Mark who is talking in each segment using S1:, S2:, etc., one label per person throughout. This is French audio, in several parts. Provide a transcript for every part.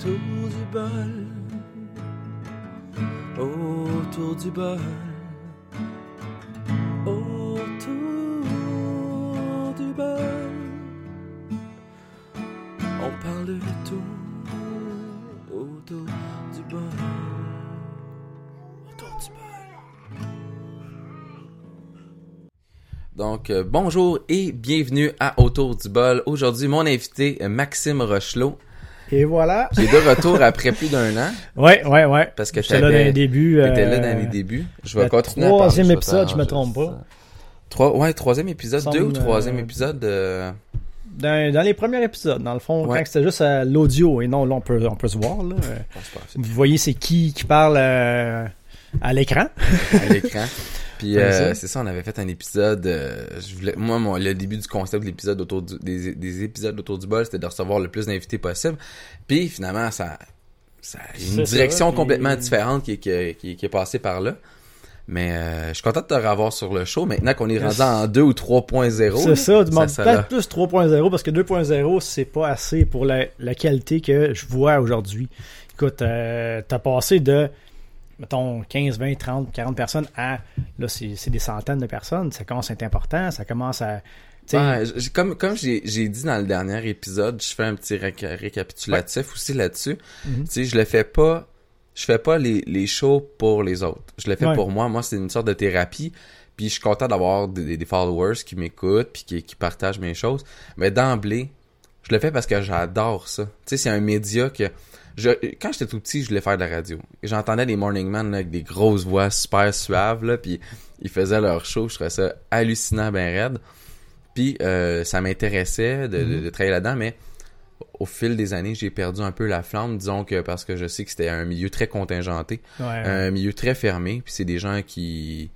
S1: Autour du bol. Autour du bol. On parle de tout. Autour du bol. Autour du. Donc, euh, bonjour et bienvenue à Autour du bol. Aujourd'hui, mon invité, euh, Maxime Rochelot,
S2: Et voilà.
S1: est de retour après plus d'un an.
S2: Ouais, ouais, ouais.
S1: Parce que
S2: J'étais là dans les débuts.
S1: T'étais là
S2: euh,
S1: dans les débuts. Je vais continuer
S2: troisième épisode, je me trompe pas.
S1: Trois, ouais, troisième épisode, deux ou troisième
S2: euh,
S1: épisode. euh,
S2: Dans, dans les premiers épisodes, dans le fond,
S1: Ouais.
S2: quand c'était juste à l'audio, et non, là, on peut, on peut se voir, là. Vous voyez c'est qui qui parle euh, à l'écran.
S1: à l'écran. Puis euh, c'est ça, on avait fait un épisode. euh, je voulais, moi, mon, le début du concept de l'épisode autour du- des, des épisodes autour du bol, c'était de recevoir le plus d'invités possible. Puis finalement, ça, ça il y a une
S2: ça,
S1: direction
S2: puis-
S1: complètement différente qui, est- qui, est- qui, est- qui est passée par là. Mais euh, je suis content de te revoir sur le show. Maintenant qu'on est
S2: Yes.
S1: rendu en 2 ou 3.0.
S2: C'est ça,
S1: l'a-
S2: peut-être plus 3.0 parce que 2.0, c'est pas assez pour la, la qualité que je vois aujourd'hui. Écoute, euh, t'as passé de, mettons, 15, 20, 30, 40 personnes à, là, c'est des centaines de personnes. Ça commence à être important, ça commence à...
S1: Ouais, comme comme j'ai dit dans le dernier épisode, je fais un petit réca- récapitulatif aussi là-dessus. Sais, je le fais pas je fais pas les, les shows pour les autres. Je le fais
S2: Ouais.
S1: pour moi. Moi, c'est une sorte de thérapie. Puis je suis content d'avoir des, des followers qui m'écoutent puis qui, qui partagent mes choses. Mais d'emblée, je le fais parce que j'adore ça. Tu sais, c'est un média que je, quand j'étais tout petit, je voulais faire de la radio. J'entendais les Morning Man là, avec des grosses voix super suaves là, puis ils faisaient leur show. Je trouvais ça hallucinant, ben raide. Puis euh, ça m'intéressait de, de- de travailler là-dedans, mais au fil des années, j'ai perdu un peu la flamme, disons que parce que je sais que c'était un milieu très contingenté,
S2: ouais,
S1: un milieu très fermé, puis c'est des gens qui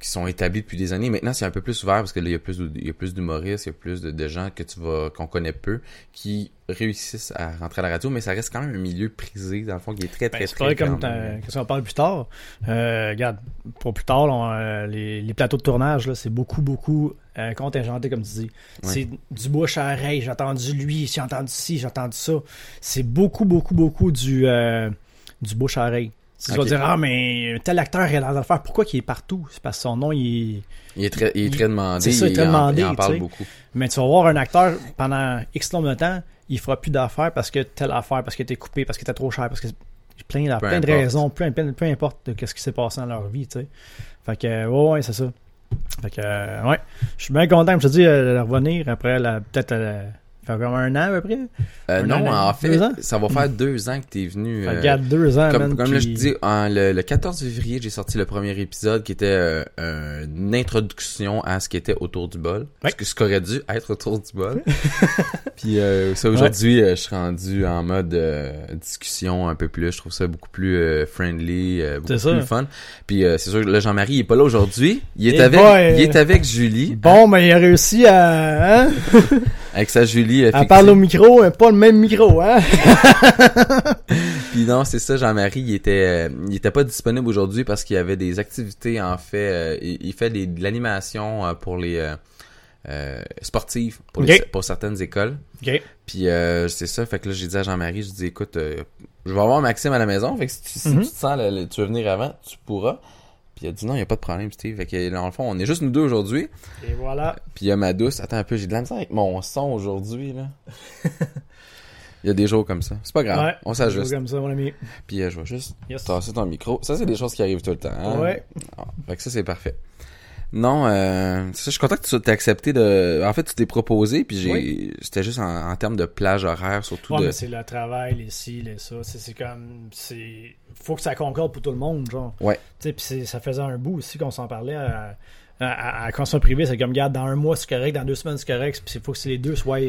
S1: qui sont établis depuis des années. Maintenant, c'est un peu plus ouvert parce que là, il y a plus il y a plus d'humoristes, il y a plus de, de gens que tu vas qu'on connaît peu qui réussissent à rentrer à la radio, mais ça reste quand même un milieu prisé dans le fond qui est très
S2: Ben,
S1: très
S2: c'est
S1: très
S2: pareil comme qu'est-ce qu'on parle plus tard. Euh, regarde, pour plus tard, on, euh, les, les plateaux de tournage, là, c'est beaucoup, beaucoup euh, contingenté, comme tu dis. C'est du bouche à oreille. J'ai entendu lui, j'ai entendu ci, j'ai entendu ça. C'est beaucoup, beaucoup, beaucoup du, du bouche à oreille. Tu vas
S1: Ok.
S2: dire, ah, mais tel acteur est dans l'affaire. Pourquoi qu'il est partout? C'est parce que son nom, il est...
S1: Il est très il est très demandé,
S2: C'est ça, il est
S1: il,
S2: très demandé,
S1: il en parle beaucoup.
S2: Mais tu vas voir un acteur pendant X nombre de temps, il fera plus d'affaires parce que telle affaire, parce que t'es coupé, parce que t'es trop cher, parce que plein,
S1: Peu
S2: plein de raisons, plein, plein- peu importe de ce qui s'est passé dans leur vie, tu sais. Fait que, euh, ouais, ouais, c'est ça. Fait que, euh, ouais. Je suis bien content, je te dis, euh, de revenir après, la- peut-être, faire comme un an à peu près?
S1: Euh, non,
S2: an,
S1: en fait, ça va faire deux ans que t'es venu.
S2: Fait que,
S1: euh,
S2: regarde, deux ans,
S1: comme,
S2: man,
S1: comme là, je te dis, en- le, le 14 février, j'ai sorti le premier épisode qui était euh, une introduction à ce qui était autour du bol.
S2: Ouais.
S1: Ce que ce qu'aurait dû être autour du bol. Puis euh, ça, aujourd'hui, je suis rendu en mode discussion un peu plus. Je trouve ça beaucoup plus friendly, beaucoup
S2: ça.
S1: plus fun. Puis c'est sûr que là, Jean-Marie, il est pas là aujourd'hui. Il est avec,
S2: boy,
S1: il est avec Julie.
S2: Bon, ben, il a réussi à, hein,
S1: Avec sa Julie. Euh, fictive.
S2: parler au micro, mais pas le même micro, hein.
S1: Puis non, c'est ça, Jean-Marie, il était, euh, il était pas disponible aujourd'hui parce qu'il y avait des activités, en fait, euh, il, il fait des- de l'animation euh, pour les sportives, pour, les-
S2: Ok.
S1: pour certaines écoles.
S2: Ok.
S1: Puis c'est ça, fait que là, j'ai dit à Jean-Marie, je dis, écoute, je vais avoir Maxime à la maison, fait que si, tu, si
S2: Mhm.
S1: tu te sens, le- le- tu veux venir avant, tu pourras. Puis il a dit non, il y a pas de problème, Steve. Fait que dans le fond, on est juste nous deux aujourd'hui.
S2: Et voilà.
S1: Puis il y a ma douce. Attends un peu, j'ai de la misère avec mon son aujourd'hui, là. Il y a des jours comme ça. C'est pas grave.
S2: Ouais.
S1: On s'ajuste.
S2: Comme ça, mon ami.
S1: Puis euh, je vais juste
S2: Yes.
S1: tasser ton micro. Ça, c'est des choses qui arrivent tout le temps. hein?
S2: Ouais.
S1: Ah, fait que ça, c'est parfait. Non, euh, ça, je suis content que tu t'aies accepté de... En fait, tu t'es proposé, puis j'ai...
S2: Oui.
S1: C'était juste en, en termes de plage horaire, surtout
S2: Ouais,
S1: de...
S2: mais c'est le travail, les ci, les ça. C'est comme. c'est Faut que ça concorde pour tout le monde, genre.
S1: Ouais.
S2: Tu sais, puis ça faisait un bout aussi qu'on s'en parlait à, à, à, privée. C'est comme, regarde, dans un mois, c'est correct, dans deux semaines, c'est correct. Puis il faut que les deux soient,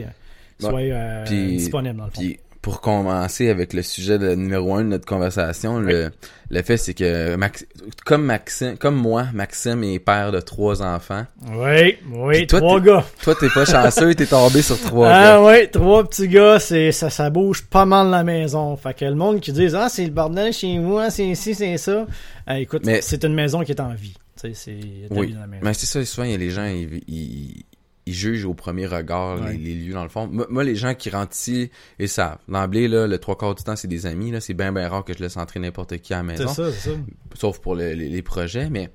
S2: soient euh, disponibles, dans le fond.
S1: Pour commencer avec le sujet de, numéro un de notre conversation, le, le fait c'est que Max, comme Maxime, comme moi, Maxime est père de trois enfants.
S2: Oui, oui,
S1: toi,
S2: trois gars.
S1: Toi, t'es pas chanceux, t'es tombé sur trois
S2: Ah
S1: gars.
S2: ouais, trois petits gars, c'est ça, ça bouge pas mal la maison. Fait que le monde qui dit ah c'est le bordel chez moi, c'est ici, c'est ça. Ah, écoute,
S1: Mais-
S2: c'est une maison qui est en vie. Tu sais, c'est
S1: Oui, mais c'est ça, souvent, il y a les gens, ils, ils, ils jugent au premier regard les-
S2: Ouais.
S1: les, lieux dans le fond. Moi, moi, les gens qui rentrent ici, ils savent. D'emblée, là, le trois quarts du temps, c'est des amis. Là, c'est bien, bien rare que je laisse entrer n'importe qui à la maison.
S2: C'est ça, c'est ça.
S1: sauf pour le- les, les projets, mais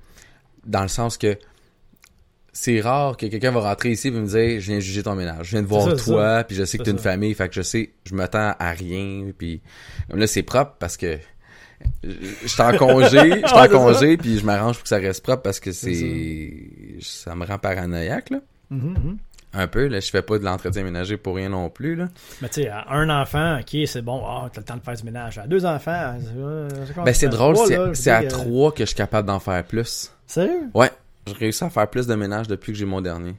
S1: dans le sens que c'est rare que quelqu'un va rentrer ici et me dire je viens juger ton ménage, je viens de voir
S2: ça,
S1: toi, puis je sais que t'as une
S2: ça.
S1: famille, fait que je sais, je m'attends à rien, puis comme là c'est propre parce que je suis en congé, je suis en congé, puis je m'arrange pour que ça reste propre parce que
S2: C'est
S1: c'est ça me rend paranoïaque là.
S2: Mhm, mhm.
S1: Un peu, là, je fais pas de l'entretien ménager pour rien non plus, là.
S2: Mais tu sais, à un enfant, ok, c'est bon, ah, t'as le temps de faire du ménage. À deux enfants, euh,
S1: Ben, c'est drôle,
S2: trois,
S1: c'est
S2: je
S1: c'est à trois que je suis capable d'en faire plus.
S2: Sérieux?
S1: Ouais, j'ai réussi à faire plus de ménage depuis que j'ai mon dernier.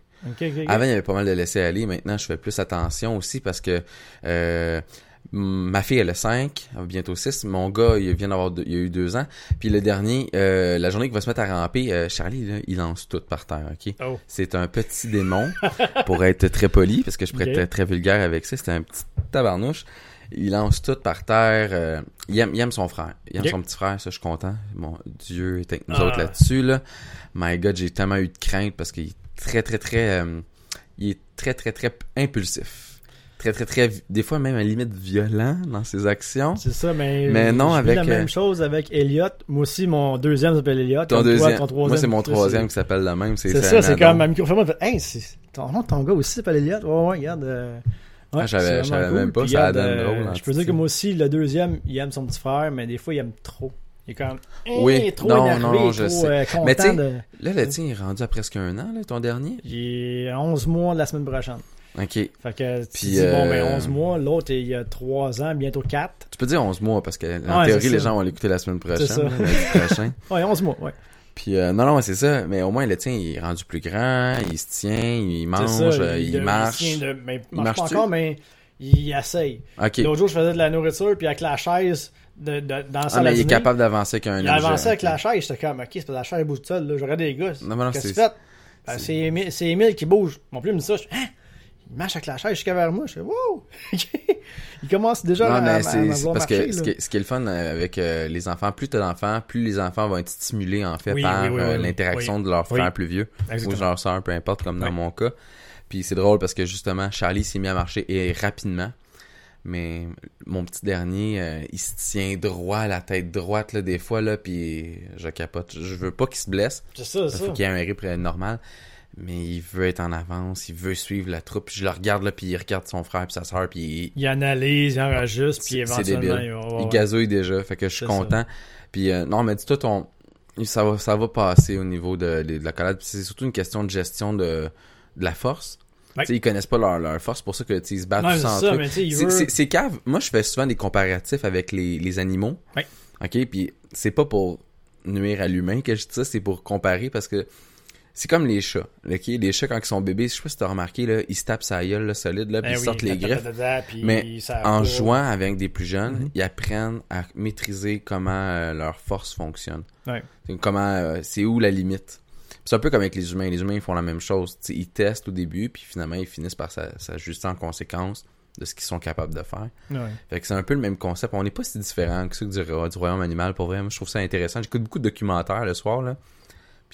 S1: Avant, il y avait pas mal de laisser aller. Maintenant, je fais plus attention aussi parce que euh, ma fille, elle a 5, elle va bientôt 6. Mon gars, il vient d'avoir deux- il a eu 2 ans. Puis le dernier, euh, la journée qu'il va se mettre à ramper, euh, Charlie, là, il lance tout par terre, OK?
S2: Oh.
S1: C'est un petit démon, pour être très poli, parce que je pourrais être très, vulgaire avec ça. C'est un petit tabarnouche. Il lance tout par terre. euh, il, aime, il aime son frère. Il aime son petit frère, ça, je suis content. Mon Dieu est avec nous
S2: Ah.
S1: autres là-dessus, là. My God, j'ai tellement eu de crainte parce qu'il est très, très, très... euh, il est très, très, très impulsif. Très, très, très... Des fois, même à limite violent dans ses actions.
S2: C'est ça, mais.
S1: Mais non, avec,
S2: la
S1: euh,
S2: même chose avec Elliot. Moi aussi, mon deuxième s'appelle Elliot.
S1: Ton
S2: comme toi,
S1: deuxième...
S2: ton troisième.
S1: Moi, c'est mon troisième qui s'appelle le même. C'est
S2: C'est ça, c'est comme ma micro fait Hey, ton de ton gars aussi s'appelle Elliot. Ouais, ouais, regarde. euh, ouais,
S1: Ah, j'avais- même pas,
S2: Puis
S1: ça
S2: regarde,
S1: donne
S2: euh,
S1: drôle, en
S2: Je peux dire que moi aussi, le deuxième, il aime son petit frère, mais des fois, il aime trop. Il est comme.
S1: Oui,
S2: eh, trop
S1: non,
S2: énervé,
S1: non, je
S2: trop
S1: sais.
S2: euh, content
S1: Mais tu
S2: de.
S1: Là, le tien est rendu à presque un an, là, ton dernier?
S2: Il est 11 mois la semaine prochaine.
S1: OK.
S2: Fait que tu
S1: Puis,
S2: dis, bon, ben
S1: euh,
S2: 11 mois, l'autre, il y a 3 ans, bientôt 4.
S1: Tu peux dire 11 mois parce que en
S2: Ouais,
S1: théorie, les gens vont l'écouter la semaine prochaine.
S2: ça.
S1: là, lundi prochain.
S2: Ouais, 11 mois, ouais.
S1: Puis euh, non, non, c'est ça. Mais au moins, le tien, il est rendu plus grand, il se tient, il mange,
S2: ça,
S1: euh, il,
S2: de-
S1: marche.
S2: de- il marche pas encore, mais il essaye.
S1: OK.
S2: L'autre jour, je faisais de la nourriture, puis avec la chaise, de, de, dans
S1: Ah, mais il est capable d'avancer avec un
S2: Il a avancé avec la chaise, j'étais comme, ok, c'est que la chaise bouge toute seule, là. Je regardais les gars.
S1: Non, mais non,
S2: Qu'est-ce que
S1: c'est-
S2: fais? Ben, c'est Émile, qui bouge. Mon plus il me dit ça, je hein? Il marche avec la chaise jusqu'à vers moi. Je fais, wow! il commence déjà
S1: Non,
S2: à,
S1: mais
S2: à- à vouloir
S1: parce
S2: marcher,
S1: que ce qui, est, ce qui est le fun euh, avec euh, les enfants, plus t'as d'enfants, plus les enfants vont être stimulés en fait
S2: Oui,
S1: par
S2: oui, oui,
S1: euh, l'interaction de leur frère plus vieux ou de leur soeur, peu importe, comme dans mon cas. Puis c'est drôle parce que justement, Charlie s'est mis à marcher et rapidement. Mais mon petit dernier, euh, il se tient droit, la tête droite là, des fois là, puis je capote. Je veux pas qu'il se blesse.
S2: C'est ça,
S1: Il
S2: c'est
S1: faut
S2: ça.
S1: qu'il ait un rythme normal. Mais il veut être en avance, il veut suivre la troupe. Puis je le regarde là, puis il regarde son frère puis sa soeur, puis il,
S2: Il analyse, il enregistre, puis éventuellement, il va
S1: il gazouille déjà, fait que je suis
S2: ça.
S1: content. Puis euh, non, mais dis-toi ton ça va ça va passer au niveau de, la collade, c'est surtout une question de gestion de, de la force.
S2: Ouais.
S1: Tu sais, ils connaissent pas leur, leur force, c'est pour ça que ils se battent
S2: Non,
S1: entre
S2: ça, veut-
S1: C'est c'est cave. Moi, je fais souvent des comparatifs avec les, les animaux.
S2: Ouais.
S1: OK, puis c'est pas pour nuire à l'humain que je dis ça, c'est pour comparer parce que c'est comme les chats. OK, les chats quand ils sont bébés, je sais pas si t'as remarqué là, ils se tapent sa gueule là, solide là, puis
S2: Ben
S1: ils
S2: oui,
S1: sortent les griffes. Mais en jouant avec des plus jeunes,
S2: Mhm.
S1: ils apprennent à maîtriser comment euh, leur force fonctionne.
S2: Ouais.
S1: Comment euh, c'est où la limite. C'est un peu comme avec les humains. Les humains ils font la même chose. Ils testent au début, puis finalement ils finissent par s'a- s'ajuster en conséquence de ce qu'ils sont capables de faire.
S2: Ouais.
S1: Fait que c'est un peu le même concept. On n'est pas si différents que ceux du, du royaume animal. Pour vrai, moi je trouve ça intéressant. J'écoute beaucoup de documentaires le soir là.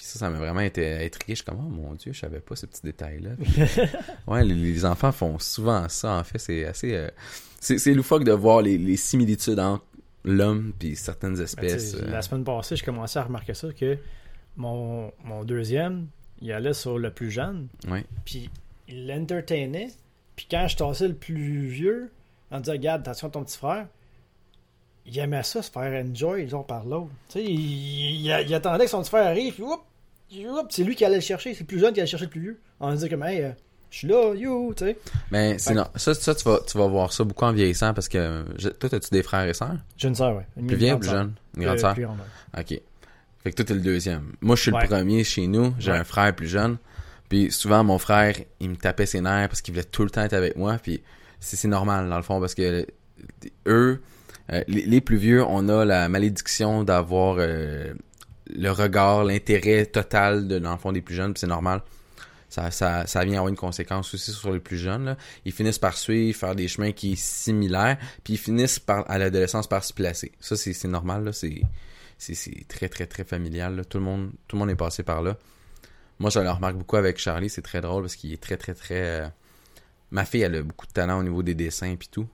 S1: Puis ça, ça m'a vraiment été intrigué. Je suis comme, oh mon dieu, je savais pas ce petit détail-là. Ouais, les, les enfants font souvent ça, en fait. C'est assez. euh, c'est, c'est loufoque de voir les, les similitudes entre l'homme puis certaines
S2: Ben,
S1: espèces. euh.
S2: La semaine passée, je commençais à remarquer ça, que mon, mon deuxième, il allait sur le plus jeune,
S1: Ouais.
S2: puis il l'entertainait, puis quand je tassais le plus vieux, en disant, regarde, attention à ton petit frère, il aimait ça, se faire enjoy l'un par l'autre. Tu sais, il, il- il attendait que son petit frère arrive, puis whoop, c'est lui qui allait le chercher, c'est le plus jeune qui allait chercher le plus vieux. On disait comme, hey, euh, je suis là, you, tu sais.
S1: Mais c'est non. Ça, ça tu, vas, tu vas voir ça beaucoup en vieillissant parce que. je- toi, as-tu des frères et sœurs?
S2: J'ai une sœur, ouais. Une
S1: Plus vieille ou plus
S2: sœur.
S1: jeune? Une grande
S2: Euh,
S1: sœur? Ok. Fait que toi, t'es le deuxième. Moi, je suis
S2: Ouais.
S1: le premier chez nous. J'ai
S2: Ouais.
S1: un frère plus jeune. Puis souvent, mon frère, il me tapait ses nerfs parce qu'il voulait tout le temps être avec moi. Puis c'est c'est normal, dans le fond, parce que eux, euh, les, les plus vieux, on a la malédiction d'avoir euh, le regard, l'intérêt total de, dans le fond, des plus jeunes. C'est normal. Ça, ça, ça vient avoir une conséquence aussi sur les plus jeunes. Ils finissent par suivre, faire des chemins qui sont similaires, puis ils finissent par, à l'adolescence par se placer. Ça, c'est normal. C'est très, très, très familial. Tout, le monde, tout le monde est passé par là. Moi, je le remarque beaucoup avec Charlie, c'est très drôle parce qu'il est très, très, très... euh, Ma fille, a beaucoup de talent au niveau des dessins puis tout.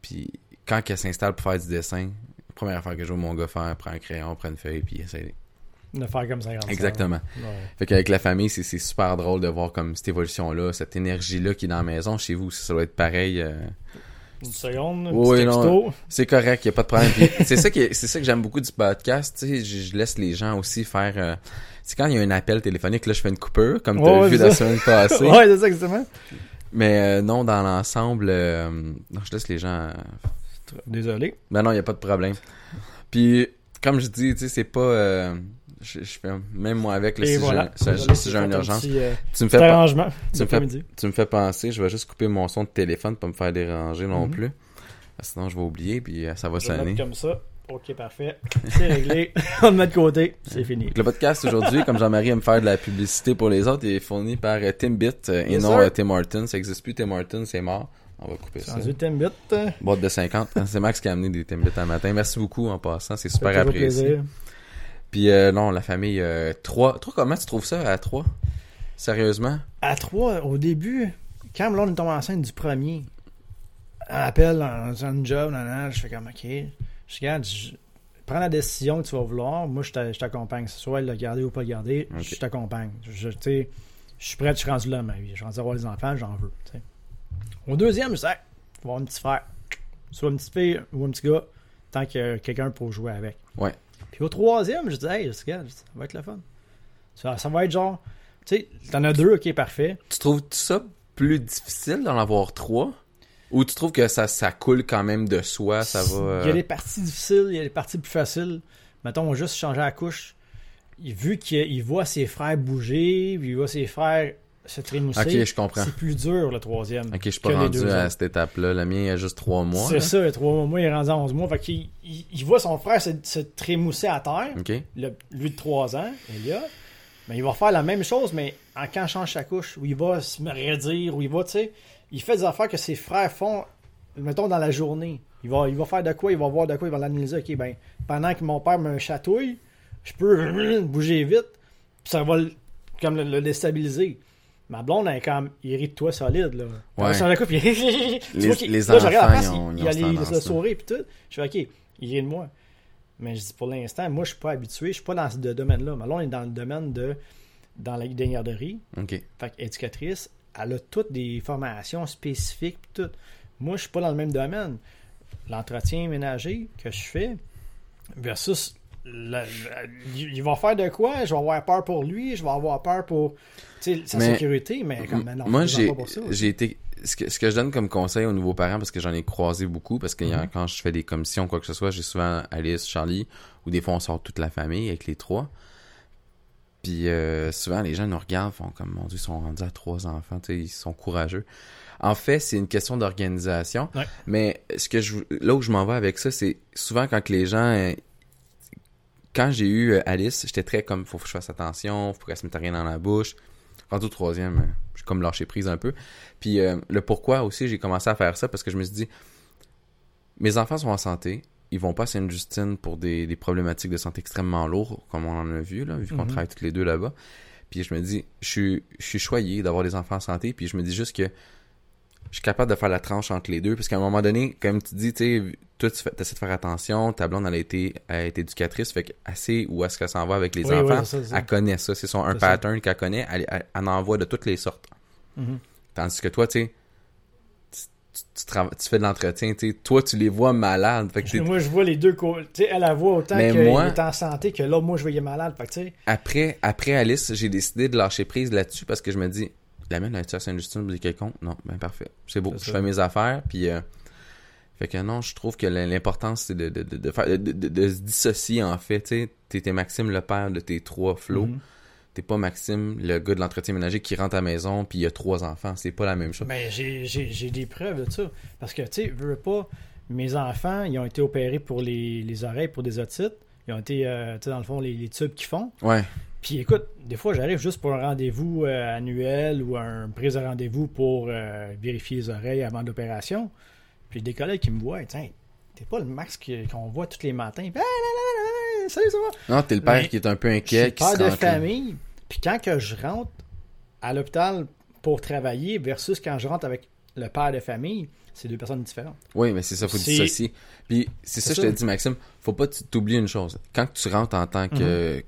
S1: Puis quand elle s'installe pour faire du dessin, première affaire que je vois mon gars faire, prend un crayon, prend une feuille, puis il essaie.
S2: De faire comme ça.
S1: Exactement.
S2: Ouais.
S1: Fait qu'avec la famille, c'est super drôle de voir comme cette évolution-là, cette énergie-là qui est dans la maison. Chez vous, ça doit être pareil. euh,
S2: Une seconde,
S1: Oui. C'est correct, y a pas de problème. C'est ça qui est- c'est ça que j'aime beaucoup du podcast, tu sais, je, je laisse les gens aussi faire euh, c'est quand il y a un appel téléphonique là, je fais une coupure comme tu as
S2: Ouais,
S1: vu la semaine passée.
S2: ouais, c'est ça, exactement.
S1: Mais euh, non, dans l'ensemble euh, non, je laisse les gens
S2: Désolé.
S1: Ben non, y a pas de problème. Puis comme je dis, tu sais, c'est pas euh, je, je fais même moi avec là,
S2: Et
S1: si
S2: voilà.
S1: j'ai
S2: c'est
S1: une
S2: un
S1: urgence,
S2: petit, euh,
S1: tu me fais pas
S2: arrangement.
S1: tu me fais-
S2: d'après-midi.
S1: tu me fais penser, je vais juste couper mon son de téléphone pour pas me faire déranger non
S2: Mhm.
S1: plus. Sinon je vais oublier puis euh, ça va
S2: Je le
S1: sonner.
S2: mettre comme ça. Ok, parfait. C'est réglé. On le met de côté. C'est fini.
S1: Le podcast aujourd'hui, comme Jean-Marie aime faire de la publicité pour les autres, il est fourni par Timbit et
S2: Yes,
S1: non
S2: sir.
S1: Tim Hortons. Ça existe plus Tim Hortons, c'est mort. On va couper ça.
S2: Rendu Timbit.
S1: Boîte de 50. C'est Max qui a amené des Timbits un matin. Merci beaucoup en passant, c'est super apprécié.
S2: plaisir.
S1: Puis euh, non, la famille euh, 3. Toi, comment tu trouves ça à 3 Sérieusement?
S2: À 3, au début, quand Blonde est tombée enceinte du premier, elle appelle dans un job, nan, nan, je fais comme, ok, je regarde, je- prends la décision que tu vas vouloir, moi je t'a- je t'accompagne, que ce soit le garder ou pas le garder, je t'accompagne. Je, je suis prêt, je suis rendu là, ma vie. Je suis rendu à avoir des enfants, j'en veux. Au deuxième, je hey, tu vas avoir un petit frère, soit une petite fille ou un petit gars, tant qu'il y a quelqu'un pour jouer avec.
S1: Ouais.
S2: Puis au troisième, je dis, hey, ça va être le fun. Ça, ça va être genre, tu sais, t'en as deux, ok, parfait.
S1: Tu trouves ça plus difficile d'en avoir 3 Ou tu trouves que ça, ça coule quand même de soi, ça va.
S2: Il y a des parties difficiles, il y a des parties plus faciles. Mettons, juste changer la couche. Vu qu'il il voit ses frères bouger, puis il voit ses frères se trémousser.
S1: Ok, je comprends.
S2: C'est plus dur, le troisième.
S1: Ok, je suis pas rendu à cette étape-là. Le mien, il y a juste 3 mois.
S2: C'est
S1: là.
S2: ça, trois mois, il est rendu à 11 mois. Fait qu'il il, il voit son frère se, se trémousser à terre, le- lui de 3 ans, Elia. Mais il va faire la même chose, mais en quand il change sa couche, où il va se redire, où il va, tu sais, il fait des affaires que ses frères font, mettons, dans la journée. Il va, il va faire de quoi, il va voir de quoi, il va l'analyser. Ok, ben, pendant que mon père me chatouille, je peux bouger vite, ça va comme le, le déstabiliser. Ma blonde, elle est comme, il rit de toi solide, là.
S1: Ouais.
S2: sur la coupe, puis tu
S1: Les-
S2: vois
S1: les
S2: là, je regarde
S1: enfants,
S2: face,
S1: ils ont-
S2: il,
S1: ils
S2: il a le sourire, puis tout. Je fais, ok, il rit de moi. Mais je dis, pour l'instant, moi, je suis pas habitué, je suis pas dans ce domaine-là. Ma blonde est dans le domaine de, dans la des garderies.
S1: Ok.
S2: Fait qu'éducatrice, elle a toutes des formations spécifiques pis tout. Moi, je suis pas dans le même domaine. L'entretien ménager que je fais versus la- la- il il va faire de quoi? Je vais avoir peur pour lui, je vais avoir peur pour sa
S1: Mais-
S2: sécurité, mais comme non,
S1: Moi, j'ai
S2: pas pour ça.
S1: j'ai été. Ce que, ce que je donne comme conseil aux nouveaux parents, parce que j'en ai croisé beaucoup, parce que y a-
S2: Mhm.
S1: quand je fais des commissions, quoi que ce soit, j'ai souvent Alice, Charlie, ou des fois on sort toute la famille avec les trois. Puis euh, souvent les gens nous regardent, font comme mon Dieu, ils sont rendus à trois enfants, ils sont courageux. En fait, c'est une question d'organisation.
S2: Ouais.
S1: Mais ce que je là où je m'en vais avec ça, c'est souvent quand que les gens euh, quand j'ai eu euh, Alice, j'étais très comme faut que je fasse attention, faut qu'elle se mette rien dans la bouche. Rendu au troisième, euh, j'ai comme lâché prise un peu. Puis euh, le pourquoi aussi, j'ai commencé à faire ça parce que je me suis dit, mes enfants sont en santé, ils vont pas à Sainte-Justine pour des, des problématiques de santé extrêmement lourdes, comme on en a vu, là, vu qu'on
S2: Mhm.
S1: travaille tous les deux là-bas. Puis je me dis, je suis, je suis choyé d'avoir des enfants en santé, puis je me dis juste que je suis capable de faire la tranche entre les deux, parce qu'à un moment donné, comme tu dis, tu toi, tu fais- essaies de faire attention, ta blonde, elle a été, elle a été éducatrice, fait qu'elle sait où est-ce qu'elle s'en va avec les
S2: Oui,
S1: enfants.
S2: ça.
S1: Elle connaît ça, c'est son un pattern qu'elle connaît, elle, elle, elle en voit de toutes les sortes.
S2: Mhm.
S1: Tandis que toi, tu sais, tu, tu, fais de l'entretien, toi, tu les vois malades. Fait que
S2: Moi, je vois les deux côtés. Elle, elle voit autant qu'il
S1: moi-
S2: est en santé que là, moi, je voyais malade. Fait que,
S1: après, après Alice, j'ai décidé de lâcher prise là-dessus parce que je me dis, la mienne, elle est à Saint-Justine, vous quelconque? Non, ben parfait. C'est beau. Je fais mes affaires, puis... euh, fait que non, je trouve que l'important, c'est de, de, de, de faire, se dissocier, en fait, tu sais. T'es Maxime, le père de tes trois flots.
S2: Mhm.
S1: T'es pas Maxime, le gars de l'entretien ménager qui rentre à la maison, puis il y a trois enfants. C'est pas la même chose.
S2: Mais j'ai- j'ai des preuves de ça. Parce que, tu sais, veux pas, mes enfants, ils ont été opérés pour les, les oreilles, pour des otites. Ils ont été, euh, tu sais, dans le fond, les, les tubes qu'ils font.
S1: Ouais.
S2: Puis écoute, des fois, j'arrive juste pour un rendez-vous euh, annuel ou un prise de rendez-vous pour euh, vérifier les oreilles avant l'opération. Puis des collègues qui me voient, tiens, t'es pas le max qu'on voit tous les matins. Ah, là, là, là, là, Salut, ça va?
S1: Non, t'es le père
S2: Mais
S1: qui est un peu inquiet, qui se
S2: père de famille. Puis quand que je rentre à l'hôpital pour travailler versus quand je rentre avec le père de famille, c'est deux personnes différentes.
S1: Oui, mais c'est ça, faut dissocier. Puis c'est ça,
S2: C'est
S1: je te
S2: ça.
S1: dis, Maxime, faut pas t'oublier une chose. Quand tu rentres en tant que...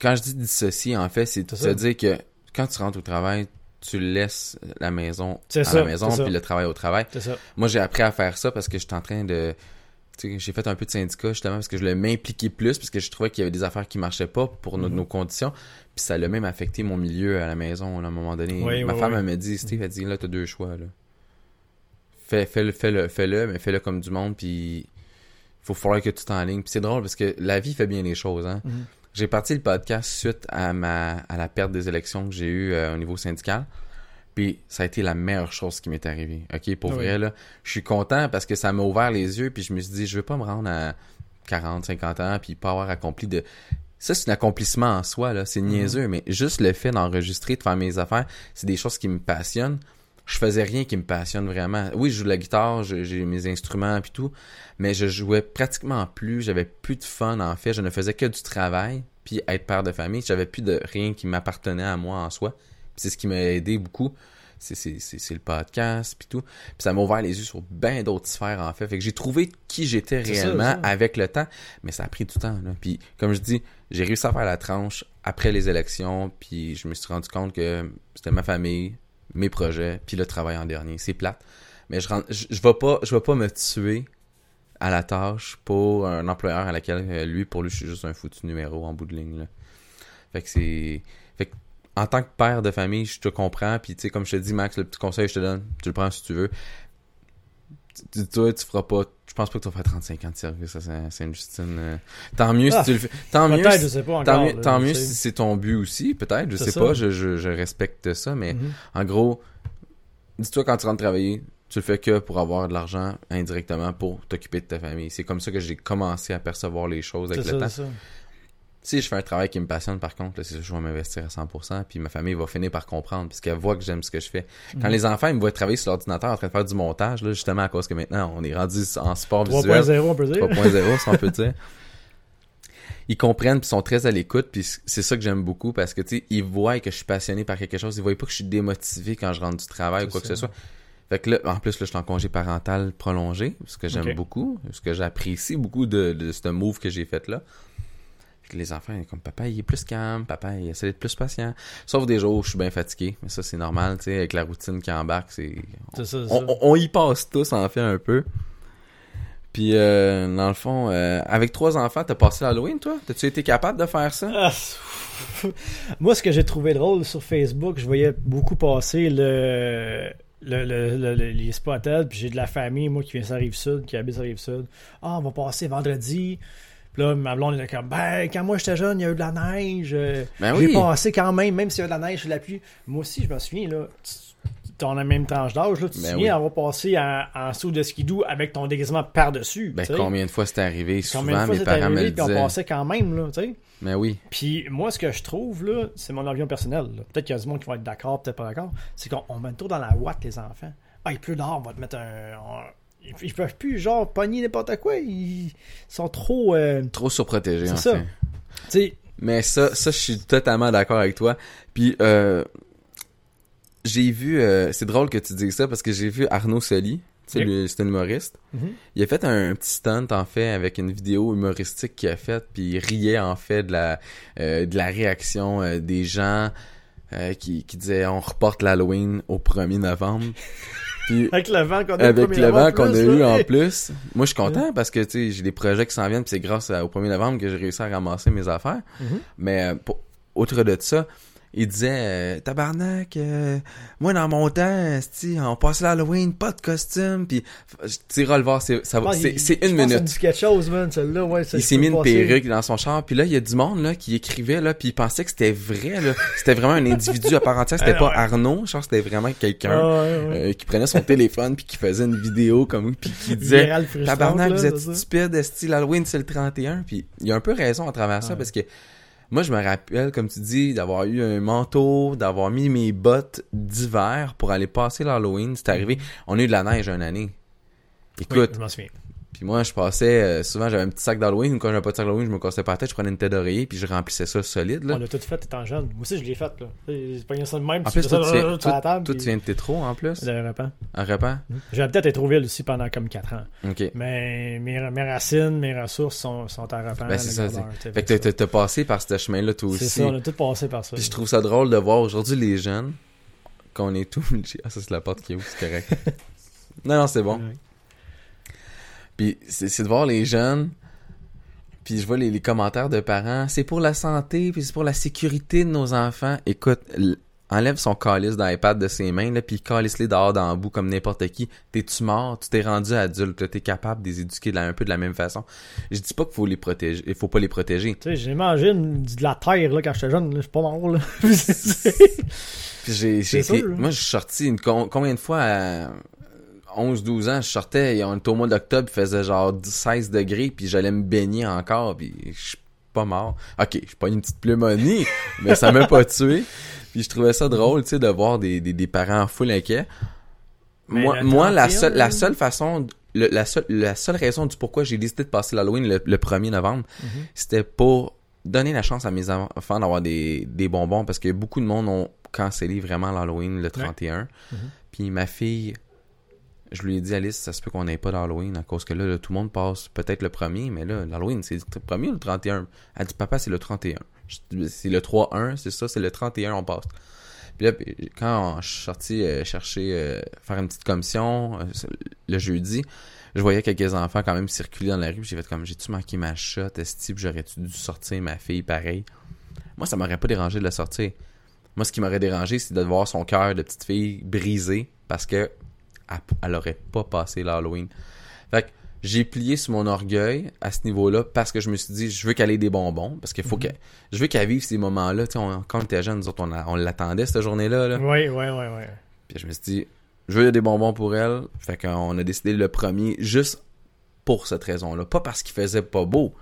S1: Quand je dis dissocier, en fait, c'est
S2: ça.
S1: dire que quand tu rentres au travail, tu laisses la maison à
S2: ça,
S1: la maison, puis le travail au travail.
S2: Ça.
S1: Moi, j'ai appris à faire ça parce que j'étais en train de... tu sais, J'ai fait un peu de syndicat justement parce que je voulais m'impliquer plus parce que je trouvais qu'il y avait des affaires qui marchaient pas pour nos,
S2: Mhm.
S1: nos conditions. Puis ça l'a même affecté mon milieu à la maison à un moment donné.
S2: Oui,
S1: Ma
S2: oui,
S1: femme
S2: oui.
S1: elle m'a dit, Steve, elle dit là, t'as deux choix. Là. Fais, fais-le, fais-le, fais-le, mais fais-le comme du monde, puis faut falloir que tu t'enlignes. Puis c'est drôle parce que la vie fait bien les choses. Hein?
S2: Mhm.
S1: J'ai parti le podcast suite à ma à la perte des élections que j'ai eues euh, au niveau syndical. Puis ça a été la meilleure chose qui m'est arrivée. OK, pour
S2: Ah oui.
S1: vrai là, je suis content parce que ça m'a ouvert les yeux puis je me suis dit je veux pas me rendre à 40, 50 ans puis pas avoir accompli de ça c'est un accomplissement en soi là, c'est niaiseux mais juste le fait d'enregistrer, de faire mes affaires, c'est des choses qui me passionnent. Je faisais rien qui me passionne vraiment. Oui, je joue de la guitare, j'ai mes instruments puis tout, mais je jouais pratiquement plus, j'avais plus de fun en fait, je ne faisais que du travail, puis être père de famille, j'avais plus de rien qui m'appartenait à moi en soi. C'est ce qui m'a aidé beaucoup. C'est, c'est, c'est, c'est le podcast puis tout. Puis ça m'a ouvert les yeux sur bien d'autres sphères en fait. Fait que j'ai trouvé qui j'étais
S2: ça,
S1: réellement
S2: ça.
S1: avec le temps, mais ça a pris du temps. Là. Puis comme je dis, j'ai réussi à faire la tranche après les élections, puis je me suis rendu compte que c'était ma famille, mes projets, puis le travail en dernier. C'est plate. Mais je, rentre- je, je vais pas je vais pas me tuer à la tâche pour un employeur à laquelle euh, lui pour lui je suis juste un foutu numéro en bout de ligne là. Fait que c'est fait que en tant que père de famille, je te comprends puis tu sais comme je te dis Max, le petit conseil je te donne, tu le prends si tu veux. Tu, toi, tu feras pas je pense pas que tu vas faire 35 ans de service à Saint- Sainte-Justine. euh. Tant mieux
S2: Ah,
S1: si tu le fais. Tant mieux
S2: Peut-être,
S1: si-
S2: je sais pas encore.
S1: Tant mieux,
S2: là,
S1: tant
S2: je
S1: mieux
S2: sais.
S1: si c'est ton but aussi, peut-être, je sais
S2: ça.
S1: pas, je, je, je respecte ça, mais
S2: Mhm.
S1: en gros, dis-toi quand tu rentres travailler, tu le fais que pour avoir de l'argent indirectement pour t'occuper de ta famille. C'est comme ça que j'ai commencé à percevoir les choses avec
S2: C'est
S1: le
S2: ça,
S1: temps. Si je fais un travail qui me passionne, par contre, c'est je vais m'investir à 100%, puis ma famille va finir par comprendre, puisqu'elle voit que j'aime ce que je fais. Quand
S2: Mhm.
S1: les enfants, ils me voient travailler sur l'ordinateur en train de faire du montage, là, justement à cause que maintenant, on est rendu en sport visuel.
S2: 3.0, on peut dire.
S1: 3.0, si on peut dire. Ils comprennent puis sont très à l'écoute puis c'est ça que j'aime beaucoup parce que tu sais ils voient que je suis passionné par quelque chose, ils voient pas que je suis démotivé quand je rentre du travail ou quoi que ce soit. Fait que là en plus là je suis en congé parental prolongé, ce que j'aime beaucoup, ce que j'apprécie beaucoup de, de ce move que j'ai fait là. Que les enfants comme papa il est plus calme, papa il essaie d'être plus patient. Sauf des jours où je suis bien fatigué, mais ça c'est normal, tu sais avec la routine qui embarque, c'est
S2: ça,
S1: on,
S2: ça.
S1: on- on y passe tous en fait un peu. Puis euh, dans le fond, euh, avec trois enfants, t'as passé l'Halloween toi? T'as-tu été capable de faire ça?
S2: Ah, Moi, ce que j'ai trouvé drôle sur Facebook, je voyais beaucoup passer le, le, le- le- le- les spotted, puis j'ai de la famille, moi, qui vient sur la Rive-Sud, qui habite sur la Rive-Sud. Ah, on va passer vendredi. Là, ma blonde était comme, ben, quand moi j'étais jeune, il y a eu de la neige. euh,
S1: Ben
S2: j'ai
S1: oui.
S2: passé quand même, même s'il y a de la neige de la pluie. Moi aussi, je me souviens, là, as la même tranche d'âge, là, tu te
S1: Ben
S2: souviens avoir passé en, en saut de skidoo avec ton déguisement par-dessus.
S1: Ben combien de fois c'est arrivé?
S2: Combien de
S1: Souvent
S2: fois
S1: mes parents me
S2: arrivé
S1: le
S2: puis on
S1: disaient.
S2: passait quand même, là, tu sais.
S1: Mais oui.
S2: Puis moi, ce que je trouve, là, c'est mon avion personnel. Peut-être qu'il y a du monde qui va être d'accord, peut-être pas d'accord. C'est qu'on on met le tour dans la ouate, les enfants. Ah, il pleut dehors, on va te mettre un. on- Ils, peuvent plus, genre, pogner n'importe quoi. Ils sont trop. euh,
S1: Trop surprotégé
S2: C'est
S1: en
S2: ça.
S1: Mais ça, ça, je suis totalement d'accord avec toi. Puis, euh, j'ai vu, euh, c'est drôle que tu dises ça parce que j'ai vu Arnaud Soli, c'est un humoriste.
S2: Mhm.
S1: Il a fait un, petit stunt en fait avec une vidéo humoristique qu'il a faite, puis il riait en fait de la, de la réaction des gens qui, qui disaient on reporte l'Halloween au 1er novembre. Puis
S2: avec le vent qu'on a eu
S1: avec le vent qu'on a eu en plus. Moi, je suis content parce que, tu sais, j'ai des projets qui s'en viennent, puis c'est grâce à- au 1er novembre que j'ai réussi à ramasser mes affaires.
S2: Mhm.
S1: Mais, euh, pour- outre de ça, il disait, euh, tabarnak, euh, moi, dans mon temps, on passait l'Halloween, pas de costume, puis, tu voir, c'est, ça va- c'est,
S2: il-
S1: c'est
S2: je
S1: une
S2: pense
S1: minute.
S2: Ça dit quelque chose, man, celle-là. Ouais, ça,
S1: Il
S2: je
S1: s'est mis une
S2: passer.
S1: perruque dans son char, puis là, il y a du monde, là, qui écrivait, là, puis il pensait que c'était vrai, là. C'était vraiment un individu à part entière, c'était pas. Arnaud, genre, c'était vraiment quelqu'un.
S2: Ah, ouais, ouais.
S1: euh, qui prenait son téléphone puis qui faisait une vidéo comme puis qui disait Tabarnak,
S2: là,
S1: vous êtes stupide, esti, l'Halloween c'est le 31 puis il y a un peu raison à travers ça parce que moi je me rappelle comme tu dis d'avoir eu un manteau, d'avoir mis mes bottes d'hiver pour aller passer l'Halloween, c'est arrivé, on a eu de la neige une année.
S2: Oui,
S1: Écoute,
S2: je m'en souviens.
S1: Puis moi, je passais, euh, souvent j'avais un petit sac d'Halloween, ou quand j'avais pas de sac d'Halloween, je me cassais pas la tête, je prenais une tête d'oreiller, puis je remplissais ça solide, là.
S2: On l'a tout fait étant jeune. Moi aussi, je l'ai fait, là. C'est pas ça de même.
S1: En
S2: tu
S1: plus,
S2: fais
S1: toi,
S2: ça
S1: tu viens,
S2: sur la
S1: toi,
S2: table.
S1: toi, tu
S2: puis-
S1: viens de Tétro, en plus.
S2: Le repas.
S1: Un repas?
S2: J'ai peut-être été ville aussi pendant comme 4 ans.
S1: Ok.
S2: Mais mes, mes racines, mes ressources sont, sont à repas.
S1: Ben, c'est ça, c'est- Fait que t'as- passé par ce chemin-là, toi
S2: C'est
S1: aussi.
S2: ça, on a tout passé par ça.
S1: Puis je trouve ça drôle de voir aujourd'hui les jeunes, qu'on est tout... Ah, ça, c'est la porte qui est où, c'est correct. non, non, c'est bon. Puis c'est c'est de voir les jeunes, puis je vois les, les commentaires de parents, c'est pour la santé, puis c'est pour la sécurité de nos enfants. Écoute, enlève son calice d'iPad de ses mains, là, puis calisse-les dehors dans le bout comme n'importe qui. T'es-tu mort? Tu t'es rendu adulte, là, t'es capable de les éduquer de la- un peu de la même façon. Je dis pas qu'il faut les protéger, il faut pas les protéger.
S2: Tu sais, j'ai mangé de la terre là, quand j'étais jeune. là. Je suis pas mort. Là.
S1: J'ai,
S2: hein.
S1: moi, je suis sorti une, com- combien de fois à 11-12 ans, je sortais, on était au mois d'octobre, il faisait genre 16 degrés, puis j'allais me baigner encore, puis je suis pas mort. Ok, je suis pas une petite pneumonie, mais ça m'a pas tué. Puis je trouvais ça drôle, tu sais, de voir des, des, des parents full inquiets.
S2: Mais
S1: Moi, la
S2: 31,
S1: seule, la seule façon, le- la seule, la seule raison du pourquoi j'ai décidé de passer l'Halloween le, le 1er novembre,
S2: Mhm.
S1: c'était pour donner la chance à mes enfants d'avoir des, des bonbons parce que beaucoup de monde ont cancellé vraiment l'Halloween le 31.
S2: Mhm.
S1: Puis ma fille, je lui ai dit, Alice, ça se peut qu'on n'ait pas d'Halloween à cause que là, tout le monde passe peut-être le premier, mais là, l'Halloween, c'est le premier ou le 31? Elle dit, papa, c'est le 31. Je dis, C'est le 3-1, c'est ça, c'est le 31, on passe. Puis là, quand je suis sorti euh, chercher, euh, faire une petite commission euh, le jeudi, je voyais quelques enfants quand même circuler dans la rue, j'ai fait comme, j'ai-tu manqué ma shot, est j'aurais-tu dû sortir ma fille pareil? Moi, ça m'aurait pas dérangé de la sortir. Moi, ce qui m'aurait dérangé, c'est de voir son cœur de petite fille brisé parce que elle, elle aurait pas passé l'Halloween. Fait que j'ai plié sur mon orgueil à ce niveau-là parce que je me suis dit, je veux qu'elle ait des bonbons parce qu'il faut
S2: Mhm.
S1: que je veux qu'elle vive ces moments-là. On- quand on était jeunes, nous autres, on, l'attendait cette journée-là. Là.
S2: Oui, oui, oui, oui.
S1: Puis je me suis dit, je veux des bonbons pour elle. Fait qu'on a décidé le premier juste pour cette raison-là. Pas parce qu'il faisait pas beau.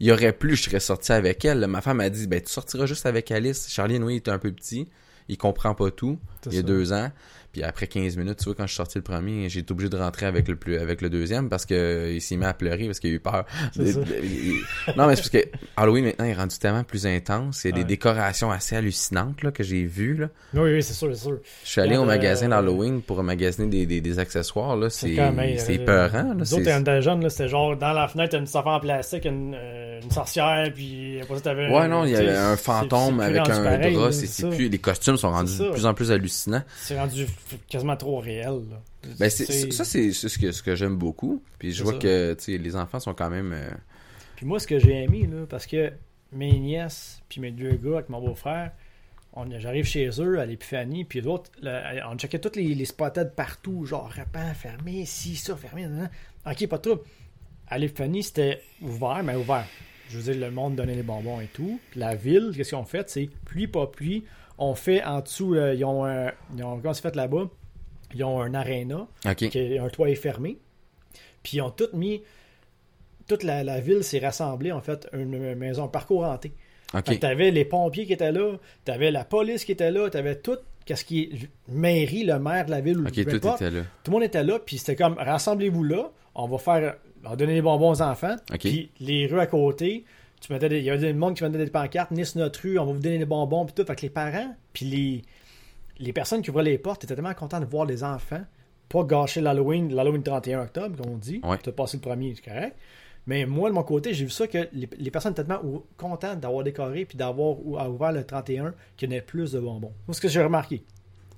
S1: Il y aurait plus, je serais sorti avec elle. Ma femme a dit, ben tu sortiras juste avec Alice. Charlie, oui, il était un peu petit. Il comprend pas tout. Il y a deux ans. Puis après 15 minutes, tu vois, quand je suis sorti le premier, j'ai été obligé de rentrer avec le plus, avec le deuxième parce que euh, il s'est mis à pleurer parce qu'il a eu peur.
S2: Ça.
S1: il- non, mais c'est parce que Halloween maintenant est rendu tellement plus intense. Il y a des décorations assez hallucinantes là, que j'ai vues. Là.
S2: Oui, oui, c'est sûr, c'est sûr.
S1: Je suis allé au
S2: euh,
S1: magasin d'Halloween pour magasiner des, des, des accessoires. là. C'est c'est
S2: euh. Nous autres, quand était jeunes, là, c'était genre dans la fenêtre, une affaire en plastique, une, euh, une sorcière, puis après ça, t'avais.
S1: Ouais, non, il y avait un fantôme avec un
S2: pareil,
S1: drap. C'est plus... Les costumes sont rendus de plus en plus hallucinants.
S2: C'est rendu quasiment trop réel. Là.
S1: Ben, c'est, ça, c'est ce que, ce que j'aime beaucoup. Puis je vois
S2: ça.
S1: que les enfants sont quand même... euh,
S2: Puis moi, ce que j'ai aimé, là, parce que mes nièces, puis mes deux gars avec mon beau-frère, j'arrive chez eux à l'épiphanie, puis l'autre, on checkait toutes les, les spotted partout, genre repas fermé, si, ça, fermé, nan, nan. Ok, pas de trouble. À l'épiphanie, c'était ouvert, mais ouvert. Je veux dire, le monde donnait les bonbons et tout. Puis la ville, qu'est-ce qu'ils ont fait? C'est pluie, pas pluie. On fait en dessous, là, ils ont, un- ils ont comment c'est fait là-bas? Ils ont un aréna qui un toit est fermé. Puis ils ont tout mis. Toute la, la ville s'est rassemblée, en fait, une maison, un parcours hanté. Fait que
S1: OK.
S2: t'avais les pompiers qui étaient là, t'avais la police qui était là, t'avais tout, qu'est-ce qui est mairie, le maire de la ville ou
S1: OK,
S2: peu
S1: tout
S2: importe.
S1: était là.
S2: Tout le monde était là, puis c'était comme rassemblez-vous là, on va faire, on va donner des bonbons aux enfants, puis les rues à côté, tu mettais des- il y avait des monde qui mettait des pancartes, Nice notre rue, on va vous donner des bonbons, puis tout. Fait que les parents, puis les, les personnes qui ouvraient les portes étaient tellement contents de voir les enfants, pas gâcher l'Halloween, l'Halloween 31 octobre, comme on dit.
S1: Ouais.
S2: Tu as passé le premier, c'est correct. Mais moi, de mon côté, j'ai vu ça que les, les personnes étaient tellement contentes d'avoir décoré puis d'avoir ou- à ouvert le 31 qu'il y en ait plus de bonbons. Moi, ce que j'ai remarqué.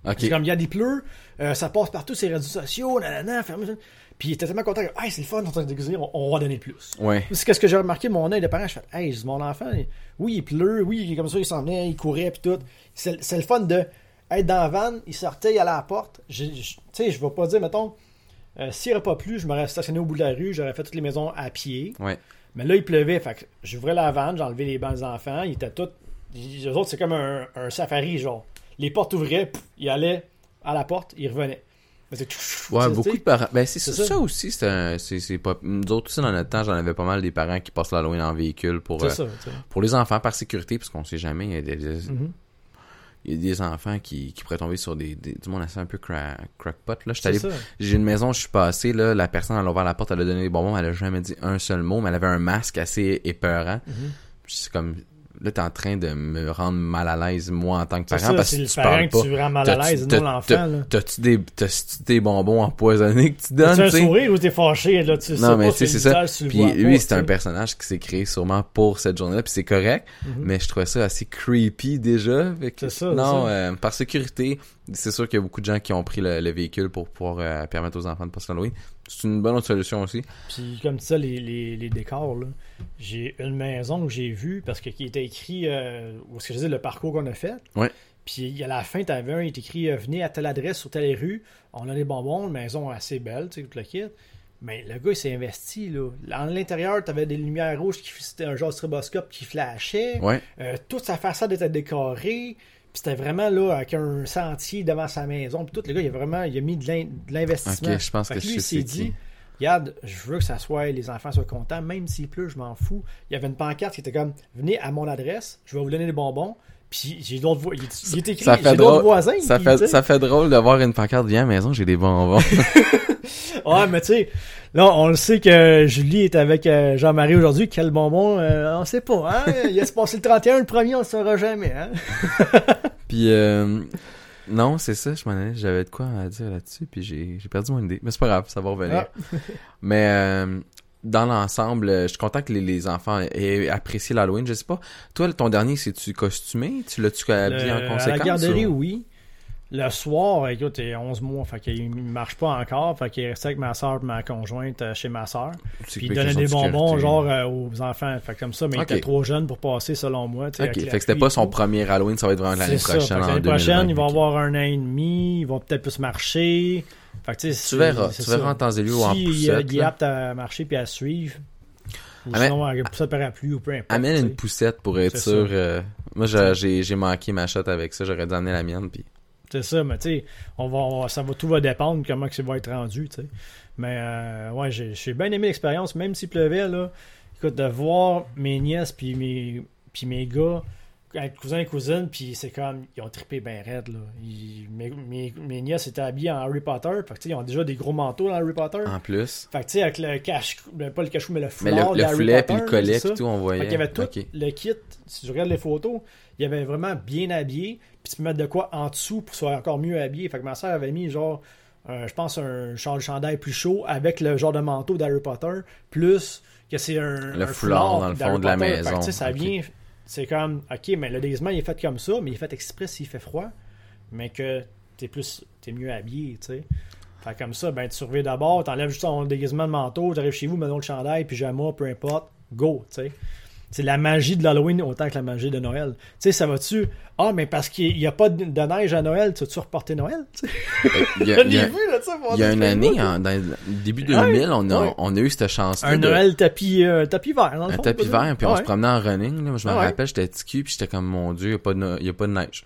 S1: OK.
S2: C'est comme il y a des pleurs, euh, ça passe partout sur les réseaux sociaux, nanana, fermé, ça. Puis ils étaient tellement contents que, hey, c'est le fun, on est en train de déguiser, on, on va donner plus.
S1: Ouais.
S2: C'est ce que j'ai remarqué, mon œil de parent, je fais, hey, mon enfant, il- oui, il pleut, oui, il est comme ça, il s'en venait, il courait, puis tout. C'est le fun de être dans la van, il sortait, il allait à la porte. Tu sais, je vais pas dire, mettons, euh, s'il n'aurait pas plu, je m'aurais stationné au bout de la rue, j'aurais fait toutes les maisons à pied.
S1: Ouais.
S2: Mais là, il pleuvait, fait que j'ouvrais la vanne, j'enlevais les bancs des enfants, ils étaient tous. Les autres, c'est comme un, un safari, genre. Les portes ouvraient, pouf, ils allaient à la porte, ils revenaient. Mais c'est-
S1: Ouais, beaucoup de parents. Ben, c'est ça,
S2: ça.
S1: ça aussi, c'est un- c'est c'est pas. Nous autres aussi, dans notre temps, j'en avais pas mal des parents qui passent l'Halloween en véhicule pour, euh,
S2: ça,
S1: pour les enfants par sécurité, parce qu'on sait jamais. Il y a des,
S2: Mhm.
S1: il y a des enfants qui, qui pourraient tomber sur des, des- du monde assez un peu cra- crackpot. J'ai une maison, je suis passé, là, la personne, elle a ouvert la porte, elle a donné des bonbons, elle a jamais dit un seul mot, mais elle avait un masque assez épeurant.
S2: Mhm.
S1: Puis c'est comme, là, t'es en train de me rendre mal à l'aise, moi, en tant que parent,
S2: ça,
S1: parce
S2: c'est
S1: que
S2: le
S1: tu
S2: parent
S1: parles
S2: que
S1: pas.
S2: tu rends mal à l'aise, non l'enfant. là?
S1: T'as-tu des, t'as-tu des bonbons empoisonnés que tu donnes,
S2: un
S1: tu sais?
S2: sourire ou t'es fâché, là, tu sais
S1: Non, mais tu sais, c'est ça. Puis lui, c'est un personnage qui s'est créé sûrement pour cette journée-là, puis c'est correct,
S2: Mhm.
S1: mais je trouvais ça assez creepy déjà.
S2: C'est ça,
S1: Non,
S2: ça.
S1: euh, par sécurité, c'est sûr qu'il y a beaucoup de gens qui ont pris le, le véhicule pour pouvoir euh, permettre aux enfants de passer l'Halloween. C'est une bonne autre solution aussi.
S2: Puis comme ça, les, les, les décors, là, j'ai une maison que j'ai vue parce que qui était écrit, euh, où est-ce que je disais, le parcours qu'on a fait.
S1: Ouais.
S2: Puis à la fin, t'avais un, il est écrit euh, Venez à telle adresse sur telle rue, on a des bonbons, une maison assez belle, tu sais, tout le kit. Mais le gars, il s'est investi, là. À l'intérieur, t'avais des lumières rouges, qui c'était un genre de stroboscope qui flashait.
S1: Ouais.
S2: Euh, toute sa façade était décorée. Puis c'était vraiment là, avec un sentier devant sa maison. Puis tout, le gars, il a vraiment il a mis de l'in- de l'investissement.
S1: Ok, je pense
S2: Fait
S1: que
S2: que
S1: je
S2: lui,
S1: sais qui.
S2: dit Regarde, je veux que ça soit, les enfants soient contents, même s'il pleut, je m'en fous. Il y avait une pancarte qui était comme Venez à mon adresse, je vais vous donner des bonbons. Puis j'ai d'autres voisins. Il, il est écrit,
S1: Ça fait
S2: j'ai d'autres
S1: drôle.
S2: voisins.
S1: Ça
S2: puis,
S1: fait, ça fait drôle de voir une pancarte, viens à la maison, j'ai des bonbons.
S2: Ouais, mais tu sais, là, on le sait que Julie est avec euh, Jean-Marie aujourd'hui. Quel bonbon, euh, on sait pas, hein? Il a se passé le 31, le premier, on le saura jamais, hein?
S1: puis, euh, non, c'est ça, je m'en allais, j'avais de quoi à dire là-dessus, puis j'ai j'ai perdu mon idée. Mais c'est pas grave, ça va revenir.
S2: Ah.
S1: Mais euh, dans l'ensemble, euh, je suis content que les, les enfants aient apprécié l'Halloween. Je sais pas, toi, ton dernier, c'est-tu costumé? Tu l'as-tu habillé en
S2: à
S1: conséquence?
S2: la garderie,
S1: ou-
S2: oui. Le soir, écoute, il est 11 mois, fait qu'il marche pas encore, fait qu'il est resté avec ma soeur et ma conjointe euh, chez ma soeur. Puis il donnait des
S1: de
S2: bonbons,
S1: sécurité.
S2: genre, euh, aux enfants. Fait comme ça, mais il était trop jeune pour passer, selon moi.
S1: Ok, fait que c'était pas son premier Halloween, ça va être vraiment l'année prochaine.
S2: L'année
S1: 2020,
S2: prochaine, il va avoir un an et demi, il va peut-être plus marcher. Fait que, tu
S1: verras, tu verras
S2: ça.
S1: en temps et lieu ou en
S2: Si il,
S1: poussette.
S2: il est
S1: là.
S2: apte à marcher puis à suivre. Ou
S1: Amène-
S2: sinon, avec poussette parapluie ou peu importe.
S1: Amène une poussette pour être sûr. euh, Moi, j'ai- manqué ma shot avec ça. J'aurais dû amener la mienne. Puis...
S2: C'est ça, mais tu sais, on va, on ça va, tout va dépendre comment que ça va être rendu, tu sais. Mais euh, ouais, j'ai j'ai bien aimé l'expérience, même s'il pleuvait, là. Écoute, de voir mes nièces puis mes, puis mes gars être cousins et cousines, puis c'est comme, ils ont trippé bien raide, là. Ils- mes, mes, mes nièces étaient habillées en Harry Potter, fait que ils ont déjà des gros manteaux dans Harry Potter.
S1: En plus.
S2: Fait que tu sais, avec le cache, ben, pas le cachou, mais le
S1: Mais
S2: foulard
S1: le, le foulet puis le collet puis tout, on
S2: Fait
S1: voyait.
S2: qu'il y avait tout le kit. Si tu regardes les photos, il y avait vraiment bien habillé. Puis tu peux mettre de quoi en dessous pour soit encore mieux habillé. Fait que ma soeur avait mis genre, euh, je pense, un char de chandail plus chaud avec le genre de manteau d'Harry Potter. Plus que c'est un.
S1: Le
S2: un
S1: foulard dans le fond de la
S2: Potter. Fait que,
S1: maison.
S2: tu sais, ça vient. C'est comme, ok, mais le déguisement il est fait comme ça, mais il est fait exprès s'il fait froid. Mais que t'es plus. T'es mieux habillé, tu sais. Fait comme ça, ben tu surveilles d'abord, t'enlèves juste ton déguisement de manteau, t'arrives chez vous, mets le chandail, pyjama, peu importe, go, tu sais. C'est la magie de l'Halloween autant que la magie de Noël. Tu sais, ça va-tu? Ah, mais parce qu'il n'y a pas de de neige à Noël, tu vas-tu reporter Noël? Sais,
S1: Il y a, y
S2: vu, là,
S1: il y une année, en, dans début
S2: Ouais,
S1: 2000, on a,
S2: ouais.
S1: on a eu cette chance
S2: Un Noël tapis, euh, tapis vert, dans le
S1: Un
S2: fond.
S1: tapis vert, puis on se promenait en running. Là. Moi, je me
S2: Ah
S1: rappelle, j'étais petit cul, puis j'étais comme, mon Dieu, il n'y no- a pas de neige.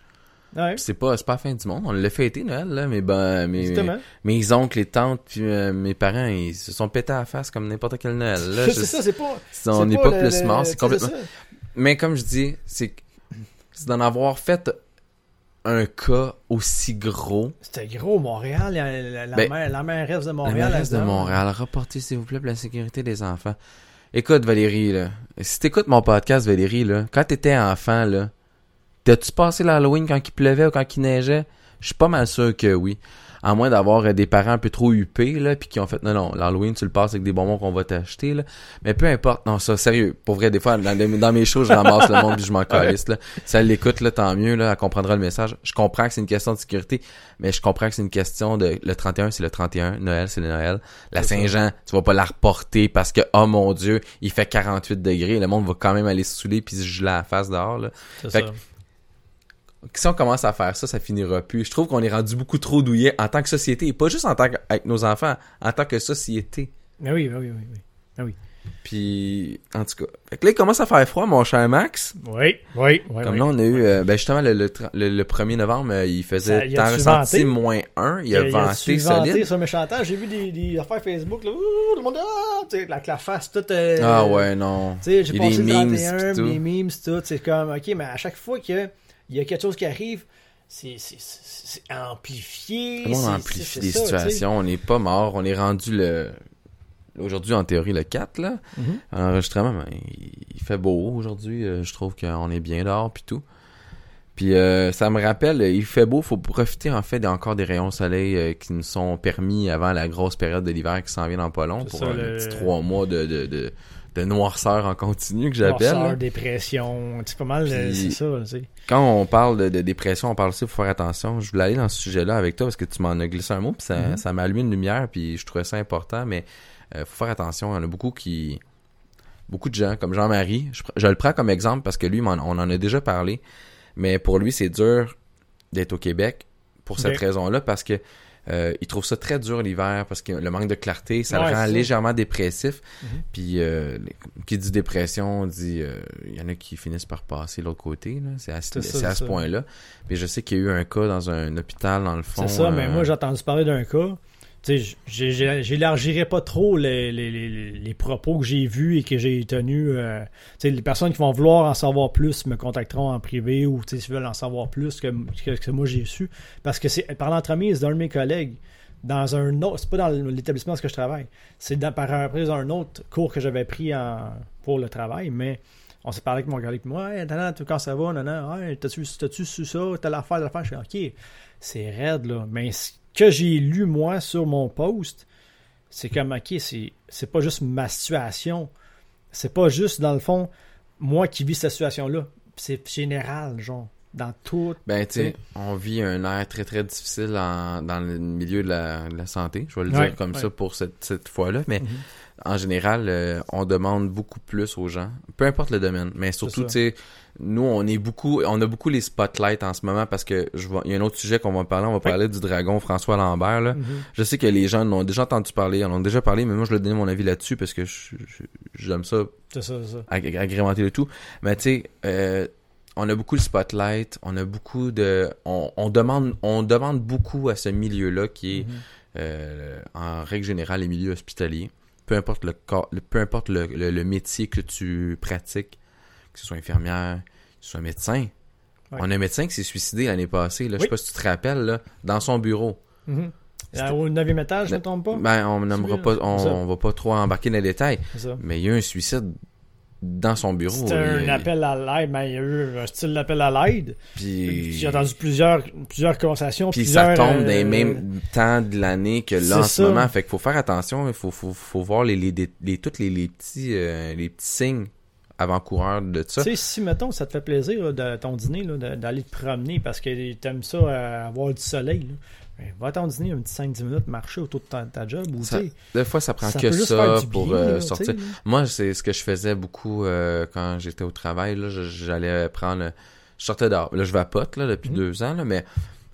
S2: Ouais,
S1: c'est pas, c'est pas la fin du monde. On l'a fêté, Noël, là, mais ben, mes,
S2: justement.
S1: mes oncles, les tantes, puis euh, mes parents, ils se sont pétés à la face comme n'importe quel Noël.
S2: C'est ça, c'est pas.
S1: on n'est pas,
S2: le-
S1: plus
S2: le-
S1: mort, c'est complètement... Mais comme je dis, c'est d'en avoir fait un cas aussi gros.
S2: C'était gros, Montréal, la, la, la
S1: Ben,
S2: la mairesse de
S1: La
S2: Montréal.
S1: mairesse de
S2: là-dedans.
S1: Montréal, reportez s'il vous plaît pour la sécurité des enfants. Écoute Valérie, là, si t'écoutes mon podcast Valérie, là, quand t'étais enfant, là, t'as-tu passé l'Halloween quand il pleuvait ou quand il neigeait? Je suis pas mal sûr que oui. À moins d'avoir euh, des parents un peu trop huppés, là, puis qui ont fait, non, non, l'Halloween, tu le passes avec des bonbons qu'on va t'acheter, là. Mais peu importe, non, ça, sérieux. Pour vrai, des fois, dans, dans mes shows, je ramasse le monde puis je m'en calisse, là. Si elle l'écoute, là, tant mieux, là, elle comprendra le message. Je comprends que c'est une question de sécurité, mais je comprends que c'est une question de, le 31, c'est le 31, Noël, c'est le Noël. La. Saint-Jean, tu vas pas la reporter parce que, oh mon dieu, il fait 48 degrés, le monde va quand même aller se saouler puis se geler la face dehors, là. Fait
S2: ça.
S1: que- si on commence à faire ça, ça finira plus. Je trouve qu'on est rendu beaucoup trop douillet en tant que société, et pas juste en tant qu'avec nos enfants, en tant que société.
S2: Mais oui, oui, oui, oui.
S1: Puis, en tout cas. Fait que là, il commence à faire froid, mon cher Max.
S2: Oui, oui, oui.
S1: Comme
S2: oui.
S1: là, on a eu, euh, ben justement, le, le, tra- le- le 1er novembre, euh, il
S2: Ça,
S1: faisait,
S2: a-tu
S1: ressenti moins 1, il a vanté
S2: a-tu
S1: solide.
S2: mes chantages? J'ai vu des, des affaires Facebook, là, ouh, le monde, ah, tu sais, avec la face toute... euh,
S1: Ah ouais, non.
S2: Tu sais, j'ai
S1: a
S2: passé
S1: des
S2: le
S1: memes,
S2: 31,
S1: pis tout.
S2: des memes, tout. C'est comme, ok, mais à chaque fois qu'il y a quelque chose qui arrive, c'est amplifié.
S1: Le monde
S2: c'est-
S1: amplifie des
S2: ça,
S1: situations. On n'est pas mort. On est rendu le. Aujourd'hui, en théorie, le 4, là.
S2: Mhm.
S1: Enregistrement, ben, il il fait beau aujourd'hui. euh, Je trouve qu'on est bien dehors, puis tout. Puis euh, ça me rappelle, euh, il fait beau, faut profiter en fait encore des rayons soleil euh, qui nous sont permis avant la grosse période de l'hiver qui s'en vient dans pas long pour
S2: ça,
S1: un
S2: le-
S1: petit trois mois de, de, de, de noirceur en continu que j'appelle.
S2: Noirceur,
S1: là.
S2: dépression, c'est pas mal, euh, c'est ça.
S1: Quand on parle de, de dépression, on parle aussi, faut faire attention. Je voulais aller dans ce sujet-là avec toi parce que tu m'en as glissé un mot, puis ça,
S2: Mhm.
S1: ça m'a allumé une lumière, puis je trouvais ça important, mais euh, faut faire attention. Il y en a beaucoup qui... Beaucoup de gens, comme Jean-Marie, je, le prends comme exemple parce que lui, on en a déjà parlé, mais pour lui, c'est dur d'être au Québec pour cette raison-là parce que euh, il trouve ça très dur l'hiver parce que le manque de clarté, ça
S2: Ouais,
S1: le rend légèrement dépressif.
S2: Mhm.
S1: Puis euh, qui dit dépression dit euh, il y en a qui finissent par passer de l'autre côté là, c'est à,
S2: ça,
S1: à ce point-là. Puis je sais qu'il y a eu un cas dans un hôpital dans le fond.
S2: C'est ça,
S1: euh,
S2: mais moi j'ai entendu parler d'un cas. Tu sais, j'ai- j'ai- j'élargirai pas trop les, propos que j'ai vus et que j'ai tenus. euh, les personnes qui vont vouloir en savoir plus me contacteront en privé ou s'ils veulent en savoir plus que, que, moi j'ai su. Parce que c'est par l'entremise d'un de mes collègues dans un autre, c'est pas dans l'établissement où je travaille, c'est par après un autre cours que j'avais pris pour le travail, mais on s'est parlé avec mon collègue, moi, hey, quand ça va, non, ouais, t'as-tu, t'as-tu su ça, t'as l'affaire, l'affaire, je suis ok, c'est raide, là, mais que j'ai lu, moi, sur mon post, c'est comme, ok, c'est, pas juste ma situation, c'est pas juste, dans le fond, moi qui vis cette situation-là, c'est général, genre, dans tout,
S1: Ben, tu sais, on vit un air très très difficile en- dans le milieu de la, de la santé, je vais le
S2: Ouais,
S1: dire comme
S2: ouais.
S1: ça pour cette, cette fois-là, mais
S2: Mhm.
S1: En général, euh, on demande beaucoup plus aux gens, peu importe le domaine, mais surtout, tu sais, nous, on est beaucoup, on a beaucoup les spotlights en ce moment parce que je vois, il y a un autre sujet qu'on va parler, on va parler du dragon François Lambert, là.
S2: Mhm.
S1: Je sais que les gens en ont déjà entendu parler, en ont déjà parlé, mais moi, je vais donner mon avis là-dessus parce que j'aime ça
S2: ça, ça.
S1: ag- agrémenter le tout. Mais tu sais, euh, on a beaucoup le spotlight, on a beaucoup de, on, on demande, on demande beaucoup à ce milieu-là qui est,
S2: Mhm.
S1: euh, en règle générale, les milieux hospitaliers. Peu importe le corps, le- peu importe le, le- le métier que tu pratiques, que ce soit infirmière, que ce soit médecin.
S2: Ouais.
S1: On a un médecin qui s'est suicidé l'année passée, là, je
S2: Oui.
S1: sais pas si tu te rappelles, là, dans son bureau. C'était-
S2: Au 9e étage, je ne me trompe pas?
S1: Ben, on
S2: Celui-là,
S1: pas,
S2: ça.
S1: on, on va pas trop embarquer dans les détails, mais il y a eu un suicide dans son bureau.
S2: C'était un
S1: Il-
S2: appel à l'aide, mais il y a eu un style d'appel à l'aide.
S1: Puis,
S2: J'ai entendu plusieurs, plusieurs conversations.
S1: puis
S2: plusieurs,
S1: ça tombe
S2: euh,
S1: dans les mêmes temps de l'année que là en ce
S2: ça.
S1: moment. Fait qu'il faut faire attention. Il faut, faut, faut voir les, les, tous les, les petits, euh, les petits signes avant-coureurs de ça.
S2: Tu sais, si, mettons, ça te fait plaisir là, de ton dîner, d'aller te promener parce que t'aimes ça, euh, avoir du soleil, là, va à ton dîner un petit 5-10 minutes, marcher autour de ta, ta job. Ou,
S1: Ça-
S2: tu sais,
S1: Des fois, ça prend
S2: ça
S1: que ça pour
S2: bien,
S1: euh,
S2: là,
S1: sortir. Moi, c'est ce que je faisais beaucoup euh, quand j'étais au travail. J'allais prendre... Je sortais dehors. Là, je vapote là, depuis
S2: Mhm.
S1: deux ans, là, mais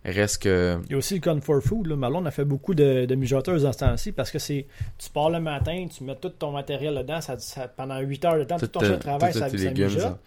S1: reste que...
S2: Il y a aussi le comfort food. Là. Malone a fait beaucoup de, de mijoteuses dans ce temps-ci parce que c'est tu pars le matin, tu mets tout ton matériel dedans, ça, ça- pendant 8 heures de temps, tout, ton
S1: euh,
S2: travail, ça, ça mijote.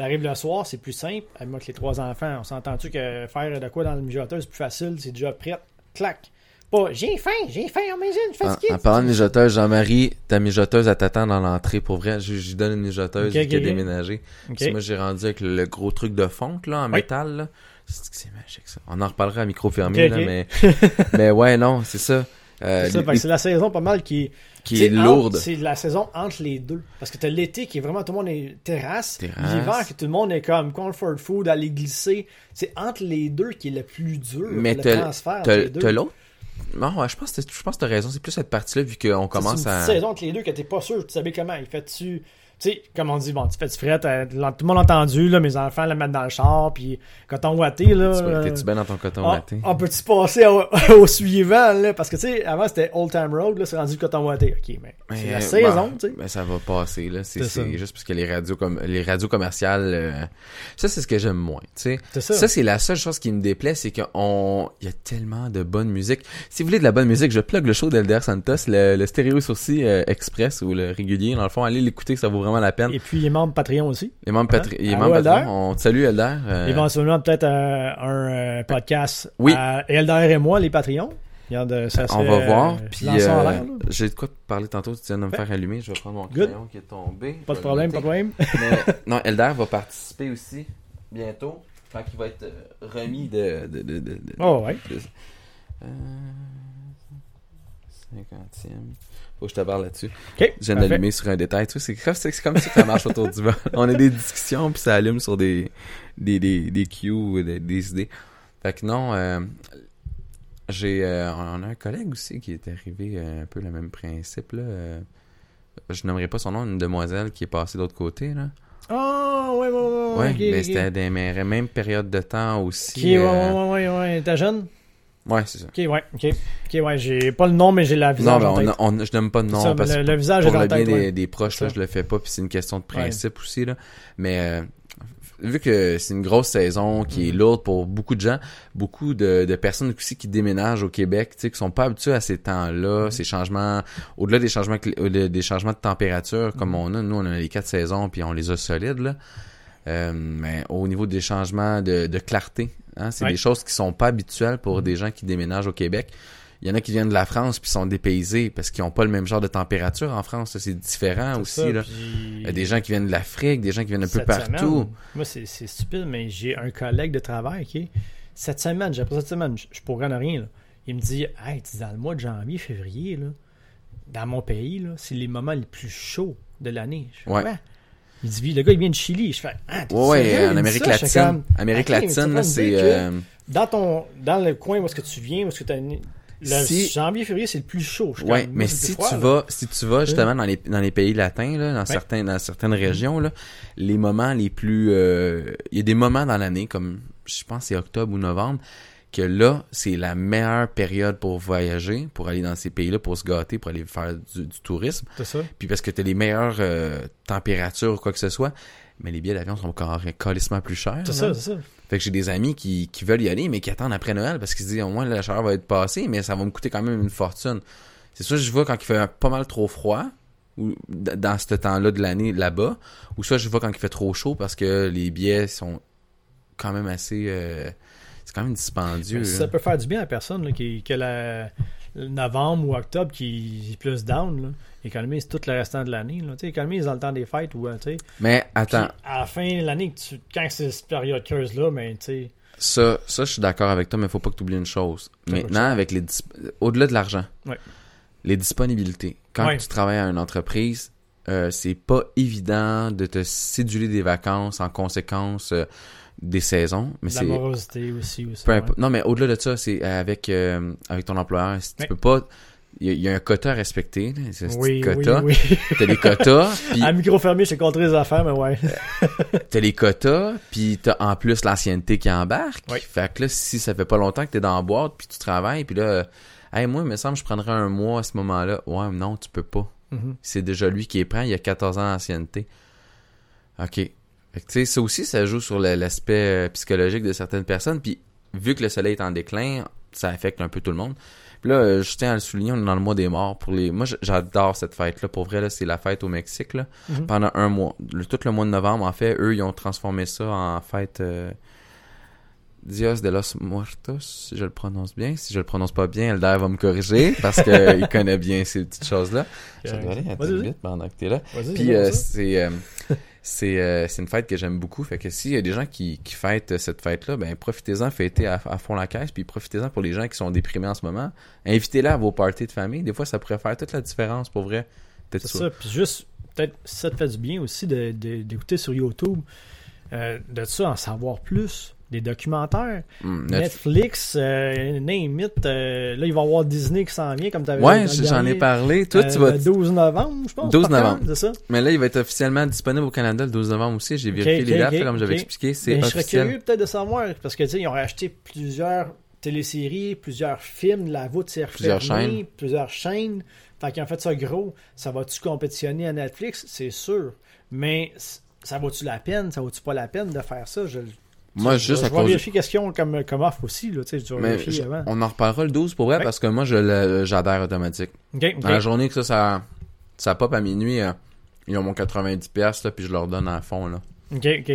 S2: T'arrives le soir, c'est plus simple. Avec les trois enfants, on s'entend-tu que faire de quoi dans le mijoteur, c'est plus facile, c'est déjà prêt. Clac. Pas j'ai faim, j'ai faim, on maison, je suis
S1: En,
S2: fatigué.
S1: en parlant de mijoteuse, Jean-Marie, ta mijoteuse, elle t'attend dans l'entrée. Pour vrai, je je donne une mijoteuse qui a déménagé. Puis Moi, j'ai rendu avec le, le gros truc de fonte, là, en
S2: Oui.
S1: métal, là. C'est que c'est magique, ça. On en reparlera à micro fermé, là, mais... mais ouais, non, c'est ça. Euh,
S2: C'est ça,
S1: les-
S2: que c'est la saison pas mal qui,
S1: qui est lourde.
S2: C'est la saison entre les deux. Parce que t'as l'été qui est vraiment tout le monde est terrasse.
S1: Terrasse.
S2: L'hiver que tout le monde est comme comfort food, aller glisser. C'est entre les deux qui est le plus dur.
S1: Mais
S2: le transfert
S1: T'as l'autre? Non, ouais, je pense que t'as- je pense que t'as raison. C'est plus cette partie-là, vu qu'on commence
S2: C'est une
S1: à...
S2: saison entre les deux que t'es pas sûr, tu savais comment. Il fait-tu. Tu sais, comme on dit, bon, tu fais du fret, euh, tout le monde a entendu, là, mes enfants le mettent dans le char, puis coton ouaté, là.
S1: Tu-
S2: euh,
S1: T'es-tu bien dans ton coton
S2: on,
S1: maté?
S2: on peut-tu passer au, au suivant, là? Parce que, tu sais, avant, c'était Old Time Road, là, c'est rendu le coton ouaté. OK, mais c'est
S1: Mais,
S2: la
S1: euh,
S2: saison,
S1: bah,
S2: tu sais.
S1: ben, ça va passer, là. C'est juste parce que les radios, les radios commerciales, euh, ça, c'est ce que j'aime moins, tu sais.
S2: Ça.
S1: Ça, c'est la seule chose qui me déplaît, c'est qu'on, il y a tellement de bonne musique. Si vous voulez de la bonne musique, je plug le show d'Elder Santos, le, le stéréo sourcil euh, express ou le régulier. Dans le fond, allez l'écouter, ça vaut vraiment la peine.
S2: Et puis, il est membre Patreon aussi.
S1: Les membres Patri- les
S2: Allô,
S1: membres
S2: Elder?
S1: Patreon, on te salue Elder. euh,
S2: Éventuellement, peut-être euh, un euh, podcast
S1: Oui.
S2: Elder et moi, les Patreons. Regarde, euh, ça
S1: on va voir. Puis, j'ai de quoi te parler tantôt. Tu viens de me faire allumer. Je vais prendre mon
S2: Good.
S1: crayon qui est tombé.
S2: Pas de problème, pas de problème.
S1: Mais, non, Elder va participer aussi bientôt. Fait qu'il va être remis de. de, de, de,
S2: Oh, ouais.
S1: de- euh, 50e. Faut que je te parle là-dessus. Je viens d'allumer sur un détail. Tu vois, c'est comme, c'est comme ça que ça marche autour du vol. On a des discussions, puis ça allume sur des, des, des, des cues ou des, des idées. Fait que non, euh, j'ai, euh, on a un collègue aussi qui est arrivé euh, un peu le même principe, là. je nommerai pas son nom, une demoiselle qui est passée de l'autre côté, là.
S2: Ah, ouais, ouais, ouais.
S1: Ouais,
S2: ouais,
S1: mais
S2: ok.
S1: c'était des mêmes, mêmes périodes de temps aussi.
S2: Ouais,
S1: euh,
S2: ouais, ouais, ouais, ouais. T'es jeune?
S1: Ouais, c'est ça.
S2: Ok, ouais, ok. Ok, ouais, j'ai pas le nom, mais j'ai la
S1: Non,
S2: visage
S1: ben,
S2: en
S1: on, on- je nomme pas de nom
S2: ça,
S1: parce
S2: le,
S1: que
S2: le visage est
S1: pour
S2: dans
S1: le bien
S2: tête,
S1: des,
S2: ouais.
S1: des proches, là, je le fais pas, puis c'est une question de principe aussi, là. Mais euh, vu que c'est une grosse saison qui
S2: Mm.
S1: est lourde pour beaucoup de gens, beaucoup de, de personnes aussi qui déménagent au Québec, tu sais, qui sont pas habitués à ces temps-là,
S2: Mm.
S1: ces changements, au-delà des changements au-delà des changements de température
S2: Mm.
S1: comme on a, nous on a les quatre saisons puis on les a solides là. Euh, mais au niveau des changements de, de clarté, hein, c'est
S2: Ouais.
S1: des choses qui sont pas habituelles pour des gens qui déménagent au Québec. Il y en a qui viennent de la France puis sont dépaysés parce qu'ils ont pas le même genre de température en France. C'est différent aussi.
S2: ça,
S1: là.
S2: puis-
S1: Il y a des gens qui viennent de l'Afrique, des gens qui viennent un peu partout.
S2: semaine, moi, c'est stupide, mais j'ai un collègue de travail qui, cette semaine, j'ai cette semaine, je, je pourrais en rien. là. Il me dit, hey, tu dans le mois de janvier, février, là, dans mon pays, là, c'est les moments les plus chauds de l'année. Je fais,
S1: Ouais.
S2: Il dit, le gars, il vient de Chili. Je fais, ah, t'es
S1: Ouais,
S2: sérieux?
S1: En Amérique
S2: ça?
S1: Latine.
S2: comme,
S1: Amérique latine, c'est. euh,
S2: dans ton, dans le coin où est-ce que tu viens, où est-ce que tu as né- le
S1: Si-
S2: janvier, février, c'est le plus chaud. Je
S1: Ouais, mais si
S2: froid,
S1: tu
S2: là.
S1: vas, si tu vas justement dans les dans les pays latins là, dans certains dans certaines régions là, les moments les plus, euh, il y a des moments dans l'année comme je pense que c'est octobre ou novembre que là c'est la meilleure période pour voyager, pour aller dans ces pays-là, pour se gâter, pour aller faire du, du tourisme,
S2: C'est ça.
S1: puis parce que t'as les meilleures euh, températures ou quoi que ce soit. Mais les billets d'avion sont encore calissement plus chers.
S2: C'est ça, c'est ça.
S1: Fait que j'ai des amis qui, qui veulent y aller, mais qui attendent après Noël parce qu'ils se disent au moins la chaleur va être passée, mais ça va me coûter quand même une fortune. C'est soit je vais quand il fait pas mal trop froid, ou dans ce temps-là de l'année là-bas, ou soit je vais quand il fait trop chaud parce que les billets sont quand même assez. euh, c'est quand même dispendieux. Là.
S2: ça peut faire du bien à personne là, qui, que la, le novembre ou octobre qui est plus down, là, économise tout le restant de l'année. Tu économise dans le temps des fêtes ou euh, tu.
S1: Mais
S2: Puis
S1: attends,
S2: à la fin de l'année, tu- quand c'est cette période creuse là, mais tu sais.
S1: ça, ça je suis d'accord avec toi, mais faut pas que tu oublies une chose. Maintenant, avec les au-delà de l'argent,
S2: Ouais.
S1: les disponibilités. Quand
S2: Ouais.
S1: tu travailles à une entreprise, euh, c'est pas évident de te céduler des vacances en conséquence euh, des saisons, mais c'est
S2: L'amorosité aussi. aussi
S1: peu
S2: ouais.
S1: importe. Non, mais au-delà de ça, c'est avec euh, avec ton employeur, si tu
S2: Ouais.
S1: peux pas il y, a- il y a un quota à respecter,
S2: Oui, oui,
S1: quota.
S2: oui.
S1: T'as les quotas, puis
S2: À micro fermé, j'ai contré les affaires, mais ouais.
S1: t'as les quotas, puis t'as en plus l'ancienneté qui embarque.
S2: Oui.
S1: Fait que là, si ça fait pas longtemps que t'es dans la boîte, puis tu travailles, puis là, euh, hey, moi, il me semble que je prendrais un mois à ce moment-là. Ouais, non, tu peux pas.
S2: Mhm.
S1: C'est déjà lui qui est prend, il a 14 ans d'ancienneté. OK. Fait que, ça aussi, ça joue sur l'aspect euh, psychologique de certaines personnes. Puis, vu que le soleil est en déclin, ça affecte un peu tout le monde. Puis là, euh, je tiens à le souligner, on est dans le mois des morts. Pour les, Moi, j'adore cette fête-là. Pour vrai, là, c'est la fête au Mexique, là.
S2: Mhm.
S1: Pendant un mois. Le- tout le mois de novembre, en fait, eux, ils ont transformé ça en fête... euh, Dios de los Muertos, si je le prononce bien. Si je le prononce pas bien, Elder va me corriger parce qu'il connaît bien ces petites choses-là. Ça aller pendant que t'es là. Puis euh, c'est euh, c'est euh, c'est une fête que j'aime beaucoup. Fait que s'il y a des gens qui, qui fêtent cette fête-là, ben profitez-en, fêtez à, à fond la caisse, puis profitez-en pour les gens qui sont déprimés en ce moment. Invitez-les à vos parties de famille. Des fois, ça pourrait faire toute la différence pour vrai. Peut-être
S2: C'est
S1: ça.
S2: Puis juste, peut-être, ça te fait du bien aussi de- de- d'écouter sur YouTube, euh, de ça, en savoir plus. Des documentaires.
S1: Hum, Netflix.
S2: Netflix, euh, name it. euh, là, il va y avoir Disney qui s'en vient, comme tu avais
S1: Ouais, j'en ai parlé. Toi, tu vas.
S2: Le 12 novembre, je pense.
S1: 12
S2: pas quand,
S1: novembre.
S2: C'est ça.
S1: Mais là, il va être officiellement disponible au Canada le 12 novembre aussi. J'ai vérifié les dates, comme j'avais expliqué. C'est
S2: Mais je serais
S1: officiel.
S2: curieux peut-être de savoir, parce que tu sais, ils ont racheté plusieurs téléséries, plusieurs films, la voûte s'est
S1: Plusieurs chaînes.
S2: plusieurs chaînes. Fait ont fait ça gros. Ça va-tu compétitionner à Netflix? C'est sûr. Mais ça vaut-tu la peine? Ça vaut-tu pas la peine de faire ça? Je,
S1: Moi,
S2: je,
S1: juste
S2: je
S1: à cause.
S2: vérifier qu'est-ce qu'ils ont comme, comme offre aussi. Là, tu je avant.
S1: on en reparlera le 12 pour vrai
S2: Ouais.
S1: parce que moi, j'adhère automatique. Dans la journée que ça, ça, ça pop à minuit, euh, ils ont mon 90$, piastres, là, puis je leur donne à fond. Là.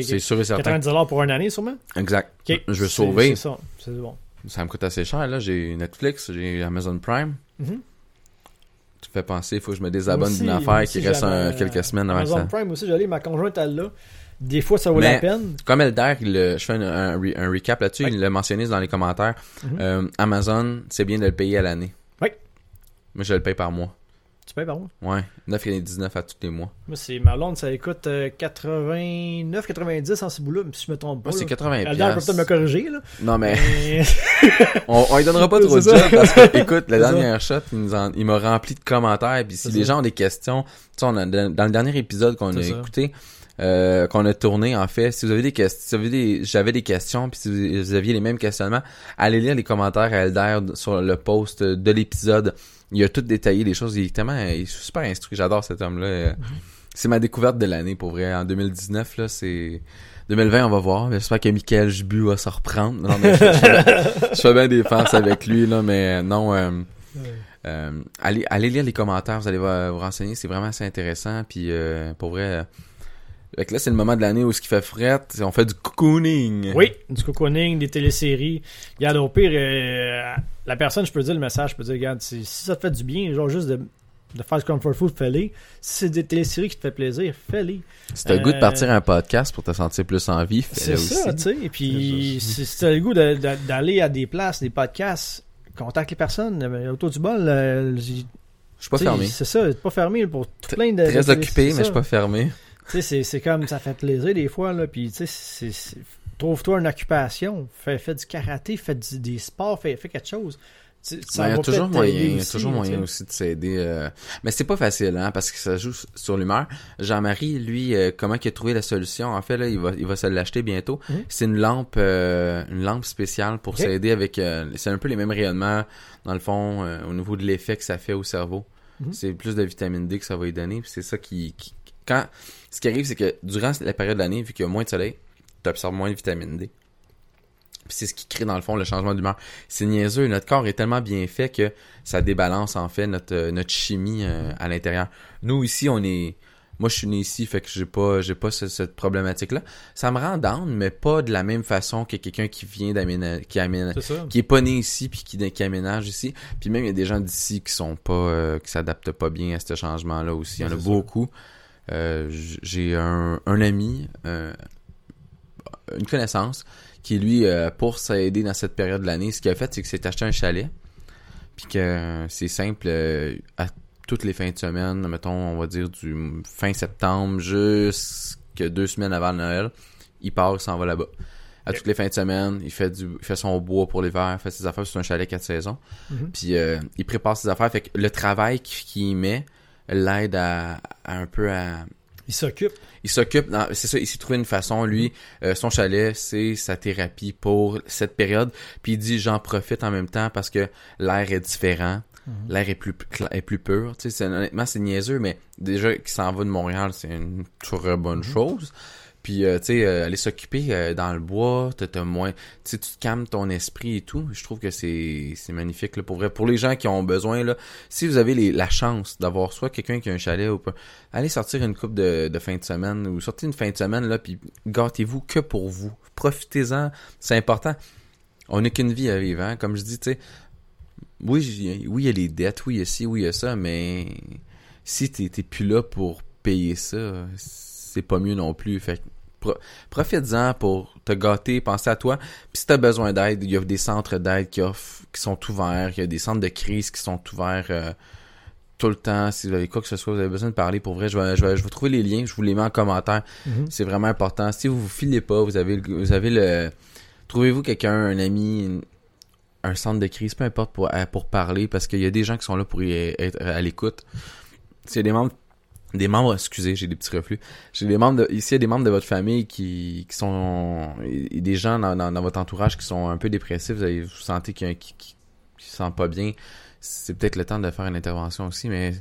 S1: C'est sûr et certain.
S2: 90$ pour une année, sûrement?
S1: Exact. Je veux sauver.
S2: C'est ça. C'est bon.
S1: Ça me coûte assez cher. là. J'ai Netflix, j'ai Amazon Prime.
S2: Mhm.
S1: Tu me fais penser, il faut que je me désabonne d'une affaire qui reste un-
S2: euh,
S1: quelques semaines avant
S2: Amazon
S1: ça.
S2: Prime aussi, j'allais, ma conjointe, elle l'a. Des fois, ça vaut
S1: Mais-
S2: la peine.
S1: Comme Elder, il je fais un, un re- un recap là-dessus, il l'a mentionné dans les commentaires.
S2: Mhm.
S1: Euh, Amazon, c'est bien de le payer à l'année.
S2: Oui.
S1: Moi, je le paye par mois.
S2: Tu payes par mois?
S1: Ouais, 9,99 à tous les mois.
S2: Moi, c'est ma blonde, ça coûte euh, 89, 90 en ce bout-là, si je me trompe pas.
S1: Moi, c'est
S2: là.
S1: 80
S2: Elder peut peut-être me corriger, là.
S1: Non, mais
S2: Mais-
S1: on, on lui donnera pas trop de job parce que, écoute, la
S2: ça.
S1: dernière shot, il, m'a rempli de commentaires. Puis si les
S2: ça.
S1: gens ont des questions, tu sais, on a- dans le dernier épisode qu'on a
S2: ça.
S1: écouté, euh, qu'on a tourné, en fait, si vous avez des questions, si vous avez des, j'avais des questions, puis si vous, aviez les mêmes questionnements, allez lire les commentaires à Elder sur le post de l'épisode. Il a tout détaillé, les choses. Il est tellement, il est super instruit. J'adore cet homme-là. Euh,
S2: Mhm.
S1: C'est ma découverte de l'année, pour vrai. En 2019, là, c'est... 2020, on va voir. J'espère que Michael Jubu va se reprendre. Non, mais je, je- je fais bien des farces avec lui, là, mais non... euh, euh, allez, allez lire les commentaires, vous allez vous, renseigner, c'est vraiment assez intéressant. Puis euh, pour vrai, euh, fait que là c'est le moment de l'année où ce qui fait fret, c'est- on fait du cocooning.
S2: Oui, du cocooning, des téléséries. Regarde, au pire, euh, la personne, je peux dire le message, je peux dire, regarde, si, si ça te fait du bien, genre juste de, de faire du comfort food, fais-les. Si c'est des téléséries qui te fait plaisir, fais-les.
S1: Si t'as le goût de
S2: Euh,
S1: partir un podcast pour te sentir plus en vie,
S2: C'est
S1: fais-le
S2: ça,
S1: aussi.
S2: tu sais. Et puis,
S1: C'est
S2: si si t'as le goût de- de- d'aller à des places, des podcasts, contacte les personnes. euh, Autour du bol, euh,
S1: Je suis pas fermé.
S2: C'est ça, pas fermé pour tout plein de.
S1: Très
S2: de-
S1: occupé,
S2: c'est
S1: mais je
S2: ça.
S1: suis pas fermé.
S2: Tu sais, c'est- c'est comme ça fait plaisir des fois, là. Puis, tu sais, trouve-toi une occupation. Fais, fais du karaté, fais du- des sports, fais, fais quelque chose.
S1: Ben, il y a toujours moyen, il y a
S2: aussi,
S1: toujours moyen aussi de s'aider. euh, Mais c'est pas facile, hein, parce que ça joue sur l'humeur. Jean-Marie, lui, euh, comment il a trouvé la solution? En fait, là, il va, il va se l'acheter bientôt.
S2: Mhm.
S1: C'est une lampe, euh, une lampe spéciale pour s'aider avec. euh, c'est un peu les mêmes rayonnements dans le fond euh, au niveau de l'effet que ça fait au cerveau.
S2: Mhm.
S1: C'est plus de vitamine D que ça va lui donner. C'est ça qui, qui- quand ce qui arrive, c'est que durant la période de l'année, vu qu'il y a moins de soleil, tu absorbes moins de vitamine D. Puis c'est ce qui crée dans le fond le changement d'humeur. C'est niaiseux, notre corps est tellement bien fait que ça débalance en fait notre euh, notre chimie euh, à l'intérieur. Nous ici, on est moi je suis né ici fait que j'ai pas j'ai pas ce- cette problématique là. Ça me rend down mais pas de la même façon que quelqu'un qui vient d'aménager qui amène qui est pas né ici puis qui, qui aménage ici. Puis même il y a des gens d'ici qui sont pas euh, qui s'adaptent pas bien à ce changement là aussi. Il y en a
S2: ça.
S1: Euh, j'ai un, un ami euh, une connaissance qui lui euh, pour s'aider dans cette période de l'année, ce qu'il a fait c'est que s'est acheté un chalet. Puis que c'est simple euh, à toutes les fins de semaine, mettons on va dire du fin septembre jusque deux semaines avant Noël, il part, il s'en va là-bas. À toutes les fins de semaine, il fait du il fait son bois pour l'hiver, fait ses affaires sur un chalet quatre saisons.
S2: Mhm.
S1: Puis euh, il prépare ses affaires. Fait que le travail qu'il qu'il met l'aide à, à un peu à.
S2: Il s'occupe.
S1: Il s'occupe, c'est ça, il s'est trouvé une façon, lui, euh, son chalet, c'est sa thérapie pour cette période. Puis il dit, j'en profite en même temps parce que l'air est différent,
S2: Mhm.
S1: l'air est plus est plus pur. Tu sais, c'est- honnêtement, c'est niaiseux, mais déjà qu'il s'en va de Montréal, c'est une très bonne chose. Puis, euh, tu sais, euh, aller s'occuper euh, dans le bois, t'as moins... Tu te calmes ton esprit et tout. Je trouve que c'est magnifique, là, pour vrai. Pour les gens qui ont besoin, là, si vous avez la chance d'avoir soit quelqu'un qui a un chalet ou pas, allez sortir une coupe de, fin de semaine ou sortez une fin de semaine, là, puis gâtez-vous que pour vous. Profitez-en, c'est important. On n'a qu'une vie à vivre, hein. Comme je dis, tu sais, oui, oui, il y a les dettes, oui, il y a ci, oui, il y a ça, mais si t'es plus là pour payer ça, c'est pas mieux non plus. Pro- profites-en pour te gâter, penser à toi. Puis si t'as besoin d'aide, il y a des centres d'aide qui offrent, qui sont ouverts, il y a des centres de crise qui sont ouverts euh, tout le temps. Si vous avez quoi que ce soit, vous avez besoin de parler, pour vrai, je vais, je vais, je vais trouver les liens, je vous les mets en commentaire.
S2: Mhm.
S1: C'est vraiment important. Si vous vous filez pas, vous avez, le- vous avez le, trouvez-vous quelqu'un, un ami, une- un centre de crise, peu importe pour, à- pour parler, parce qu'il y a des gens qui sont là pour y être à l'écoute. C'est des membres, des membres, excusez, j'ai des petits reflux. J'ai des membres de, ici, il y a des membres de votre famille qui, qui sont, et des gens dans, dans, dans votre entourage qui sont un peu dépressifs, vous, avez, vous sentez qu'il y a un qui, qui, qui se sent pas bien. C'est peut-être le temps de faire une intervention aussi, mais,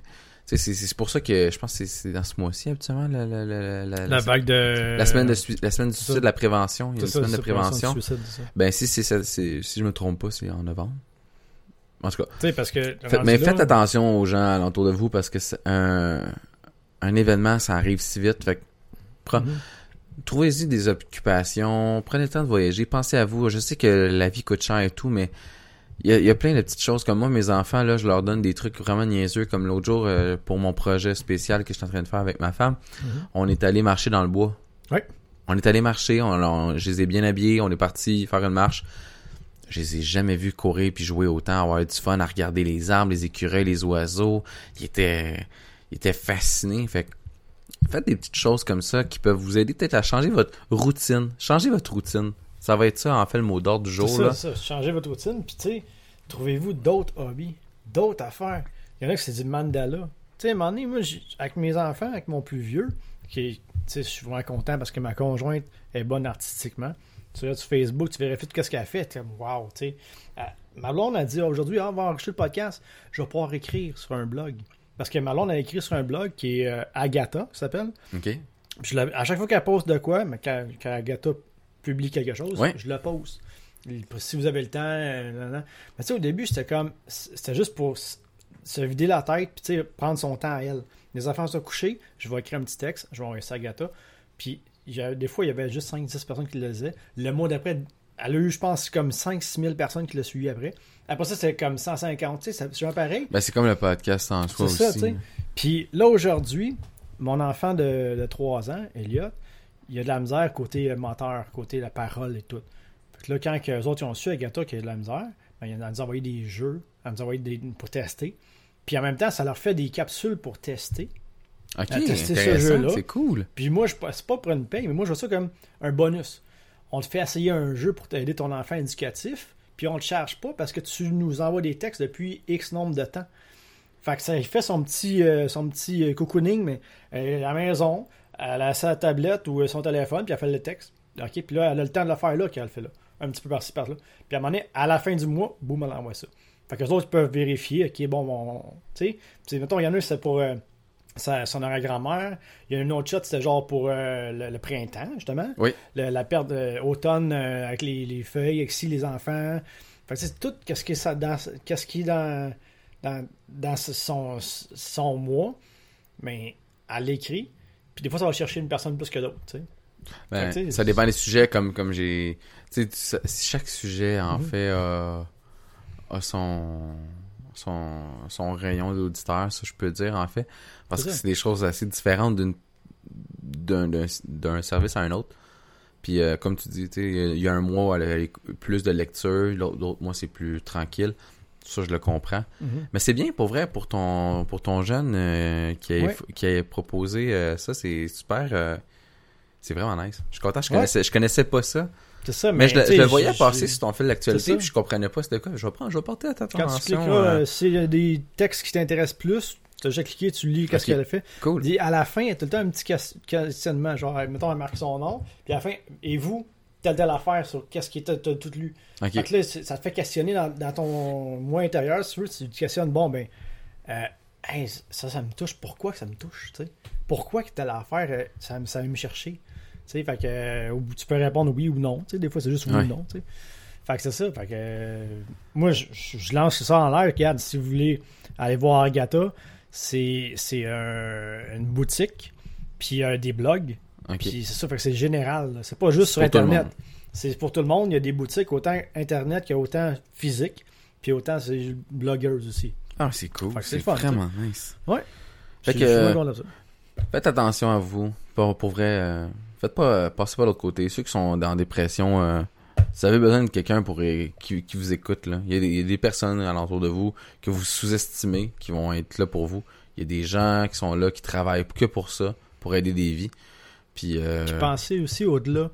S1: c'est c'est pour ça que je pense que c'est- c'est dans ce mois-ci, habituellement, la, la, la, la,
S2: La vague de.
S1: la semaine de la semaine du suicide, la prévention, il y a une semaine de
S2: prévention.
S1: Ben si c'est c'est si je me trompe pas, c'est en novembre. En tout cas,
S2: parce que.
S1: mais faites attention aux gens alentour de vous parce que c'est un un événement, ça arrive si vite. Fait que pre-
S2: Mhm.
S1: trouvez-y des occupations, prenez le temps de voyager, pensez à vous. Je sais que la vie coûte cher et tout, mais il y a, il y a plein de petites choses comme moi, mes enfants, là, je leur donne des trucs vraiment niaiseux, comme l'autre jour, euh, pour mon projet spécial que je suis en train de faire avec ma femme,
S2: Mhm.
S1: on est allé marcher dans le bois.
S2: Ouais.
S1: On est allé marcher, on, on- je les ai bien habillés, on est parti faire une marche. Je les ai jamais vus courir puis jouer autant, avoir du fun à regarder les arbres, les écureuils, les oiseaux. Ils étaient, ils étaient fascinés. Fait faites des petites choses comme ça qui peuvent vous aider peut-être à changer votre routine. Changez votre routine. Ça va être ça, en fait, le mot d'ordre du jour.
S2: C'est ça,
S1: là.
S2: ça. Changez votre routine, puis tu sais, trouvez-vous d'autres hobbies, d'autres affaires. Il y en a qui c'est du mandala. Tu sais, à un moment donné, moi, avec mes enfants, avec mon plus vieux, qui tu sais, je suis vraiment content parce que ma conjointe est bonne artistiquement. Tu regardes sur Facebook, tu vérifies tout ce qu'elle fait, t'es comme, wow, tu sais. Ma blonde a dit aujourd'hui, ah, on va enregistrer le podcast, je vais pouvoir écrire sur un blog. Parce que ma blonde a écrit sur un blog qui est euh, Agatha, ça s'appelle.
S1: OK?
S2: Je la- à chaque fois qu'elle poste de quoi, mais quand, quand Agatha publie quelque chose,
S1: Ouais.
S2: je le pose. Si vous avez le temps, euh. Mais tu sais, au début, c'était comme. C'était juste pour se vider la tête, puis tu sais, prendre son temps à elle. Les enfants sont couchés, je vais écrire un petit texte, je vais envoyer ça à Agatha. Puis il y a- des fois, il y avait juste 5-10 personnes qui le lisaient. Le mois d'après, elle a eu, je pense, comme 5-6 000 personnes qui l'ont suivi après. Après ça, c'était comme 150, tu sais, ça- c'est jamais pareil.
S1: Ben, c'est comme le podcast en soi
S2: C'est ça,
S1: aussi.
S2: sais. Puis là, aujourd'hui, mon enfant de, de 3 ans, Elliot, il a de la misère côté moteur, côté la parole et tout. Fait que là, quand eux autres ils ont su, Agatha, qu'il y a de la misère, ben, a nous envoyé des jeux, elle nous a envoyé des, pour tester. Puis en même temps, ça leur fait des capsules pour tester.
S1: OK,
S2: à tester ce jeu-là.
S1: c'est cool.
S2: Puis moi, je c'est pas pour une paye, mais moi, je vois ça comme un bonus. On te fait essayer un jeu pour t'aider ton enfant éducatif, puis on te charge pas parce que tu nous envoies des textes depuis X nombre de temps. Fait que ça fait son petit, euh, son petit euh, cocooning, mais euh, à la maison, elle a sa tablette ou son téléphone, puis elle fait le texte. OK, puis là, elle a le temps de le faire là qu'elle le fait là. Un petit peu par-ci, par-là. Puis à un moment donné, à la fin du mois, boum, elle envoie ça. Fait que les autres peuvent vérifier, OK, bon, bon, tu sais. Mettons, il y en a, c'est pour sa- son arrière-grand-mère. Il y a une autre shot, c'était genre pour euh, le, le printemps, justement.
S1: Oui.
S2: Le- la perte d'automne euh, avec les, les feuilles, avec si les enfants. Fait que c'est tout qu'est-ce qui est, ça- dans, qu'est-ce qui est dans, dans, dans son, son mois. Mais elle l'écrit. Puis des fois, ça va chercher une personne plus que d'autres, tu sais.
S1: Ben,
S2: Fait
S1: ça dépend des sujets, comme, comme j'ai. Tu sais, chaque sujet, en
S2: Mhm.
S1: fait, a, a son, son, son rayon d'auditeur, ça, je peux dire, en fait. Parce que c'est des choses assez différentes d'une- d'un service à un autre. Puis, euh, comme tu dis, il y a- un mois, elle a plus de lecture, l'autre mois, c'est plus tranquille. Ça, je le comprends. Mais c'est bien pour vrai pour ton pour ton jeune euh, qui, a,
S2: Ouais.
S1: qui a proposé euh, ça, c'est super. c'est vraiment nice. Je suis content, je
S2: Ouais.
S1: connaissais, je connaissais pas ça.
S2: C'est ça,
S1: Mais, je, le- je voyais
S2: je-
S1: passer
S2: je-
S1: sur ton fil d'actualité, puis je comprenais pas c'était quoi. Je vais prendre, je vais porter
S2: Quand tu
S1: attention.
S2: cliqueras,
S1: euh,
S2: s'il y a des textes qui t'intéressent plus, tu as déjà cliqué, tu lis qu'est-ce qu'elle a fait.
S1: cool.
S2: Dis, à la fin, il y a tout le temps un petit ques- questionnement. Genre, mettons, elle marque son nom. Puis à la fin, et vous, telle telle affaire sur qu'est-ce qui était tout lu.
S1: Ok.
S2: Fait que là, ça te fait questionner dans, dans ton moi intérieur. Si tu veux, tu te questionnes, bon, ben, euh, hey, ça, ça me touche. Pourquoi que ça me touche, tu sais? Pourquoi que telle affaire, euh, ça, ça me chercher? Tu sais, fait que euh, tu peux répondre oui ou non. Tu sais, des fois, c'est juste oui
S1: Ouais.
S2: ou non, tu sais. Fait que c'est ça. Fait que euh, moi, je, lance ça en l'air. Regarde, si vous voulez aller voir Agatha, c'est c'est un- une boutique, puis euh, des blogs. Puis c'est ça, fait que c'est général. C'est pas juste sur Internet. C'est pour tout le monde. Il y a des boutiques autant Internet qu'autant physique. Puis autant c'est blogueuses aussi.
S1: Ah, c'est cool.
S2: Fait que c'est
S1: C'est
S2: le fun,
S1: vraiment nice.
S2: Ouais.
S1: Fait
S2: Je-
S1: que,
S2: je.
S1: Faites attention à vous. Pour, pour vrai, euh, faites pas euh, passez pas de l'autre côté. Ceux qui sont dans dépression, euh, vous avez besoin de quelqu'un pour euh, qui, qui vous écoute, là. Il, y a des, il y a des personnes alentour de vous que vous sous-estimez, qui vont être là pour vous. Il y a des gens qui sont là, qui travaillent que pour ça, pour aider des vies. Puis, euh,
S2: Pensez aussi au-delà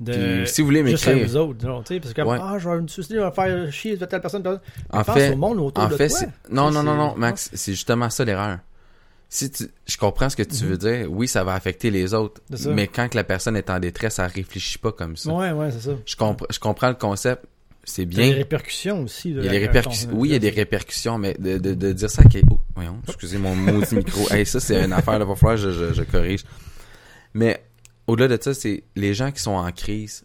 S2: de.
S1: puis si vous voulez
S2: Juste à
S1: m'écrire,
S2: vous autres, genre, parce que
S1: Ouais.
S2: ah, je vais me suicider, je vais faire chier telle personne.
S1: en
S2: pense
S1: fait,
S2: au monde autour
S1: en
S2: de
S1: fait,
S2: toi.
S1: non, non, non, non, Max, c'est justement ça l'erreur. Si tu, je comprends ce que tu
S2: Mhm.
S1: veux dire. Oui, ça va affecter les autres. Mais quand que la personne est en détresse, elle réfléchit pas comme ça.
S2: Ouais, ouais, c'est ça.
S1: Je, compre- je comprends le concept. C'est
S2: Il y a des
S1: bien.
S2: répercussions aussi. là,
S1: Il y a des répercussions. Oui, il y a des répercussions, mais de, de, de dire ça à quel... Oh, voyons, excusez mon maudit micro. Hey, ça, c'est une affaire, là, va falloir que je, je, je corrige. Mais, au-delà de ça, c'est les gens qui sont en crise,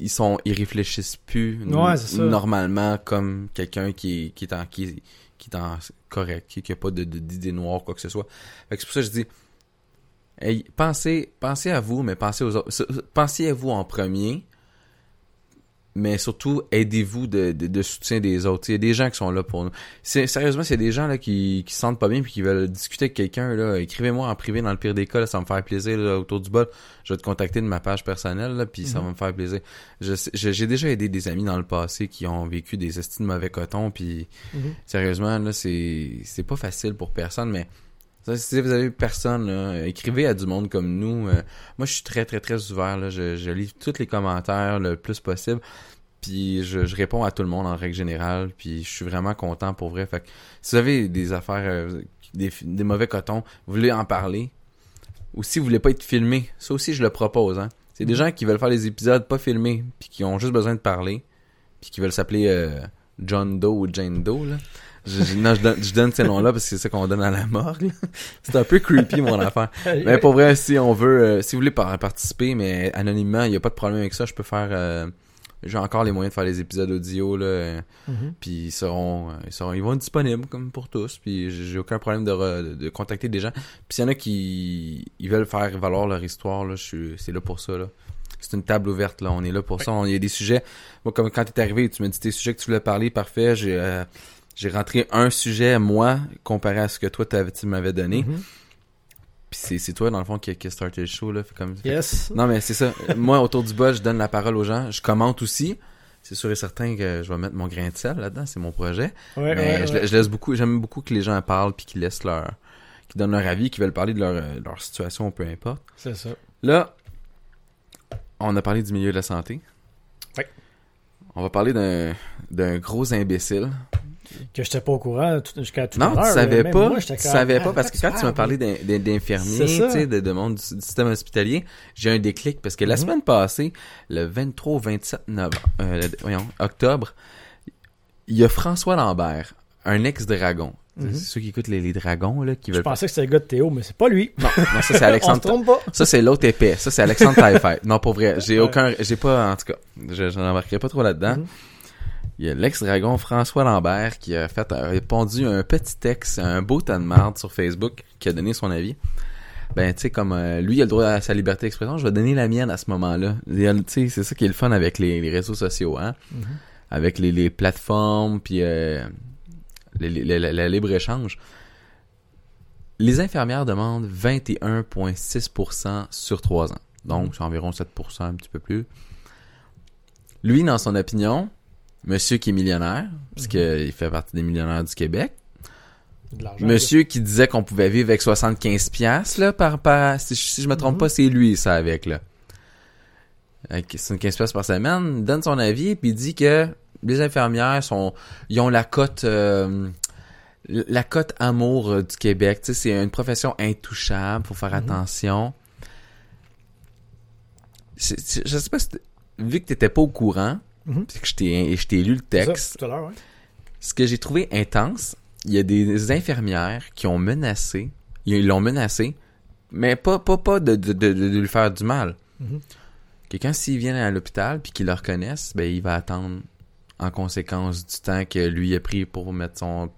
S1: ils sont, ils réfléchissent plus
S2: Ouais,
S1: normalement comme quelqu'un qui, qui est en, qui, qui est en correct, qui, qui a pas d'idées noires, quoi que ce soit. C'est pour ça que je dis, hey, pensez, pensez à vous, mais pensez aux autres. Pensez à vous en premier, mais surtout aidez-vous de, de, de soutien des autres. Il y a des gens qui sont là pour nous. Sérieusement, c'est des gens là qui, qui se sentent pas bien puis qui veulent discuter avec quelqu'un. là Écrivez-moi en privé dans le pire des cas, là, ça va me faire plaisir là, autour du bol. Je vais te contacter de ma page personnelle, là, puis ça
S2: Mhm.
S1: va me faire plaisir. J'ai déjà aidé des amis dans le passé qui ont vécu des estimes de mauvais coton, puis
S2: Mhm.
S1: sérieusement, là, c'est, c'est pas facile pour personne, mais si vous avez personne, là, écrivez à du monde comme nous. Euh, moi, je suis très, très, très ouvert. Là. Je, je lis tous les commentaires le plus possible. Puis je, je réponds à tout le monde en règle générale. Puis je suis vraiment content pour vrai. Fait que si vous avez des affaires, euh, des, des mauvais cotons, vous voulez en parler. Ou si vous voulez pas être filmé, ça aussi je le propose. Hein. C'est des
S2: Mhm.
S1: gens qui veulent faire des épisodes pas filmés, puis qui ont juste besoin de parler, puis qui veulent s'appeler euh, John Doe ou Jane Doe. Là. Je, je- non, je donne, je donne ces noms-là parce que c'est ça qu'on donne à la morgue. C'est un peu creepy mon affaire. Mais pour vrai, si on veut, euh, si vous voulez par- participer, mais anonymement, il n'y a pas de problème avec ça. Je peux faire. euh, J'ai encore les moyens de faire les épisodes audio là, euh,
S2: Mhm.
S1: puis ils seront, euh, ils seront, ils vont être disponibles comme pour tous. Puis j'ai aucun problème de, re- de, de contacter des gens. Puis s'il y en a qui ils veulent faire valoir leur histoire là, je suis, c'est là pour ça là. C'est une table ouverte là, on est là pour ça. On- Il y a des sujets. Moi, comme quand t'es arrivé, tu m'as dit tes sujets que tu voulais parler, parfait. J'ai euh, j'ai rentré un sujet moi comparé à ce que toi tu m'avais donné.
S2: Mhm.
S1: Puis c'est, toi, dans le fond, qui a, qui a starté le show, là. Fait comme...
S2: Yes.
S1: Non, mais c'est ça. Moi, autour du bol, je donne la parole aux gens. Je commente aussi. C'est sûr et certain que je vais mettre mon grain de sel là-dedans. C'est mon projet.
S2: Ouais,
S1: mais
S2: ouais,
S1: je,
S2: ouais.
S1: je laisse beaucoup, j'aime beaucoup que les gens parlent puis qu'ils laissent leur, qu'ils donnent leur avis, qu'ils veulent parler de leur, euh, leur situation, peu importe.
S2: C'est ça.
S1: Là, on a parlé du milieu de la santé.
S2: Ouais.
S1: On va parler d'un, d'un gros imbécile.
S2: Que j'étais pas au courant jusqu'à tout à
S1: Non,
S2: l'heure.
S1: tu savais pas.
S2: moi,
S1: tu savais
S2: ah,
S1: pas parce que quand tu m'as
S2: parles?
S1: parlé d'in- d'in- d'infirmiers, de, de monde du, système hospitalier, j'ai un déclic parce que la
S2: Mhm.
S1: semaine passée, le 23 au 27 novembre, euh, voyons, octobre, il y a François Lambert, un ex-dragon.
S2: Mhm.
S1: C'est ceux qui écoutent les, les dragons, là, qui
S2: Je
S1: veulent...
S2: pensais que c'était le gars de Théo, mais c'est pas lui.
S1: Non, non, ça c'est
S2: On se
S1: Alexandre...
S2: trompe pas.
S1: ça c'est l'autre épais. Ça c'est Alexandre Taillefer. Non, pour vrai, j'ai aucun... J'ai pas, en tout cas, je, je n'embarquerai pas trop là-dedans.
S2: Mhm.
S1: Il y a l'ex-dragon François Lambert qui a fait a répondu un petit texte, un beau tas de marde sur Facebook, qui a donné son avis. Ben, tu sais, comme euh, lui, il a le droit à sa liberté d'expression, je vais donner la mienne à ce moment-là. C'est ça qui est le fun avec les, les réseaux sociaux, hein.
S2: Mhm.
S1: Avec les, les plateformes, puis euh, le libre-échange. Les infirmières demandent 21,6% sur 3 ans. Donc, c'est environ 7%, un petit peu plus. Lui, dans son opinion, monsieur qui est millionnaire, parce
S2: Mhm.
S1: qu'il fait partie des millionnaires du Québec,
S2: De
S1: monsieur qui disait qu'on pouvait vivre avec 75 piastres, là, par, par, si, je- si je me trompe
S2: Mhm.
S1: pas, c'est lui, ça, avec, là. Avec 75 piastres par semaine, il donne son avis, puis il dit que les infirmières sont, ils ont la cote, euh, la cote amour euh, du Québec, tu sais, c'est une profession intouchable, faut faire
S2: Mhm.
S1: attention. Je, je- sais pas si, vu que t'étais pas au courant,
S2: Mhm.
S1: puis que je t'ai, lu le
S2: C'est ça,
S1: texte,
S2: Tout à l'heure, ouais.
S1: ce que j'ai trouvé intense, il y a des infirmières qui ont menacé, ils l'ont menacé, mais pas pas pas de, de, de, de lui faire du mal.
S2: Mhm.
S1: Que quand s'ils viennent à l'hôpital puis qu'ils le reconnaissent, ben il va attendre en conséquence du temps que lui a pris pour mettre son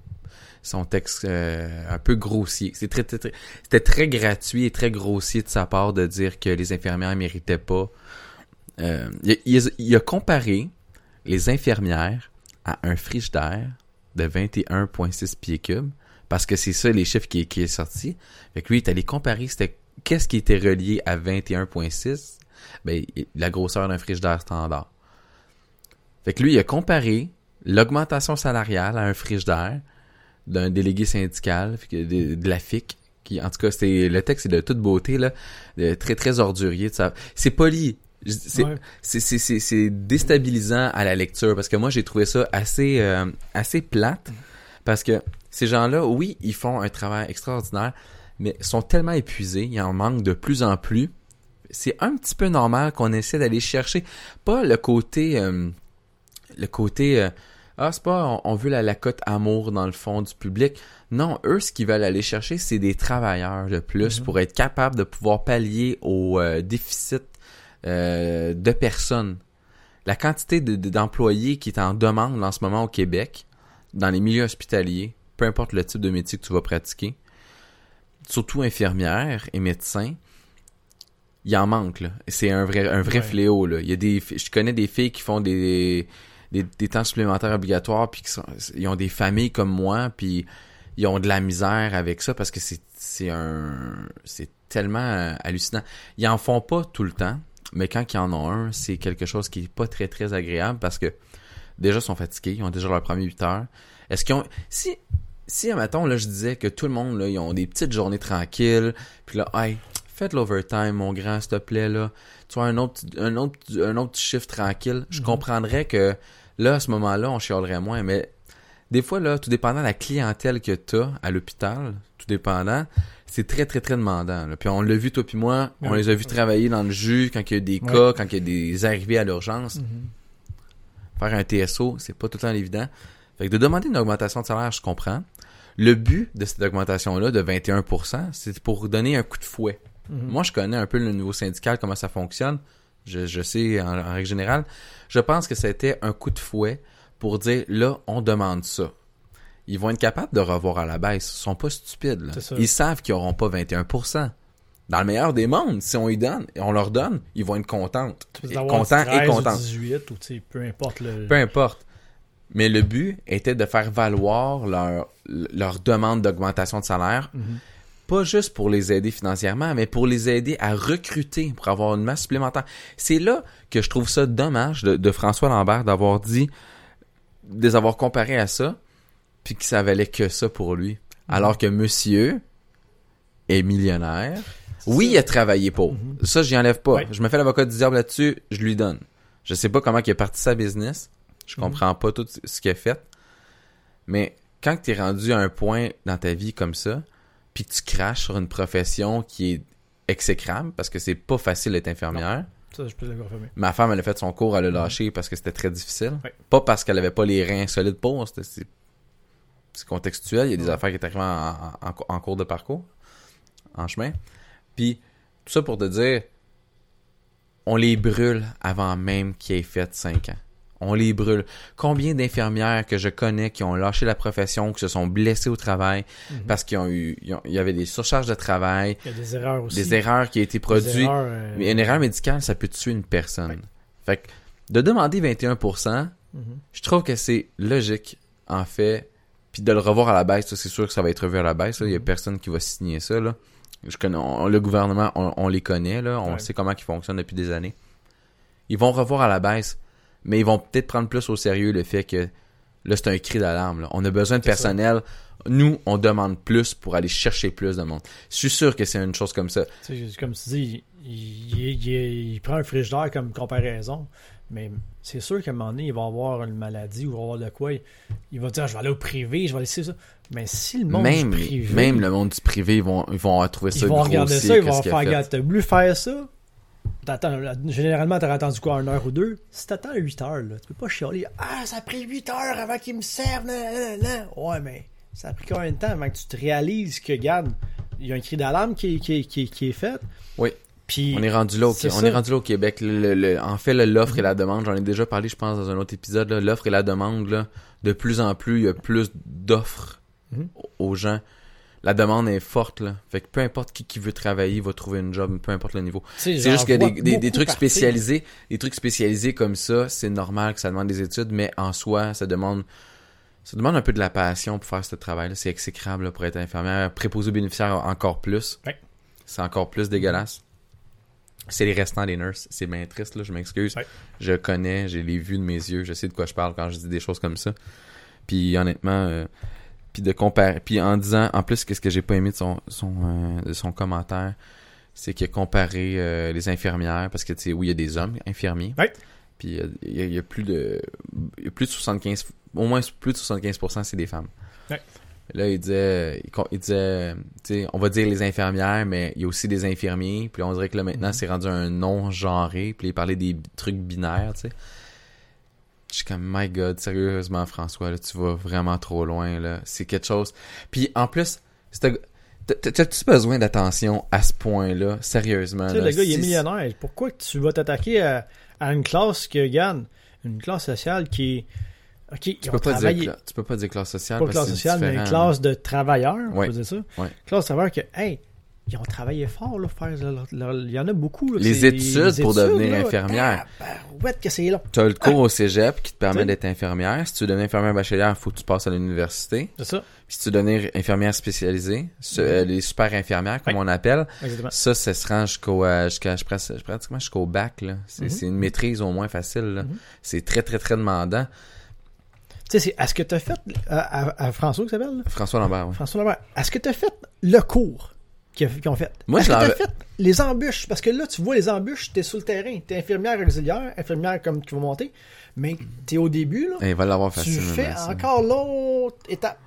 S1: son texte euh, un peu grossier. C'est très, très, très- c'était très gratuit et très grossier de sa part de dire que les infirmières méritaient pas. Euh, il a comparé les infirmières à un frigidaire de 21,6 pieds cubes parce que c'est ça les chiffres qui, qui est sorti. Fait que lui, il est allé comparer qu'est-ce qui était relié à 21,6 ben la grosseur d'un frigidaire standard. Fait que lui, il a comparé l'augmentation salariale à un frigidaire d'un délégué syndical de, la FIC qui en tout cas c'était le texte est de toute beauté là très très ordurier c'est poli c'est
S2: Ouais.
S1: déstabilisant à la lecture parce que moi j'ai trouvé ça assez euh, assez plate parce que ces gens-là oui ils font un travail extraordinaire mais sont tellement épuisés il en manque de plus en plus c'est un petit peu normal qu'on essaie d'aller chercher pas le côté euh, le côté euh, ah c'est pas on, on veut la, la cote amour dans le fond du public non eux ce qu'ils veulent aller chercher c'est des travailleurs de plus
S2: Mhm.
S1: pour être capables de pouvoir pallier au euh, déficit euh, de personnes la quantité de- de- d'employés qui est en demande en ce moment au Québec dans les milieux hospitaliers peu importe le type de métier que tu vas pratiquer surtout infirmières et médecins il en manque. C'est un vrai, un vrai
S2: Ouais.
S1: fléau, là. Il y a des, je connais des filles qui font des, des, des temps supplémentaires obligatoires, puis qui sont, ils ont des familles comme moi, puis ils ont de la misère avec ça parce que c'est, c'est un, c'est tellement euh, hallucinant. Ils en font pas tout le temps, mais quand ils en ont un, c'est quelque chose qui est pas très, très agréable parce que déjà, ils sont fatigués, ils ont déjà leur premier 8 heures. Est-ce qu'ils ont, si, si, admettons, là, je disais que tout le monde, là, ils ont des petites journées tranquilles, puis là, hey, faites l'overtime, mon grand, s'il te plaît, là. Tu vois, un autre, un autre, un autre chiffre tranquille. Je
S2: Mhm.
S1: comprendrais que, là, à ce moment-là, on chialerait moins, mais des fois, là, tout dépendant de la clientèle que t'as à l'hôpital, dépendant, c'est très, très, très demandant, là. Puis on l'a vu, toi puis moi, on les a vus travailler dans le jus quand il y a des cas, quand il y a des arrivées à l'urgence
S2: Mhm.
S1: faire un TSO, c'est pas tout le temps évident. Fait que de demander une augmentation de salaire, je comprends. Le but de cette augmentation-là de 21%, c'est pour donner un coup de fouet.
S2: Mhm.
S1: Moi, je connais un peu le niveau syndical, comment ça fonctionne. Je, je sais en, en règle générale. Je pense que c'était un coup de fouet pour dire, là, on demande ça. Ils vont être capables de revoir à la baisse. Ils sont pas stupides. là. Ils savent qu'ils auront pas 21%. Dans le meilleur des mondes, si on y donne, on leur donne, ils vont être
S2: avoir
S1: contents et
S2: 13 ou
S1: contents.
S2: 18 ou tu sais, peu importe le.
S1: Peu importe. Mais le but était de faire valoir leur, leur demande d'augmentation de salaire,
S2: Mhm.
S1: pas juste pour les aider financièrement, mais pour les aider à recruter, pour avoir une masse supplémentaire. C'est là que je trouve ça dommage de, de François Lambert d'avoir dit, de les avoir comparés à ça, puis que ça valait que ça pour lui. Alors que monsieur est millionnaire. Oui, il a travaillé pour.
S2: Mhm.
S1: Ça, j'y enlève pas.
S2: Ouais.
S1: Je me fais l'avocat du diable là-dessus, je lui donne. Je sais pas comment il a parti sa business. Je
S2: Mhm.
S1: comprends pas tout ce qu'il a fait. Mais quand tu es rendu à un point dans ta vie comme ça, puis que tu craches sur une profession qui est exécrable, parce que c'est pas facile d'être infirmière.
S2: Ça, je peux.
S1: Ma femme, elle a fait son cours, elle l'a lâché parce que c'était très difficile.
S2: Ouais.
S1: Pas parce qu'elle avait pas les reins solides pour, c'était- c'est contextuel. Il y a des
S2: Ouais.
S1: affaires qui est arrivées en, en- en- en cours de parcours, en chemin. Puis, tout ça pour te dire, on les brûle avant même qu'ils aient fait 5 ans. On les brûle. Combien d'infirmières que je connais qui ont lâché la profession, qui se sont blessées au travail
S2: Mhm.
S1: parce qu'ils ont eu, ils ont- il y avait des surcharges de travail,
S2: Il y a des erreurs aussi.
S1: des erreurs qui ont été produites.
S2: euh,
S1: Mais une erreur médicale, ça peut tuer une personne.
S2: Ouais.
S1: Fait que de demander 21%,
S2: mhm.
S1: je trouve que c'est logique, en fait. Puis de le revoir à la baisse, c'est sûr que ça va être revu à la baisse. Il y a
S2: Mhm.
S1: personne qui va signer ça. Là. Je connais, on- le gouvernement, on, on les connaît. Là. On
S2: Ouais.
S1: sait comment ils fonctionnent depuis des années. Ils vont revoir à la baisse, mais ils vont peut-être prendre plus au sérieux le fait que là, c'est un cri d'alarme. On a besoin de
S2: ça.
S1: personnel. Nous, on demande plus pour aller chercher plus de monde. Je suis sûr que c'est une chose comme ça.
S2: Comme tu dis, il, il- il- il prend un frigidaire comme comparaison, mais c'est sûr qu'à un moment donné, il va avoir une maladie ou il va avoir de quoi. Il, va dire, je vais aller au privé, je vais laisser ça. Mais si le monde
S1: même,
S2: du privé,
S1: même le monde du privé, ils vont, ils vont trouver ça
S2: ils vont regarder ça, ils vont faire, regarde, t'as voulu faire ça, T'attends, généralement, t'aurais attendu quoi, une heure ou deux? Si t'attends 8 heures, là, tu peux pas chialer. Ah, ça a pris 8 heures avant qu'ils me servent. Nan. Ouais, mais ça a pris combien de temps avant que tu te réalises que, regarde, il y a un cri d'alarme qui, qui, qui, qui est fait?
S1: Oui.
S2: Puis,
S1: On est rendu là au,
S2: C'est
S1: on
S2: ça.
S1: est rendu là au Québec. Le- le- le- en fait, l'offre et la demande, j'en ai déjà parlé, je pense, dans un autre épisode. L'offre et la demande, là, de plus en plus, il y a plus d'offres
S2: Mhm.
S1: aux gens. La demande est forte, là. Fait que peu importe qui, qui veut travailler, va trouver une job, peu importe le niveau. C'est juste que des, des, des
S2: beaucoup
S1: trucs
S2: partir.
S1: spécialisés, des trucs spécialisés comme ça, c'est normal que ça demande des études, mais en soi, ça demande, ça demande un peu de la passion pour faire ce travail-là. C'est exécrable là, pour être infirmière. Préposé aux bénéficiaires encore plus.
S2: Ouais.
S1: C'est encore plus dégueulasse. C'est les restants des nurses. C'est bien triste, là, je m'excuse.
S2: Ouais.
S1: Je connais, j'ai les vues de mes yeux, je sais de quoi je parle quand je dis des choses comme ça. Puis honnêtement, euh, puis de comparer, puis en disant, en plus, qu'est-ce que j'ai pas aimé de son, son, euh, de son commentaire, c'est qu'il a comparé euh, les infirmières, parce que tu sais, oui, il y a des hommes infirmiers.
S2: Ouais.
S1: Puis euh, il y, a, il y a plus de, il y a plus de 75, au moins plus de 75% c'est des femmes.
S2: Ouais.
S1: Là, il disait, il, disait, tu sais, on va dire les infirmières, mais il y a aussi des infirmiers. Puis on dirait que là, maintenant,
S2: Mhm.
S1: c'est rendu un nom genré. Puis il parlait des trucs binaires, tu sais. Je suis comme, my God, sérieusement, François, là, tu vas vraiment trop loin, là. C'est quelque chose. Puis en plus, t'as-tu besoin d'attention à ce point-là, sérieusement?
S2: Tu sais, le gars, il est millionnaire. Pourquoi tu vas t'attaquer à, à une classe que, regarde, une classe sociale qui Ok, ils
S1: Tu
S2: ont
S1: peux, pas dire,
S2: travaillé.
S1: cla- tu peux pas dire classe sociale
S2: Pas
S1: parce
S2: classe sociale, mais classe de travailleurs, on
S1: Ouais.
S2: peut dire ça.
S1: Ouais.
S2: Classe de travailleurs que, hey, ils ont travaillé fort, là, faire. leur- leur- Il y en a beaucoup. là,
S1: Les études pour devenir
S2: là,
S1: infirmière.
S2: tabarouette que c'est long.
S1: Tu as le cours au cégep qui te permet d'être infirmière. Si tu veux devenir infirmière bachelière, il faut que tu passes à l'université.
S2: C'est ça.
S1: Puis si tu veux devenir infirmière spécialisée, ce- euh, les super infirmières, comme
S2: Ouais.
S1: on appelle,
S2: Exactement.
S1: ça, ça se rend jusqu'au, euh, jusqu'à, pratiquement jusqu'au bac, là. C'est,
S2: Mhm.
S1: c'est une maîtrise au moins facile, là.
S2: Mhm.
S1: C'est très, très, très demandant.
S2: Tu sais, c'est- est-ce que tu as fait. À, à- à François, qui s'appelle?
S1: François Lambert, oui.
S2: François Lambert. Est-ce que tu as fait le cours qu'ils ont fait?
S1: Moi,
S2: Est-ce
S1: je
S2: que tu as fait les embûches? Parce que là, tu vois les embûches, tu es sur le terrain. Tu es infirmière auxiliaire, infirmière comme qui va monter. Mais tu es au début, là.
S1: Eh, Il va l'avoir
S2: tu fais
S1: ça.
S2: encore l'autre étape.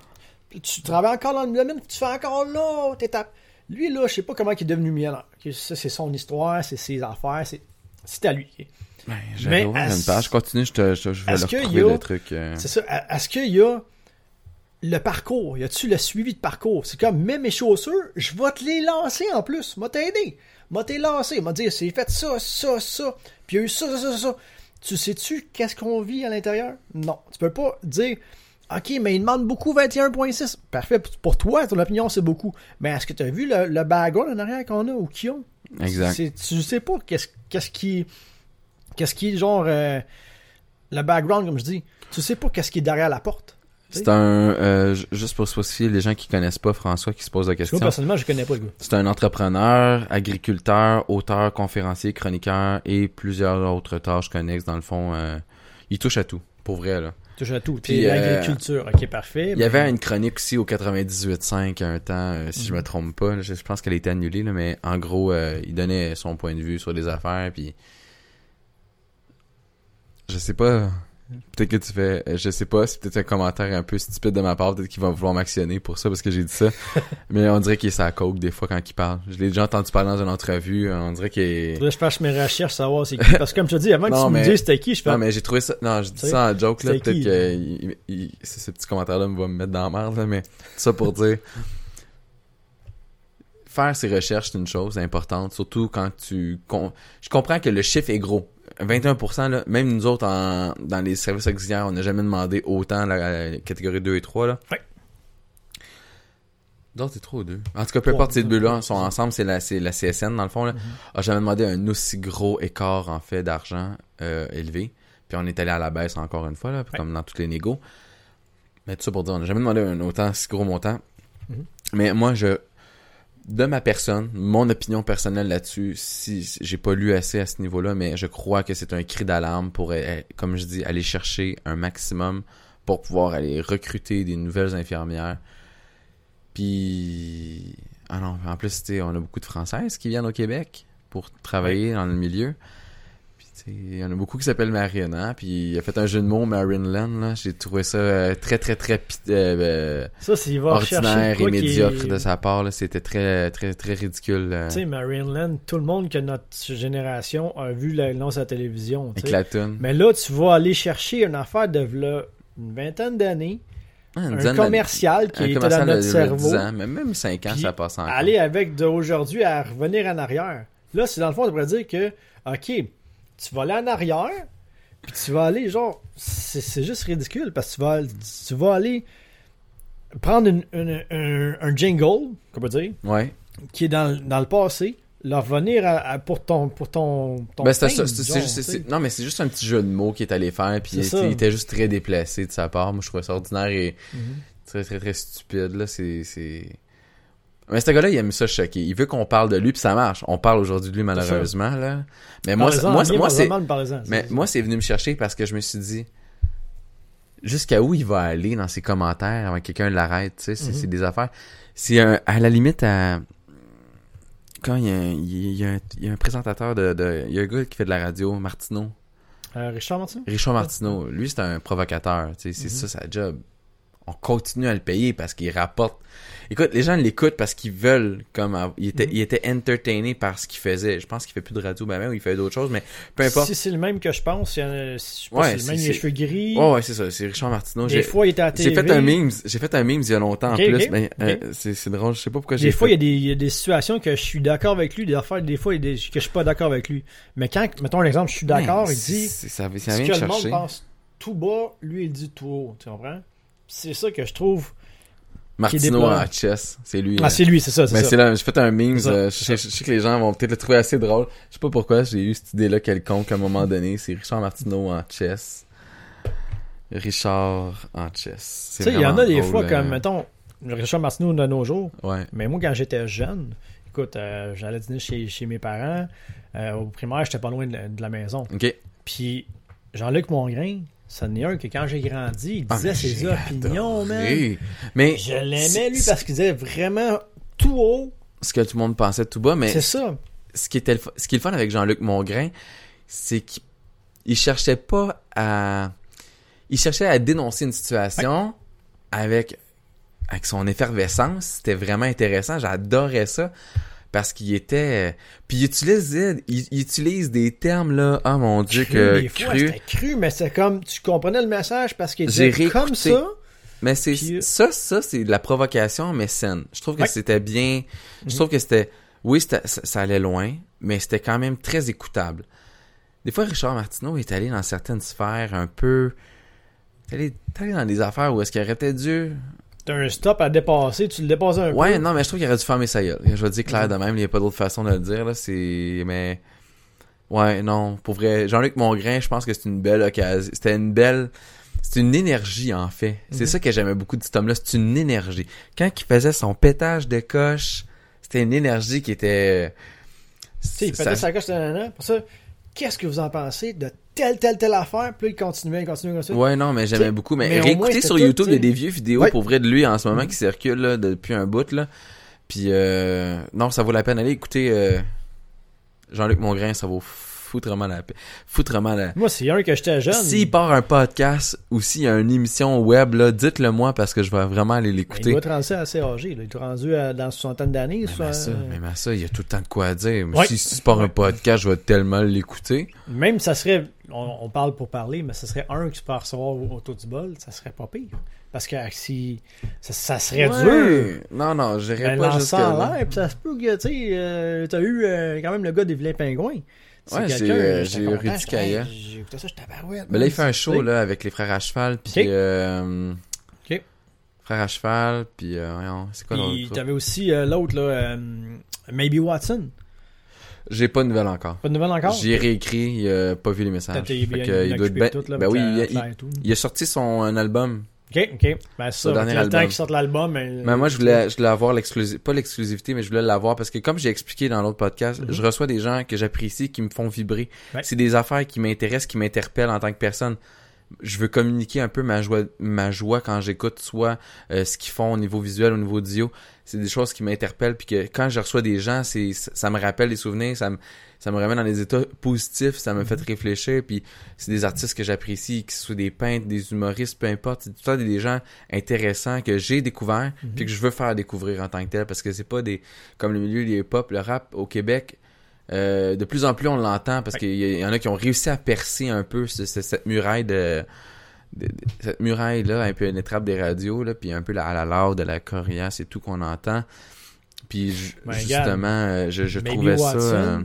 S2: Tu travailles encore dans le domaine, tu fais encore l'autre étape. Lui, là, je sais pas comment il est devenu millionnaire. Ça, c'est son histoire, c'est ses affaires, c'est c'est à lui. Mais
S1: j'avais ouvert une page. Continue, je, te, je, je vais
S2: est-ce
S1: le
S2: qu'il
S1: retrouver
S2: y a-
S1: le truc. euh.
S2: C'est ça. À- Est-ce qu'il y a le parcours? Y a-tu le suivi de parcours? C'est comme, mets mes chaussures, je vais te les lancer en plus. M'a t'aider. M'a t'es lancé. M'a dit, c'est fait ça, ça, ça. Puis il y a eu ça, ça, ça, ça. Tu sais-tu qu'est-ce qu'on vit à l'intérieur? Non. Tu peux pas dire, OK, mais il demande beaucoup 21.6. Parfait. Pour toi, ton opinion, c'est beaucoup. Mais est-ce que tu as vu le, le background en arrière qu'on a ou qui ont?
S1: Exact.
S2: Tu sais pas qu'est-ce qu'est-ce qui. Qu'est-ce qui est genre. euh, le background, comme je dis? Tu sais pas qu'est-ce qui est derrière la porte.
S1: C'est un, euh, ju- juste pour spécifier les gens qui connaissent pas François qui se posent la
S2: Moi,
S1: question.
S2: personnellement, je connais pas le gars.
S1: C'est un entrepreneur, agriculteur, auteur, conférencier, chroniqueur et plusieurs autres tâches connexes. Dans le fond, euh, il touche à tout, pour vrai là.
S2: Touche à tout.
S1: Puis, euh,
S2: l'agriculture, ok, parfait.
S1: Il y avait une chronique aussi au 98.5 un temps, si je me trompe pas. là, je, pense qu'elle a été annulée, là, mais en gros, il donnait son point de vue sur les affaires, puis je sais pas. Peut-être que tu fais, je sais pas, c'est peut-être un commentaire un peu stupide de ma part, peut-être qu'il va vouloir m'actionner pour ça parce que j'ai dit ça. mais on dirait qu'il est sa coke des fois quand il parle. Je l'ai déjà entendu parler dans une entrevue, on dirait qu'il est...
S2: Faudrait que je fasse mes recherches, savoir c'est qui. Parce que comme je te dis, avant que
S1: Non,
S2: tu
S1: mais-
S2: me dises c'était qui, je fais.
S1: Non, mais j'ai trouvé ça. Non, je dis
S2: Tu
S1: ça en joke, là. Peut-être que
S2: là?
S1: il- il- ce petit commentaire-là me va me mettre dans la merde, là. Mais ça pour dire. Faire ses recherches, c'est une chose importante. Surtout quand tu. Je comprends que le chiffre est gros. 21%, là, même nous autres, en, dans les services auxiliaires, on n'a jamais demandé autant la, la catégorie 2 et 3, là.
S2: Ouais.
S1: D'autres, c'est 3 ou 2. En tout cas, peu importe, ces
S2: deux,
S1: deux-là sont ensemble, c'est la, c'est la CSN, dans le fond, là. A jamais demandé un aussi gros écart, en fait, d'argent euh, élevé. Puis on est allé à la baisse encore une fois, là,
S2: Ouais.
S1: comme dans toutes les négos. Mais tout ça pour dire, on n'a jamais demandé un autant si gros montant.
S2: Mhm.
S1: Mais moi, je. De ma personne, mon opinion personnelle là-dessus, si j'ai pas lu assez à ce niveau-là, mais je crois que c'est un cri d'alarme pour, euh, comme je dis, aller chercher un maximum pour pouvoir aller recruter des nouvelles infirmières. Puis, ah non, en plus, on a beaucoup de Françaises qui viennent au Québec pour travailler dans le milieu. Il y en a beaucoup qui s'appellent Marine, hein. Puis, il a fait un jeu de mots, Marinland, là. J'ai trouvé ça euh, très, très, très euh, euh,
S2: Ça, va
S1: ordinaire et médiocre
S2: est-
S1: de sa part, là. C'était très, très, très ridicule. euh,
S2: Tu sais, Marineland, tout le monde que notre génération a vu l'annonce à la télévision. tu
S1: avec
S2: sais.
S1: la toune.
S2: Mais là, tu vas aller chercher une affaire de v'là une vingtaine d'années,
S1: Ah,
S2: un commercial qui
S1: Un
S2: était
S1: commercial
S2: dans notre cerveau.
S1: 10 ans, mais même 5 ans, ça passe encore.
S2: aller avec d'aujourd'hui à revenir en arrière. Là, c'est dans le fond, on devrait dire que, OK, tu vas aller en arrière, puis tu vas aller, genre, c'est c'est juste ridicule, parce que tu vas, tu vas aller prendre une- une- un, un jingle, qu'on peut dire,
S1: Ouais.
S2: qui est dans, le- dans le passé, le revenir à- à- pour ton pour ton, ton
S1: Ben, c'est non, mais c'est juste un petit jeu de mots qu'il est allé faire, puis il, était juste très déplacé de sa part. Moi, je trouvais ça ordinaire et
S2: Mhm.
S1: très, très, très stupide, là. C'est... Mais ce gars-là, il aime ça choquer. Il veut qu'on parle de lui, puis ça marche. On parle aujourd'hui de lui, malheureusement, là. Mais moi, moi, moi, c'est, mais moi, c'est venu me chercher parce que je me suis dit, jusqu'à où il va aller dans ses commentaires avant que quelqu'un l'arrête, tu sais, c'est,
S2: Mhm.
S1: des affaires. C'est à la limite à, quand il y a un, il y a un, il y a un présentateur de, de, il y a un gars qui fait de la radio, Martineau.
S2: Euh, Richard Martin?
S1: Richard Martineau, lui, c'est un provocateur. tu sais, C'est
S2: Mhm.
S1: ça sa job. On continue à le payer parce qu'il rapporte. Écoute, les gens l'écoutent parce qu'ils veulent, comme, il était,
S2: Mhm.
S1: il était entertainé par ce qu'il faisait. Je pense qu'il fait plus de radio, ben même, ou il fait d'autres choses, mais peu importe.
S2: Si c'est le même que je pense, a- je pas
S1: Ouais,
S2: si c'est le même, les cheveux gris.
S1: Ouais, ouais, c'est ça. C'est Richard Martineau.
S2: Des fois, il était à
S1: j'ai fait un meme, j'ai fait un meme il y a longtemps
S2: Ok,
S1: en plus, mais, euh, c'est, drôle. Je sais pas pourquoi j'ai
S2: Des fois, il y, a des, il y a des situations que je suis d'accord avec lui, des affaires, des fois, il y a des, que je suis pas d'accord avec lui. Mais quand, mettons un exemple, je suis d'accord, il dit,
S1: c'est- ça, ça vient
S2: que
S1: de
S2: le monde
S1: chercher.
S2: pense tout bas, lui, il dit tout haut. Tu comprends? C'est ça que je trouve.
S1: Martino en chess, c'est lui.
S2: Ah,
S1: euh.
S2: c'est lui, c'est ça,
S1: Mais c'est là, j'ai fait un meme, euh, je, sais- je sais que les gens vont peut-être le trouver assez drôle. Je sais pas pourquoi j'ai eu cette idée-là quelconque à un moment donné. C'est Richard Martineau en chess. Richard en chess.
S2: Tu sais, il y en a des fois comme, mettons, Richard Martineau de nos jours,
S1: Ouais.
S2: mais moi, quand j'étais jeune, écoute, euh, j'allais dîner chez, chez mes parents. euh, au primaire, j'étais pas loin de la, de la maison.
S1: Ok.
S2: Puis Jean-Luc Mongrain, ça n'est un que quand j'ai grandi, il
S1: Ah,
S2: disait ses opinions, man.
S1: Mais
S2: Je l'aimais, lui, parce qu'il disait vraiment tout haut.
S1: ce que tout le monde pensait tout bas, mais
S2: C'est ça.
S1: ce qui était le, ce qui est le fun avec Jean-Luc Mongrain, c'est qu'il il cherchait pas à il cherchait à dénoncer une situation avec avec son effervescence, c'était vraiment intéressant, j'adorais ça parce qu'il était puis il utilisait il, il utilise des termes là, oh mon dieu
S2: Cru,
S1: que
S2: des fois,
S1: cru.
S2: mais c'est comme, tu comprenais le message parce qu'il disait comme ça.
S1: Mais c'est
S2: Puis-
S1: ça, ça c'est de la provocation, mais saine. Je trouve que
S2: Ouais.
S1: c'était bien. Je trouve que c'était. Oui, ça, ça allait loin, mais c'était quand même très écoutable. Des fois, Richard Martineau est allé dans certaines sphères un peu. Il est allé dans des affaires où est-ce qu'il aurait peut-être dû.
S2: T'as un stop à dépasser, tu le dépasses un
S1: Ouais,
S2: peu.
S1: non, mais je trouve qu'il aurait dû fermer sa gueule. Je vais dire clair de même, il n'y a pas d'autre façon de le dire, là. C'est. Mais. Ouais, non, pour vrai. Jean-Luc Mongrain, je pense que c'est une belle occasion. C'était une belle. C'est une énergie, en fait. C'est
S2: Mhm.
S1: ça que j'aimais beaucoup de cet homme-là. C'est une énergie. Quand il faisait son pétage de coche, c'était une énergie qui était.
S2: Tu sais, il
S1: ça-
S2: pétait sa coche, nanana. Pour ça, qu'est-ce que vous en pensez de telle, telle, telle affaire? Puis là, il continuait, il continuait, il continuait.
S1: Ouais, non, mais j'aimais beaucoup. Mais,
S2: mais
S1: réécoutez sur YouTube, il y a des vieux vidéos
S2: Ouais.
S1: pour vrai de lui en ce moment
S2: Mhm.
S1: qui circulent là, depuis un bout. Là. Puis, euh, non, ça vaut la peine. Allez écouter euh, Jean-Luc Mongrain, ça vaut foutrement la. Foutrement la
S2: Moi, c'est un que j'étais jeune.
S1: S'il part un podcast ou s'il y a une émission web, là, dites-le moi parce que je vais vraiment aller
S2: Ben, il
S1: l'écouter.
S2: doit être rendu assez âgé. Là. Il est rendu à- dans une soixantaine d'années.
S1: Même à ça, même à ça, il y a tout le temps de quoi à dire.
S2: Ouais.
S1: Si, si tu pars un podcast, je vais tellement l'écouter.
S2: Même ça serait, on, on parle pour parler, mais ça serait un qui peut recevoir au- autour du bol, ça serait pas pire. Parce que si ça, ça serait dur.
S1: Non, non, je
S2: Ben,
S1: pas là.
S2: l'air, puis ça se peut que, tu sais, euh, t'as eu euh, quand même le gars des vilains pingouins.
S1: Ouais, j'ai, euh, j'ai Rudy Kaya.
S2: J'ai écouté ça, j'étais barouette.
S1: Mais là, il fait un show là avec les frères à cheval, puis
S2: Ok.
S1: euh, frères à cheval, puis euh, c'est quoi
S2: Puis
S1: l'autre?
S2: t'avais aussi euh, l'autre, là, euh, Maybe Watson.
S1: J'ai pas de nouvelles encore.
S2: Pas de nouvelles encore?
S1: J'ai réécrit, il a pas vu les messages. Fait
S2: il
S1: il doit être ben,
S2: tout, là,
S1: ben oui, il, il a sorti son un album.
S2: Ok, ok. Ben, ça.
S1: dernier
S2: le temps
S1: album.
S2: qu'il sorte l'album. Mais,
S1: Mais moi, je voulais, je voulais avoir l'exclusivité, pas l'exclusivité, mais je voulais l'avoir parce que comme j'ai expliqué dans l'autre podcast,
S2: Mhm.
S1: je reçois des gens que j'apprécie, qui me font vibrer.
S2: Ouais.
S1: C'est des affaires qui m'intéressent, qui m'interpellent en tant que personne. Je veux communiquer un peu ma joie, ma joie quand j'écoute soit euh, ce qu'ils font au niveau visuel, au niveau audio. C'est des choses qui m'interpellent puis que quand je reçois des gens, c'est ça me rappelle des souvenirs, ça me ça me ramène dans des états positifs, ça me fait réfléchir puis c'est des artistes que j'apprécie, que ce soit des peintres, des humoristes, peu importe, c'est tout ça des gens intéressants que j'ai découverts
S2: Mhm.
S1: puis que je veux faire découvrir en tant que tel parce que c'est pas des comme le milieu du hip-hop, le rap au Québec euh, de plus en plus on l'entend parce
S2: Ouais.
S1: qu'il y, y en a qui ont réussi à percer un peu ce- ce- cette muraille de, de- de- cette muraille là un peu pénétrable des radios là puis un peu la, à la loud de la coriace c'est tout qu'on entend puis
S2: Ben,
S1: justement euh, je, je trouvais ça
S2: Watson,
S1: euh,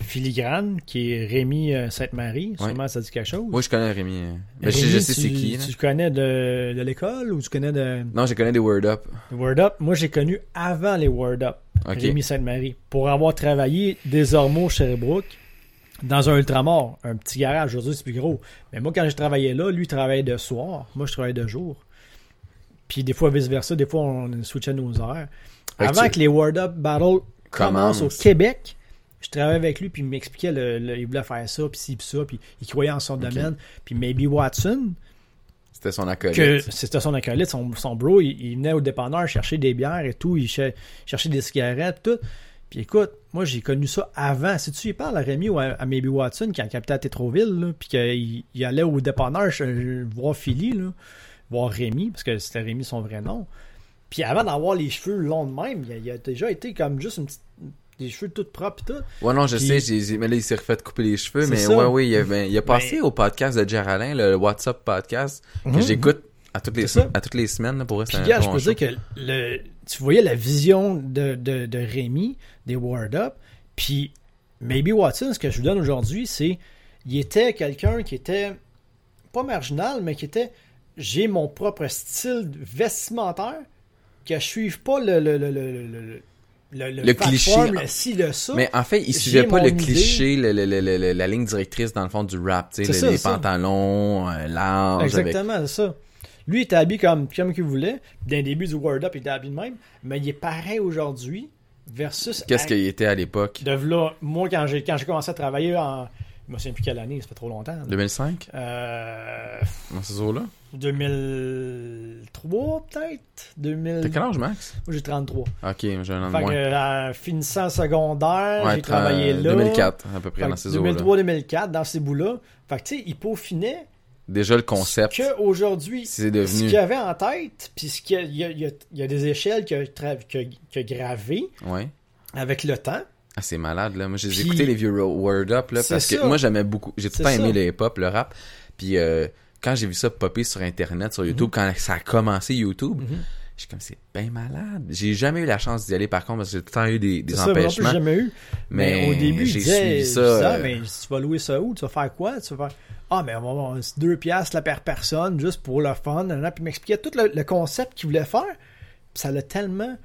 S2: Filigrane, qui est Rémi euh, Sainte-Marie.
S1: Ouais.
S2: Sûrement, ça dit quelque chose.
S1: moi je connais Rémi mais je, sais
S2: tu-
S1: c'est qui là.
S2: Tu connais de, de l'école ou tu connais de
S1: non je connais des Word Up
S2: Word Up? Moi, j'ai connu avant les Word Up. Rémi Sainte-Marie. Pour avoir travaillé des Ormeaux Sherbrooke dans un Ultramar, un petit garage. Aujourd'hui, c'est plus gros. Mais moi, quand je travaillais là, lui il travaillait de soir. Moi, je travaillais de jour. Puis des fois, vice-versa. Des fois, on switchait nos heures.
S1: Que
S2: Avant
S1: tu-
S2: que les Word Up Battle commencent au. Québec, je travaillais avec lui, puis il m'expliquait, le, le- il voulait faire ça, puis ci, puis ça, puis il croyait en son domaine. Puis Maybe Watson,
S1: c'était son acolyte
S2: c'était son acolyte, son, son bro, il, il venait au dépanneur chercher des bières et tout, il cher- cherchait des cigarettes, tout. Puis écoute, moi j'ai connu ça avant. Si tu y parles à Rémi ou à, à Maybe Watson quand il habitait à Tétroville, puis qu'il il allait au dépanneur voir Philly, là, voir Rémi, parce que c'était Rémi son vrai nom. Puis avant d'avoir les cheveux longs de même, il a, il a déjà été comme juste une petite. des cheveux tout propres et tout.
S1: Ouais, non, je
S2: Puis-
S1: sais, mais là, il s'est refait couper les cheveux, mais
S2: ça.
S1: ouais, oui, il a, ben, il a passé
S2: Mais-
S1: au podcast de Jer Alain, le WhatsApp podcast, que
S2: Mhm.
S1: j'écoute à toutes les,
S2: ça.
S1: à toutes les semaines, pour rester
S2: Puis, gars, je peux dire que le, tu voyais la vision de, de, de Rémi, des Word Up, puis Maybe Watson, ce que je vous donne aujourd'hui, c'est il était quelqu'un qui était pas marginal, mais qui était j'ai mon propre style vestimentaire que je suive pas le, le, le, le, le, le, le
S1: Le cliché.
S2: platform, le ci, le ça.
S1: Mais en fait, il
S2: J'ai
S1: suivait pas le
S2: idée.
S1: cliché, le- le- le- le- la ligne directrice dans le fond du rap, tu sais, les,
S2: ça,
S1: les
S2: ça.
S1: pantalons euh, larges avec
S2: Exactement, c'est ça. Lui, il était habillé comme, comme qu'il voulait. Le début du Word Up, il était habillé de même. Mais il est pareil aujourd'hui versus.
S1: qu'est-ce qu'il était à l'époque?
S2: De là, moi, quand j'ai, quand j'ai commencé à travailler en. Je me souviens plus quelle année, ça fait trop longtemps.
S1: 2005
S2: Euh,
S1: Dans ces eaux-là
S2: 2003, peut-être? 2000...
S1: T'as quel âge, Max?
S2: Moi, j'ai 33.
S1: Ok, j'ai un an de
S2: Fait que,
S1: moins.
S2: euh, finissant secondaire,
S1: Ouais,
S2: j'ai travaillé
S1: tra-
S2: là.
S1: 2004, à peu près, dans ces eaux-là.
S2: 2003-2004, dans ces bouts-là. Fait que, tu sais, il peaufinait
S1: Déjà, le concept,
S2: ce qu'aujourd'hui,
S1: c'est
S2: ce
S1: devenu...
S2: qu'il avait en tête, puis ce qu'il y y y a- y des échelles qu'il a, qu'il a- gravées
S1: Ouais.
S2: avec le temps.
S1: Ah, c'est malade, là. Moi, j'ai
S2: Puis-
S1: écouté les vieux Word Up, là,
S2: C'est
S1: parce que moi, j'aimais beaucoup. J'ai tout le temps
S2: C'est
S1: aimé le hip-hop, le rap. Puis, euh, quand j'ai vu ça popper sur Internet, sur
S2: Mhm.
S1: YouTube, quand ça a commencé YouTube, je suis comme, c'est bien malade. J'ai jamais eu la chance d'y aller, par contre, parce que j'ai tout le temps eu des, des
S2: ça,
S1: empêchements.
S2: jamais eu. Mais,
S1: mais
S2: au début,
S1: j'ai suivi ça.
S2: disais, ah,
S1: euh,
S2: mais tu vas louer ça où? Tu vas faire quoi? Tu vas faire, ah, mais on va avoir deux piastres la per personne, juste pour le fun. nanana. Puis il m'expliquait tout le, le concept qu'il voulait faire. Puis ça l'a tellement...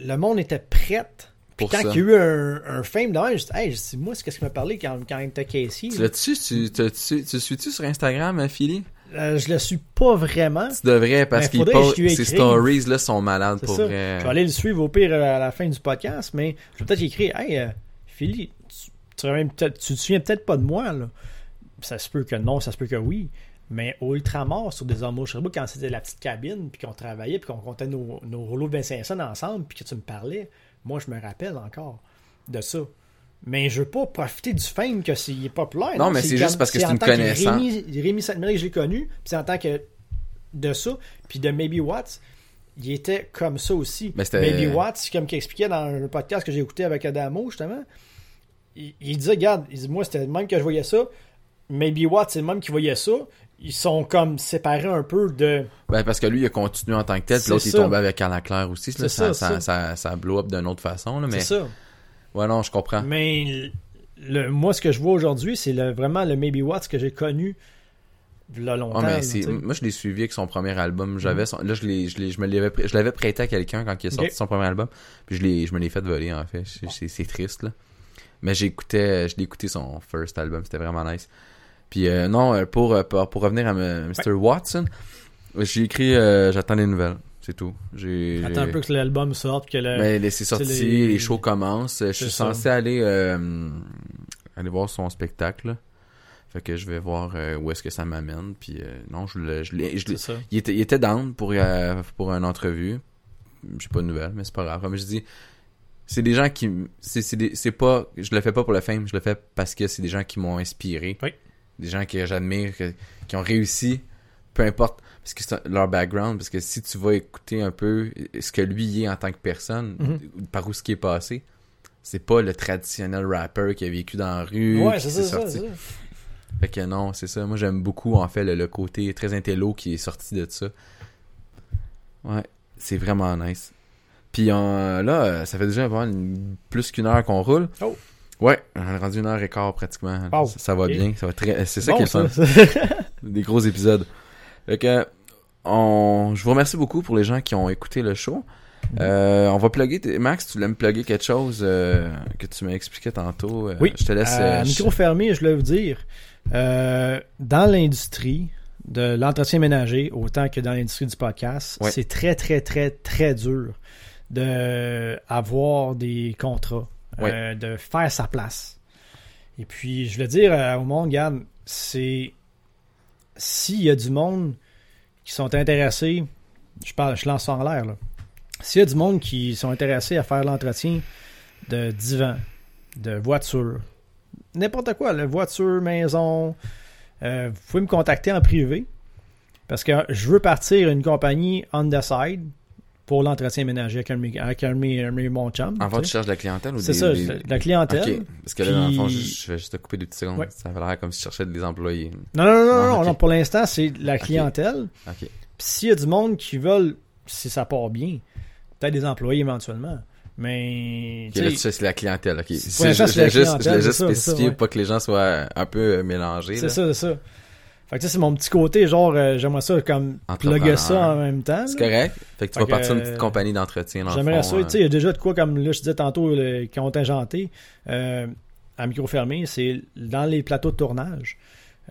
S2: Le monde était prêt. Puis quand
S1: ça.
S2: il y a eu un, un fame je dis, hey, moi, c'est qu'est-ce qu'il m'a parlé quand, quand il était Casey.
S1: Tu l'as-tu, tu, tu, tu, tu suis-tu sur Instagram, hein, Philly?
S2: Euh, je le suis pas vraiment.
S1: Tu devrais, parce qu'il
S2: lui
S1: ses stories, là, sont malades, pour
S2: ça.
S1: vrai.
S2: Je vais aller le suivre au pire euh, à la fin du podcast, mais je vais peut-être écrire Hey, euh, Philly, tu, tu, te souviens peut-être- tu te souviens peut-être pas de moi, là. Ça se peut que non, ça se peut que oui. Mais au Ultramar, sur des hommes au Sherbrooke, quand c'était la petite cabine, puis qu'on travaillait, puis qu'on comptait nos, nos rouleaux de 25 cents ensemble, puis que tu me parlais, moi, je me rappelle encore de ça. Mais je veux pas profiter du fame que c'est est populaire.
S1: Non, mais c'est juste parce que c'est une connaissance.
S2: Rémi, Rémi Sainte-Marie, je l'ai connu, puis c'est en tant que de ça, puis de Maybe Watts, il était comme ça aussi.
S1: Mais
S2: Maybe Watts, comme qu'il expliquait dans le podcast que j'ai écouté avec Adamo, justement, il, il disait, regarde, il dit, moi, c'était le même que je voyais ça. Maybe Watts, c'est le même qui voyait ça. Ils sont comme séparés un peu de.
S1: Ben, parce que lui, il a continué en tant que tel, l'autre, il est tombé avec Carla Claire aussi. là. Ça,
S2: ça,
S1: ça,
S2: ça.
S1: ça, ça blow up d'une autre façon, là, mais...
S2: C'est ça.
S1: Ouais, non, je comprends.
S2: Mais le, moi, ce que je vois aujourd'hui, c'est le- vraiment le Maybe Watts que j'ai connu là longtemps.
S1: Ah, mais
S2: là, tu sais.
S1: Moi, je l'ai suivi avec son premier album. J'avais son... Là, je, je, je me l'avais, je l'avais prêté à quelqu'un quand il a sorti son premier album. Puis je, l'ai, je me l'ai fait voler, en fait. C'est, triste, là. Mais j'écoutais, je l'ai écouté son first album. C'était vraiment nice. Puis euh, non, euh, pour, euh, pour, pour revenir à Mr. Watson, j'ai écrit euh, J'attends les nouvelles. C'est tout. J'ai,
S2: Attends un peu que l'album sorte, que le.
S1: Mais Ben, c'est sorti, les...
S2: les-
S1: shows commencent. Je suis
S2: ça.
S1: censé aller euh, aller voir son spectacle. Fait que je vais voir euh, où est-ce que ça m'amène. Puis euh, non, je l'ai, je l'ai- il était, il était down pour pour une entrevue. J'ai pas de nouvelles, mais c'est pas grave. Comme je dis, c'est des gens qui, c'est c'est pas, je le fais pas pour le fame, je le fais parce que c'est des gens qui m'ont inspiré.
S2: Oui.
S1: Des gens que j'admire, qui ont réussi, peu importe, parce que c'est leur background, parce que si tu vas écouter un peu ce que lui est en tant que personne,
S2: Mhm.
S1: par où ce qui est passé, c'est pas le traditionnel rapper qui a vécu dans la rue,
S2: Ouais, c'est ça,
S1: sorti.
S2: ça.
S1: Fait que non, c'est ça. Moi, j'aime beaucoup, en fait, le, le côté très intello qui est sorti de ça. Ouais, c'est vraiment nice. Puis là, ça fait déjà une- plus qu'une heure qu'on roule.
S2: Oh.
S1: Ouais, on est rendu une heure et quart pratiquement. Ça, ça va bien, ça va très... C'est ça
S2: Bon,
S1: qui est fun. Des gros épisodes. Fait que, on... je vous remercie beaucoup pour les gens qui ont écouté le show. Euh, on va plugger, Max, tu voulais me plugger quelque chose euh, que tu m'as expliqué tantôt. Euh,
S2: Oui.
S1: Je te laisse.
S2: Micro fermé, je voulais vous dire, dans l'industrie de l'entretien ménager, autant que dans l'industrie du podcast, c'est très, très, très, très dur de avoir des contrats, de faire sa place. Et puis, je voulais dire au monde, regarde, c'est s'il y a du monde sont intéressés, je parle, je lance en l'air. S'il y a du monde qui sont intéressés à faire l'entretien de divan, de voiture, n'importe quoi, la voiture, maison, euh, vous pouvez me contacter en privé parce que je veux partir une compagnie on the side pour l'entretien ménager avec un, de bons chums,
S1: En fait,
S2: tu
S1: cherches de la clientèle ou
S2: C'est
S1: des,
S2: ça,
S1: des-
S2: c'est de la clientèle.
S1: Parce que là, dans le fond, je, je vais juste te couper deux petites secondes.
S2: Ouais.
S1: Ça avait l'air comme si tu cherchais des employés.
S2: Non, non, non, non,
S1: Ah,
S2: non,
S1: ok.
S2: non, pour l'instant, c'est la clientèle.
S1: Ok.
S2: Puis s'il y a du monde qui veulent, si ça part bien, peut-être des employés éventuellement. Mais,
S1: Ok,
S2: tu
S1: là, c'est la clientèle. Ok. C'est- je
S2: la
S1: je juste, je
S2: clientèle,
S1: voulais juste
S2: ça, ça, ouais.
S1: pour pas que les gens soient un peu mélangés.
S2: c'est ça, c'est ça. Fait que sais, c'est mon petit côté, genre, euh, j'aimerais ça comme plugger ça en même temps.
S1: C'est correct. Fait que tu
S2: Fait
S1: vas partir
S2: que,
S1: d'une petite compagnie d'entretien. dans le
S2: J'aimerais ça.
S1: euh.
S2: Tu sais, il y a déjà de quoi, comme là, je disais tantôt, le, contingenté, euh, à micro fermé, c'est dans les plateaux de tournage.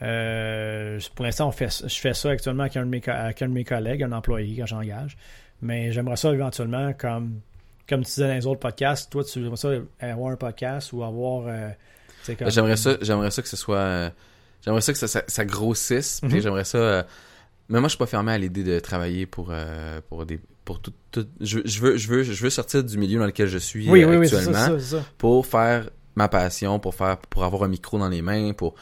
S2: Euh, pour l'instant, on fait, je fais ça actuellement avec un, de mes, avec un de mes collègues, un employé quand j'engage. Mais j'aimerais ça éventuellement, comme, comme tu disais dans les autres podcasts, toi, tu aimerais ça avoir un podcast ou avoir. euh, comme-
S1: J'aimerais ça, j'aimerais ça que ce soit. J'aimerais ça que ça, ça, ça grossisse.
S2: Mhm.
S1: j'aimerais ça. euh, Mais moi, je suis pas fermé à l'idée de travailler pour euh, pour des pour tout. tout- Je, je veux je veux je veux sortir du milieu dans lequel je suis
S2: Oui,
S1: euh,
S2: oui, oui, c'est ça,
S1: actuellement pour faire ma passion, pour faire pour avoir un micro dans les mains, pour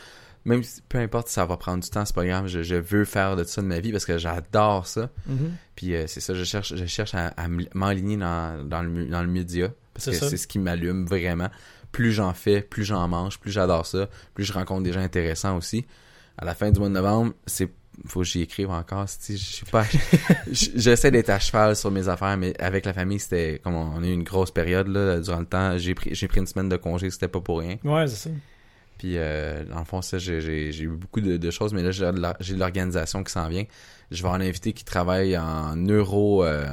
S1: même si, peu importe si ça va prendre du temps, c'est pas grave. Je, je veux faire de ça de ma vie parce que j'adore ça.
S2: Mhm.
S1: Puis euh, c'est ça, je cherche, je cherche à, à m'enligner dans, dans, le, dans le média. Parce que c'est ce qui m'allume vraiment. Plus j'en fais, plus j'en mange, plus j'adore ça, plus je rencontre des gens intéressants aussi. À la fin du mois de novembre, c'est faut que j'y écrive encore. si Je suis pas. J'essaie d'être à cheval sur mes affaires, mais avec la famille, c'était comme on, on a eu une grosse période là, durant le temps. J'ai pris j'ai pris une semaine de congé, c'était pas pour rien.
S2: Ouais, c'est ça.
S1: Puis euh, dans le fond, ça, j'ai, j'ai, j'ai eu beaucoup de, de choses, mais là, j'ai de, la- j'ai de l'organisation qui s'en vient. Je vais en inviter qui travaille en neuro euh,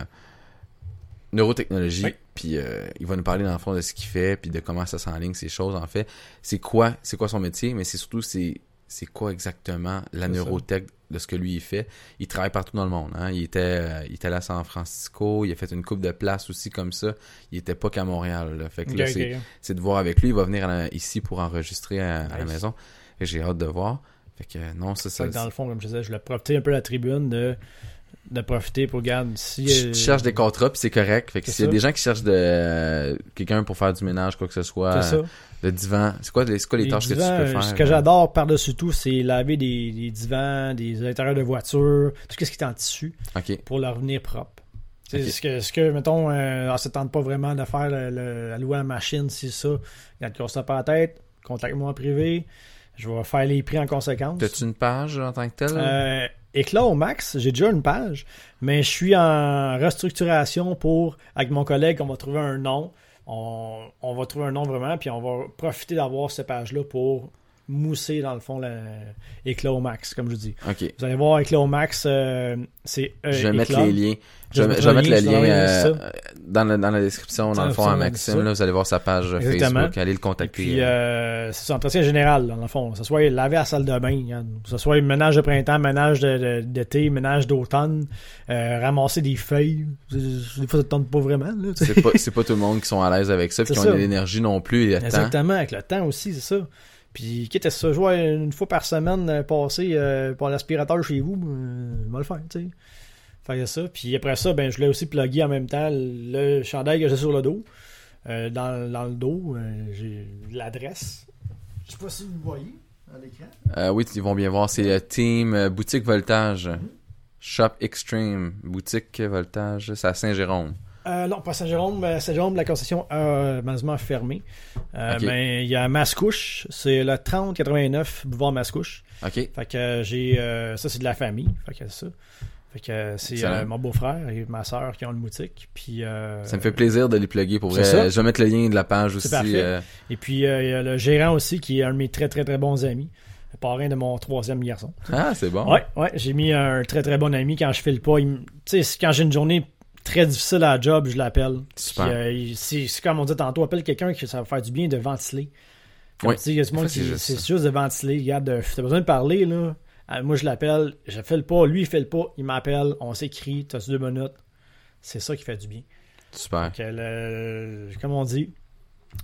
S1: neurotechnologie.
S2: Oui.
S1: Puis euh, il va nous parler dans le fond de ce qu'il fait, puis de comment ça s'enligne ces choses en fait. C'est quoi, c'est quoi son métier, mais c'est surtout c'est c'est quoi exactement la
S2: ça.
S1: neurotech de ce que lui il fait. Il travaille partout dans le monde. Hein. Il était euh, il était là à San Francisco, il a fait une coupe de place aussi comme ça. Il était pas qu'à Montréal. Là. Fait que c'est de voir avec lui. Il va venir la- ici pour enregistrer à, à la maison. J'ai hâte de voir. Fait que euh, non, ça, ça.
S2: que dans le fond, comme je disais, je voulais profiter un peu de la tribune de, de profiter pour garder si.
S1: Tu
S2: euh,
S1: tu cherches des contrats puis c'est correct. Fait que
S2: C'est
S1: s'il y a des gens qui cherchent de euh, quelqu'un pour faire du ménage, quoi que ce soit,
S2: C'est ça.
S1: le divan, c'est quoi, les- c'est quoi les,
S2: Les
S1: tâches
S2: divans,
S1: que tu peux
S2: euh,
S1: faire?
S2: Ce que
S1: euh?
S2: j'adore par-dessus tout, c'est laver des, des divans, des intérieurs de voitures, tout ce qui est en tissu pour leur venir propre. C'est
S1: Ok.
S2: ce que, ce que, mettons, on ne tente pas vraiment de faire le, le- à louer la machine, si ça. Regarde, qu'on ça pas la tête, contacte-moi en privé. Je vais faire les prix en conséquence.
S1: T'as-tu une page en tant que telle?
S2: Euh, Éclat au max, j'ai déjà une page, mais je suis en restructuration pour, avec mon collègue, on va trouver un nom. On, on va trouver un nom vraiment, puis on va profiter d'avoir cette page-là pour mousser, dans le fond, le Éclat au max, comme je dis. Vous allez voir Éclat au max, euh, c'est euh,
S1: je vais mettre les liens. Je vais,
S2: vais
S1: je vais mettre le lien euh, dans, le, dans la description, dans le fond, à Maxime. Là, vous allez voir sa page
S2: Exactement.
S1: Facebook. Allez le
S2: Et
S1: contacter.
S2: puis, euh, c'est ça, entretien général, dans le fond. Que ce soit laver la salle de bain, que ce soit ménage de printemps, ménage de- de- d'été, ménage d'automne, euh, ramasser des feuilles. Des fois, ça te tente pas vraiment.
S1: C'est pas, pas tout le monde qui sont à l'aise avec ça,
S2: C'est
S1: qui ont
S2: ça.
S1: l'énergie non plus et le temps.
S2: Exactement, avec le temps aussi, c'est ça. Puis, quitte à se jouer une fois par semaine, euh, passer euh, par l'aspirateur chez vous, euh, on va le faire, tu sais. Fait que ça. Puis après ça, ben, je voulais aussi plugger en même temps le chandail que j'ai sur le dos. Euh, dans, dans le dos, j'ai l'adresse. Je sais pas si vous voyez à l'écran.
S1: Oui, ils vont bien voir. C'est le team Boutique Voltage.
S2: Mhm.
S1: Shop Extreme. Boutique Voltage. C'est à Saint-Jérôme.
S2: Euh, non, pas Saint-Jérôme. Saint-Jérôme, la concession a malheureusement fermé. Euh. Mais il y a Mascouche. C'est le 3089 boulevard Mascouche.
S1: OK.
S2: Fait que euh, j'ai. euh, ça, c'est de la famille. Fait que ça. Fait que c'est mon beau-frère et ma soeur qui ont une boutique. Puis,
S1: Ça me fait plaisir de les plugger pour vrai.
S2: ça.
S1: Je vais mettre le lien de la page aussi.
S2: parfait. Et puis, il y a le gérant aussi qui est un de mes très, très, très bons amis. Le parrain de mon troisième garçon.
S1: Ah, c'est bon.
S2: Ouais, ouais, j'ai mis un très très bon ami quand je file pas. il Tu sais, quand j'ai une journée très difficile à la job, je l'appelle. Euh, c'est comme on dit tantôt, appelle quelqu'un qui ça va faire du bien de ventiler.
S1: Oui.
S2: il y a monde
S1: fait,
S2: qui-
S1: c'est juste
S2: de ventiler. Regarde, euh, t'as besoin de parler là. Euh, Moi je l'appelle, je file pas, lui il file pas, il m'appelle, on s'écrit, t'as deux minutes? C'est ça qui fait du bien.
S1: Super.
S2: Que le- comme on dit,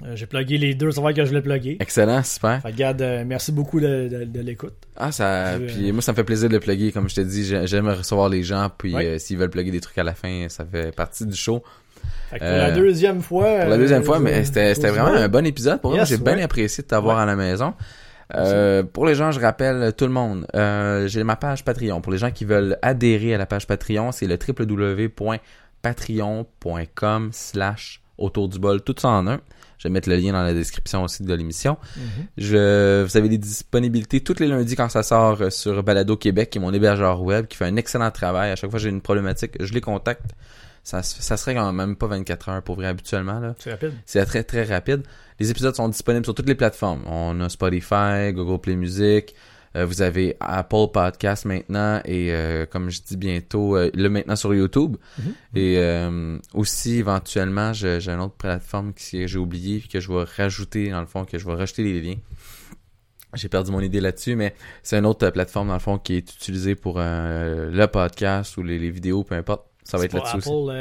S2: euh, j'ai plugué les deux, va que je l'ai plugué.
S1: Excellent, super.
S2: Fait regarde, euh, merci beaucoup de, de- de l'écoute.
S1: Ah, ça. Puis moi, ça me fait plaisir de le plugger. Comme je te dis, j'ai- j'aime recevoir les gens. Puis
S2: Ouais.
S1: euh, s'ils veulent plugger des trucs à la fin, ça fait partie du show.
S2: Fait que pour
S1: Euh,
S2: la deuxième fois.
S1: Pour la deuxième fois, mais
S2: euh,
S1: c'était vraiment un bon épisode. Pour moi,
S2: Yes,
S1: j'ai bien apprécié de t'avoir
S2: Ouais.
S1: à la maison. Euh, pour les gens, je rappelle tout le monde, euh, j'ai ma page Patreon. Pour les gens qui veulent adhérer à la page Patreon, c'est le www.patreon.com slash autour du bol, tout ça en un. Je vais mettre le lien dans la description aussi de l'émission.
S2: Mhm.
S1: Je, vous avez des disponibilités tous les lundis quand ça sort euh, sur Balado Québec, qui est mon hébergeur web, qui fait un excellent travail. À chaque fois que j'ai une problématique, je les contacte. Ça, ça serait quand même pas 24 heures pour vrai habituellement. Là.
S2: C'est rapide.
S1: C'est très très rapide. Les épisodes sont disponibles sur toutes les plateformes. On a Spotify, Google Play Music, Euh, vous avez Apple Podcast maintenant et euh, comme je dis bientôt, euh, là maintenant sur YouTube.
S2: Mhm.
S1: Et euh, aussi éventuellement, j'ai une autre plateforme que j'ai oublié que je vais rajouter dans le fond, que je vais rajouter les liens. J'ai perdu mon idée là-dessus, mais c'est une autre euh, plateforme dans le fond qui est utilisée pour euh, le podcast ou les, les vidéos, peu importe. Ça va être là-dessus
S2: Apple,
S1: aussi.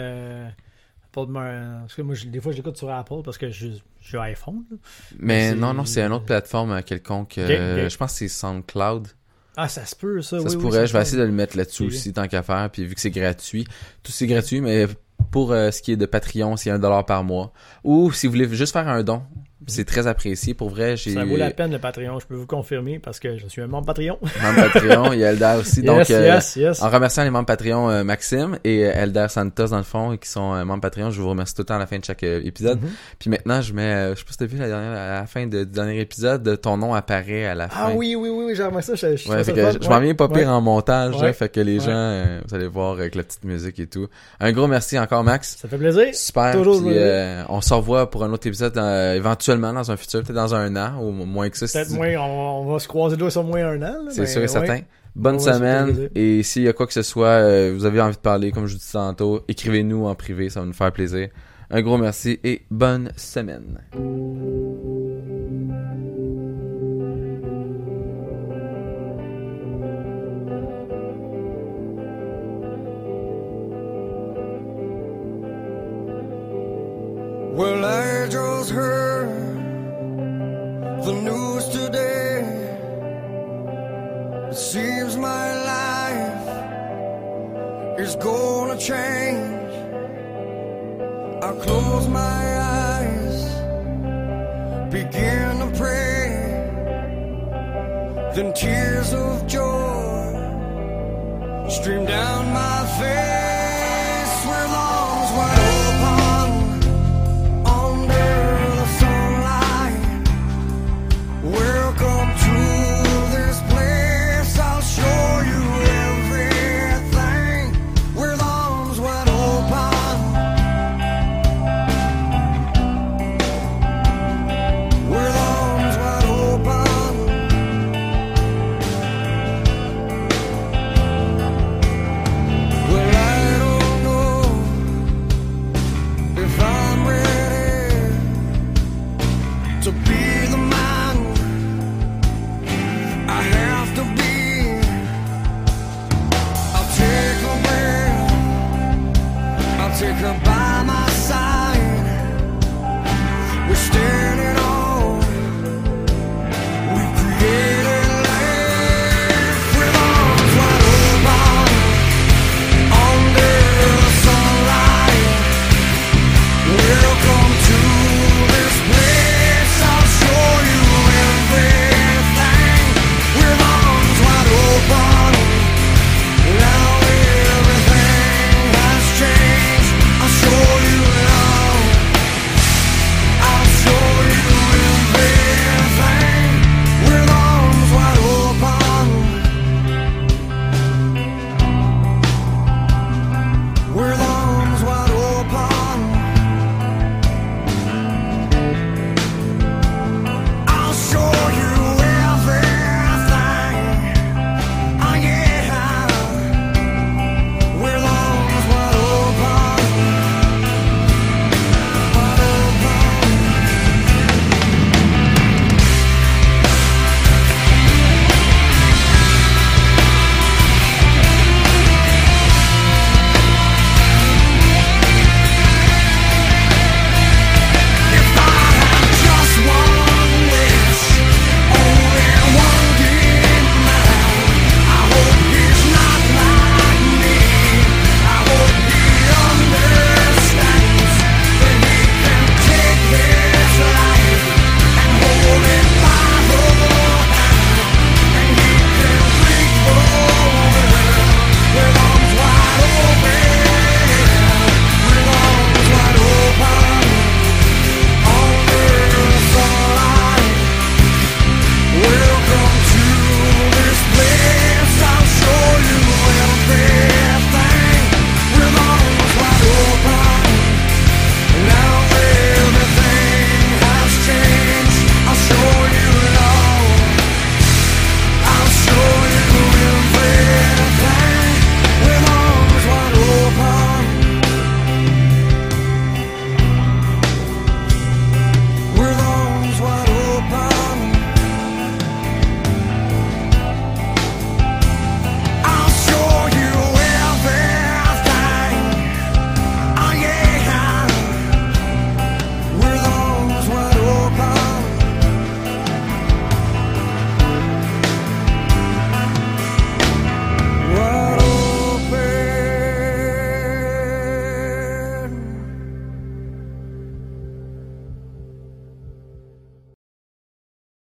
S2: Apple Mar- parce que moi, des fois, je l'écoute sur Apple parce que j'ai iPhone. là.
S1: Mais non, non, c'est une autre plateforme euh, quelconque. euh. Je pense que c'est SoundCloud.
S2: Ah, ça se peut, ça.
S1: Ça
S2: oui,
S1: se
S2: oui,
S1: pourrait,
S2: ça
S1: je vais essayer de le mettre là-dessus
S2: Ok.
S1: aussi, tant qu'à faire. Puis vu que c'est gratuit, tout c'est gratuit, mais pour euh, ce qui est de Patreon, c'est un dollar par mois. Ou si vous voulez juste faire un don, c'est très apprécié. Pour vrai, j'ai
S2: Ça vaut la peine le Patreon, je peux vous confirmer parce que je suis un membre Patreon.
S1: membre Patreon, il y a Elder aussi. donc,
S2: yes,
S1: euh,
S2: yes, yes.
S1: en remerciant les membres Patreon euh, Maxime et euh, Elder Santos dans le fond, qui sont euh, membres Patreon, je vous remercie tout le temps à la fin de chaque épisode.
S2: Mhm.
S1: Puis maintenant, je mets, je sais pas si t'as vu la dernière, à la fin de- du dernier épisode, ton nom apparaît à la fin.
S2: Ah oui, oui, oui, oui, j'ai remarqué ça. Je, je
S1: Ouais, fait que je m'en viens pas pire
S2: Ouais.
S1: en montage,
S2: Ouais.
S1: là, fait que les gens, vous allez voir avec la petite musique et tout. Un gros merci encore, Max.
S2: Ça fait plaisir.
S1: Super.
S2: Toujours
S1: puis, on se revoit pour un autre épisode euh, éventuellement dans un futur, peut-être dans un an ou moins que ça.
S2: Peut-être moins, on, on va se croiser là sur moins un an.
S1: C'est sûr et
S2: ouais.
S1: certain. Bonne semaine. Et s'il y a quoi que ce soit, euh, vous avez envie de parler, comme je vous dis tantôt, écrivez-nous en privé, ça va nous faire plaisir. Un gros merci et bonne semaine.
S3: Well, I just heard the news today. It seems my life is gonna change. I close my eyes, begin to pray. Then tears of joy stream down my face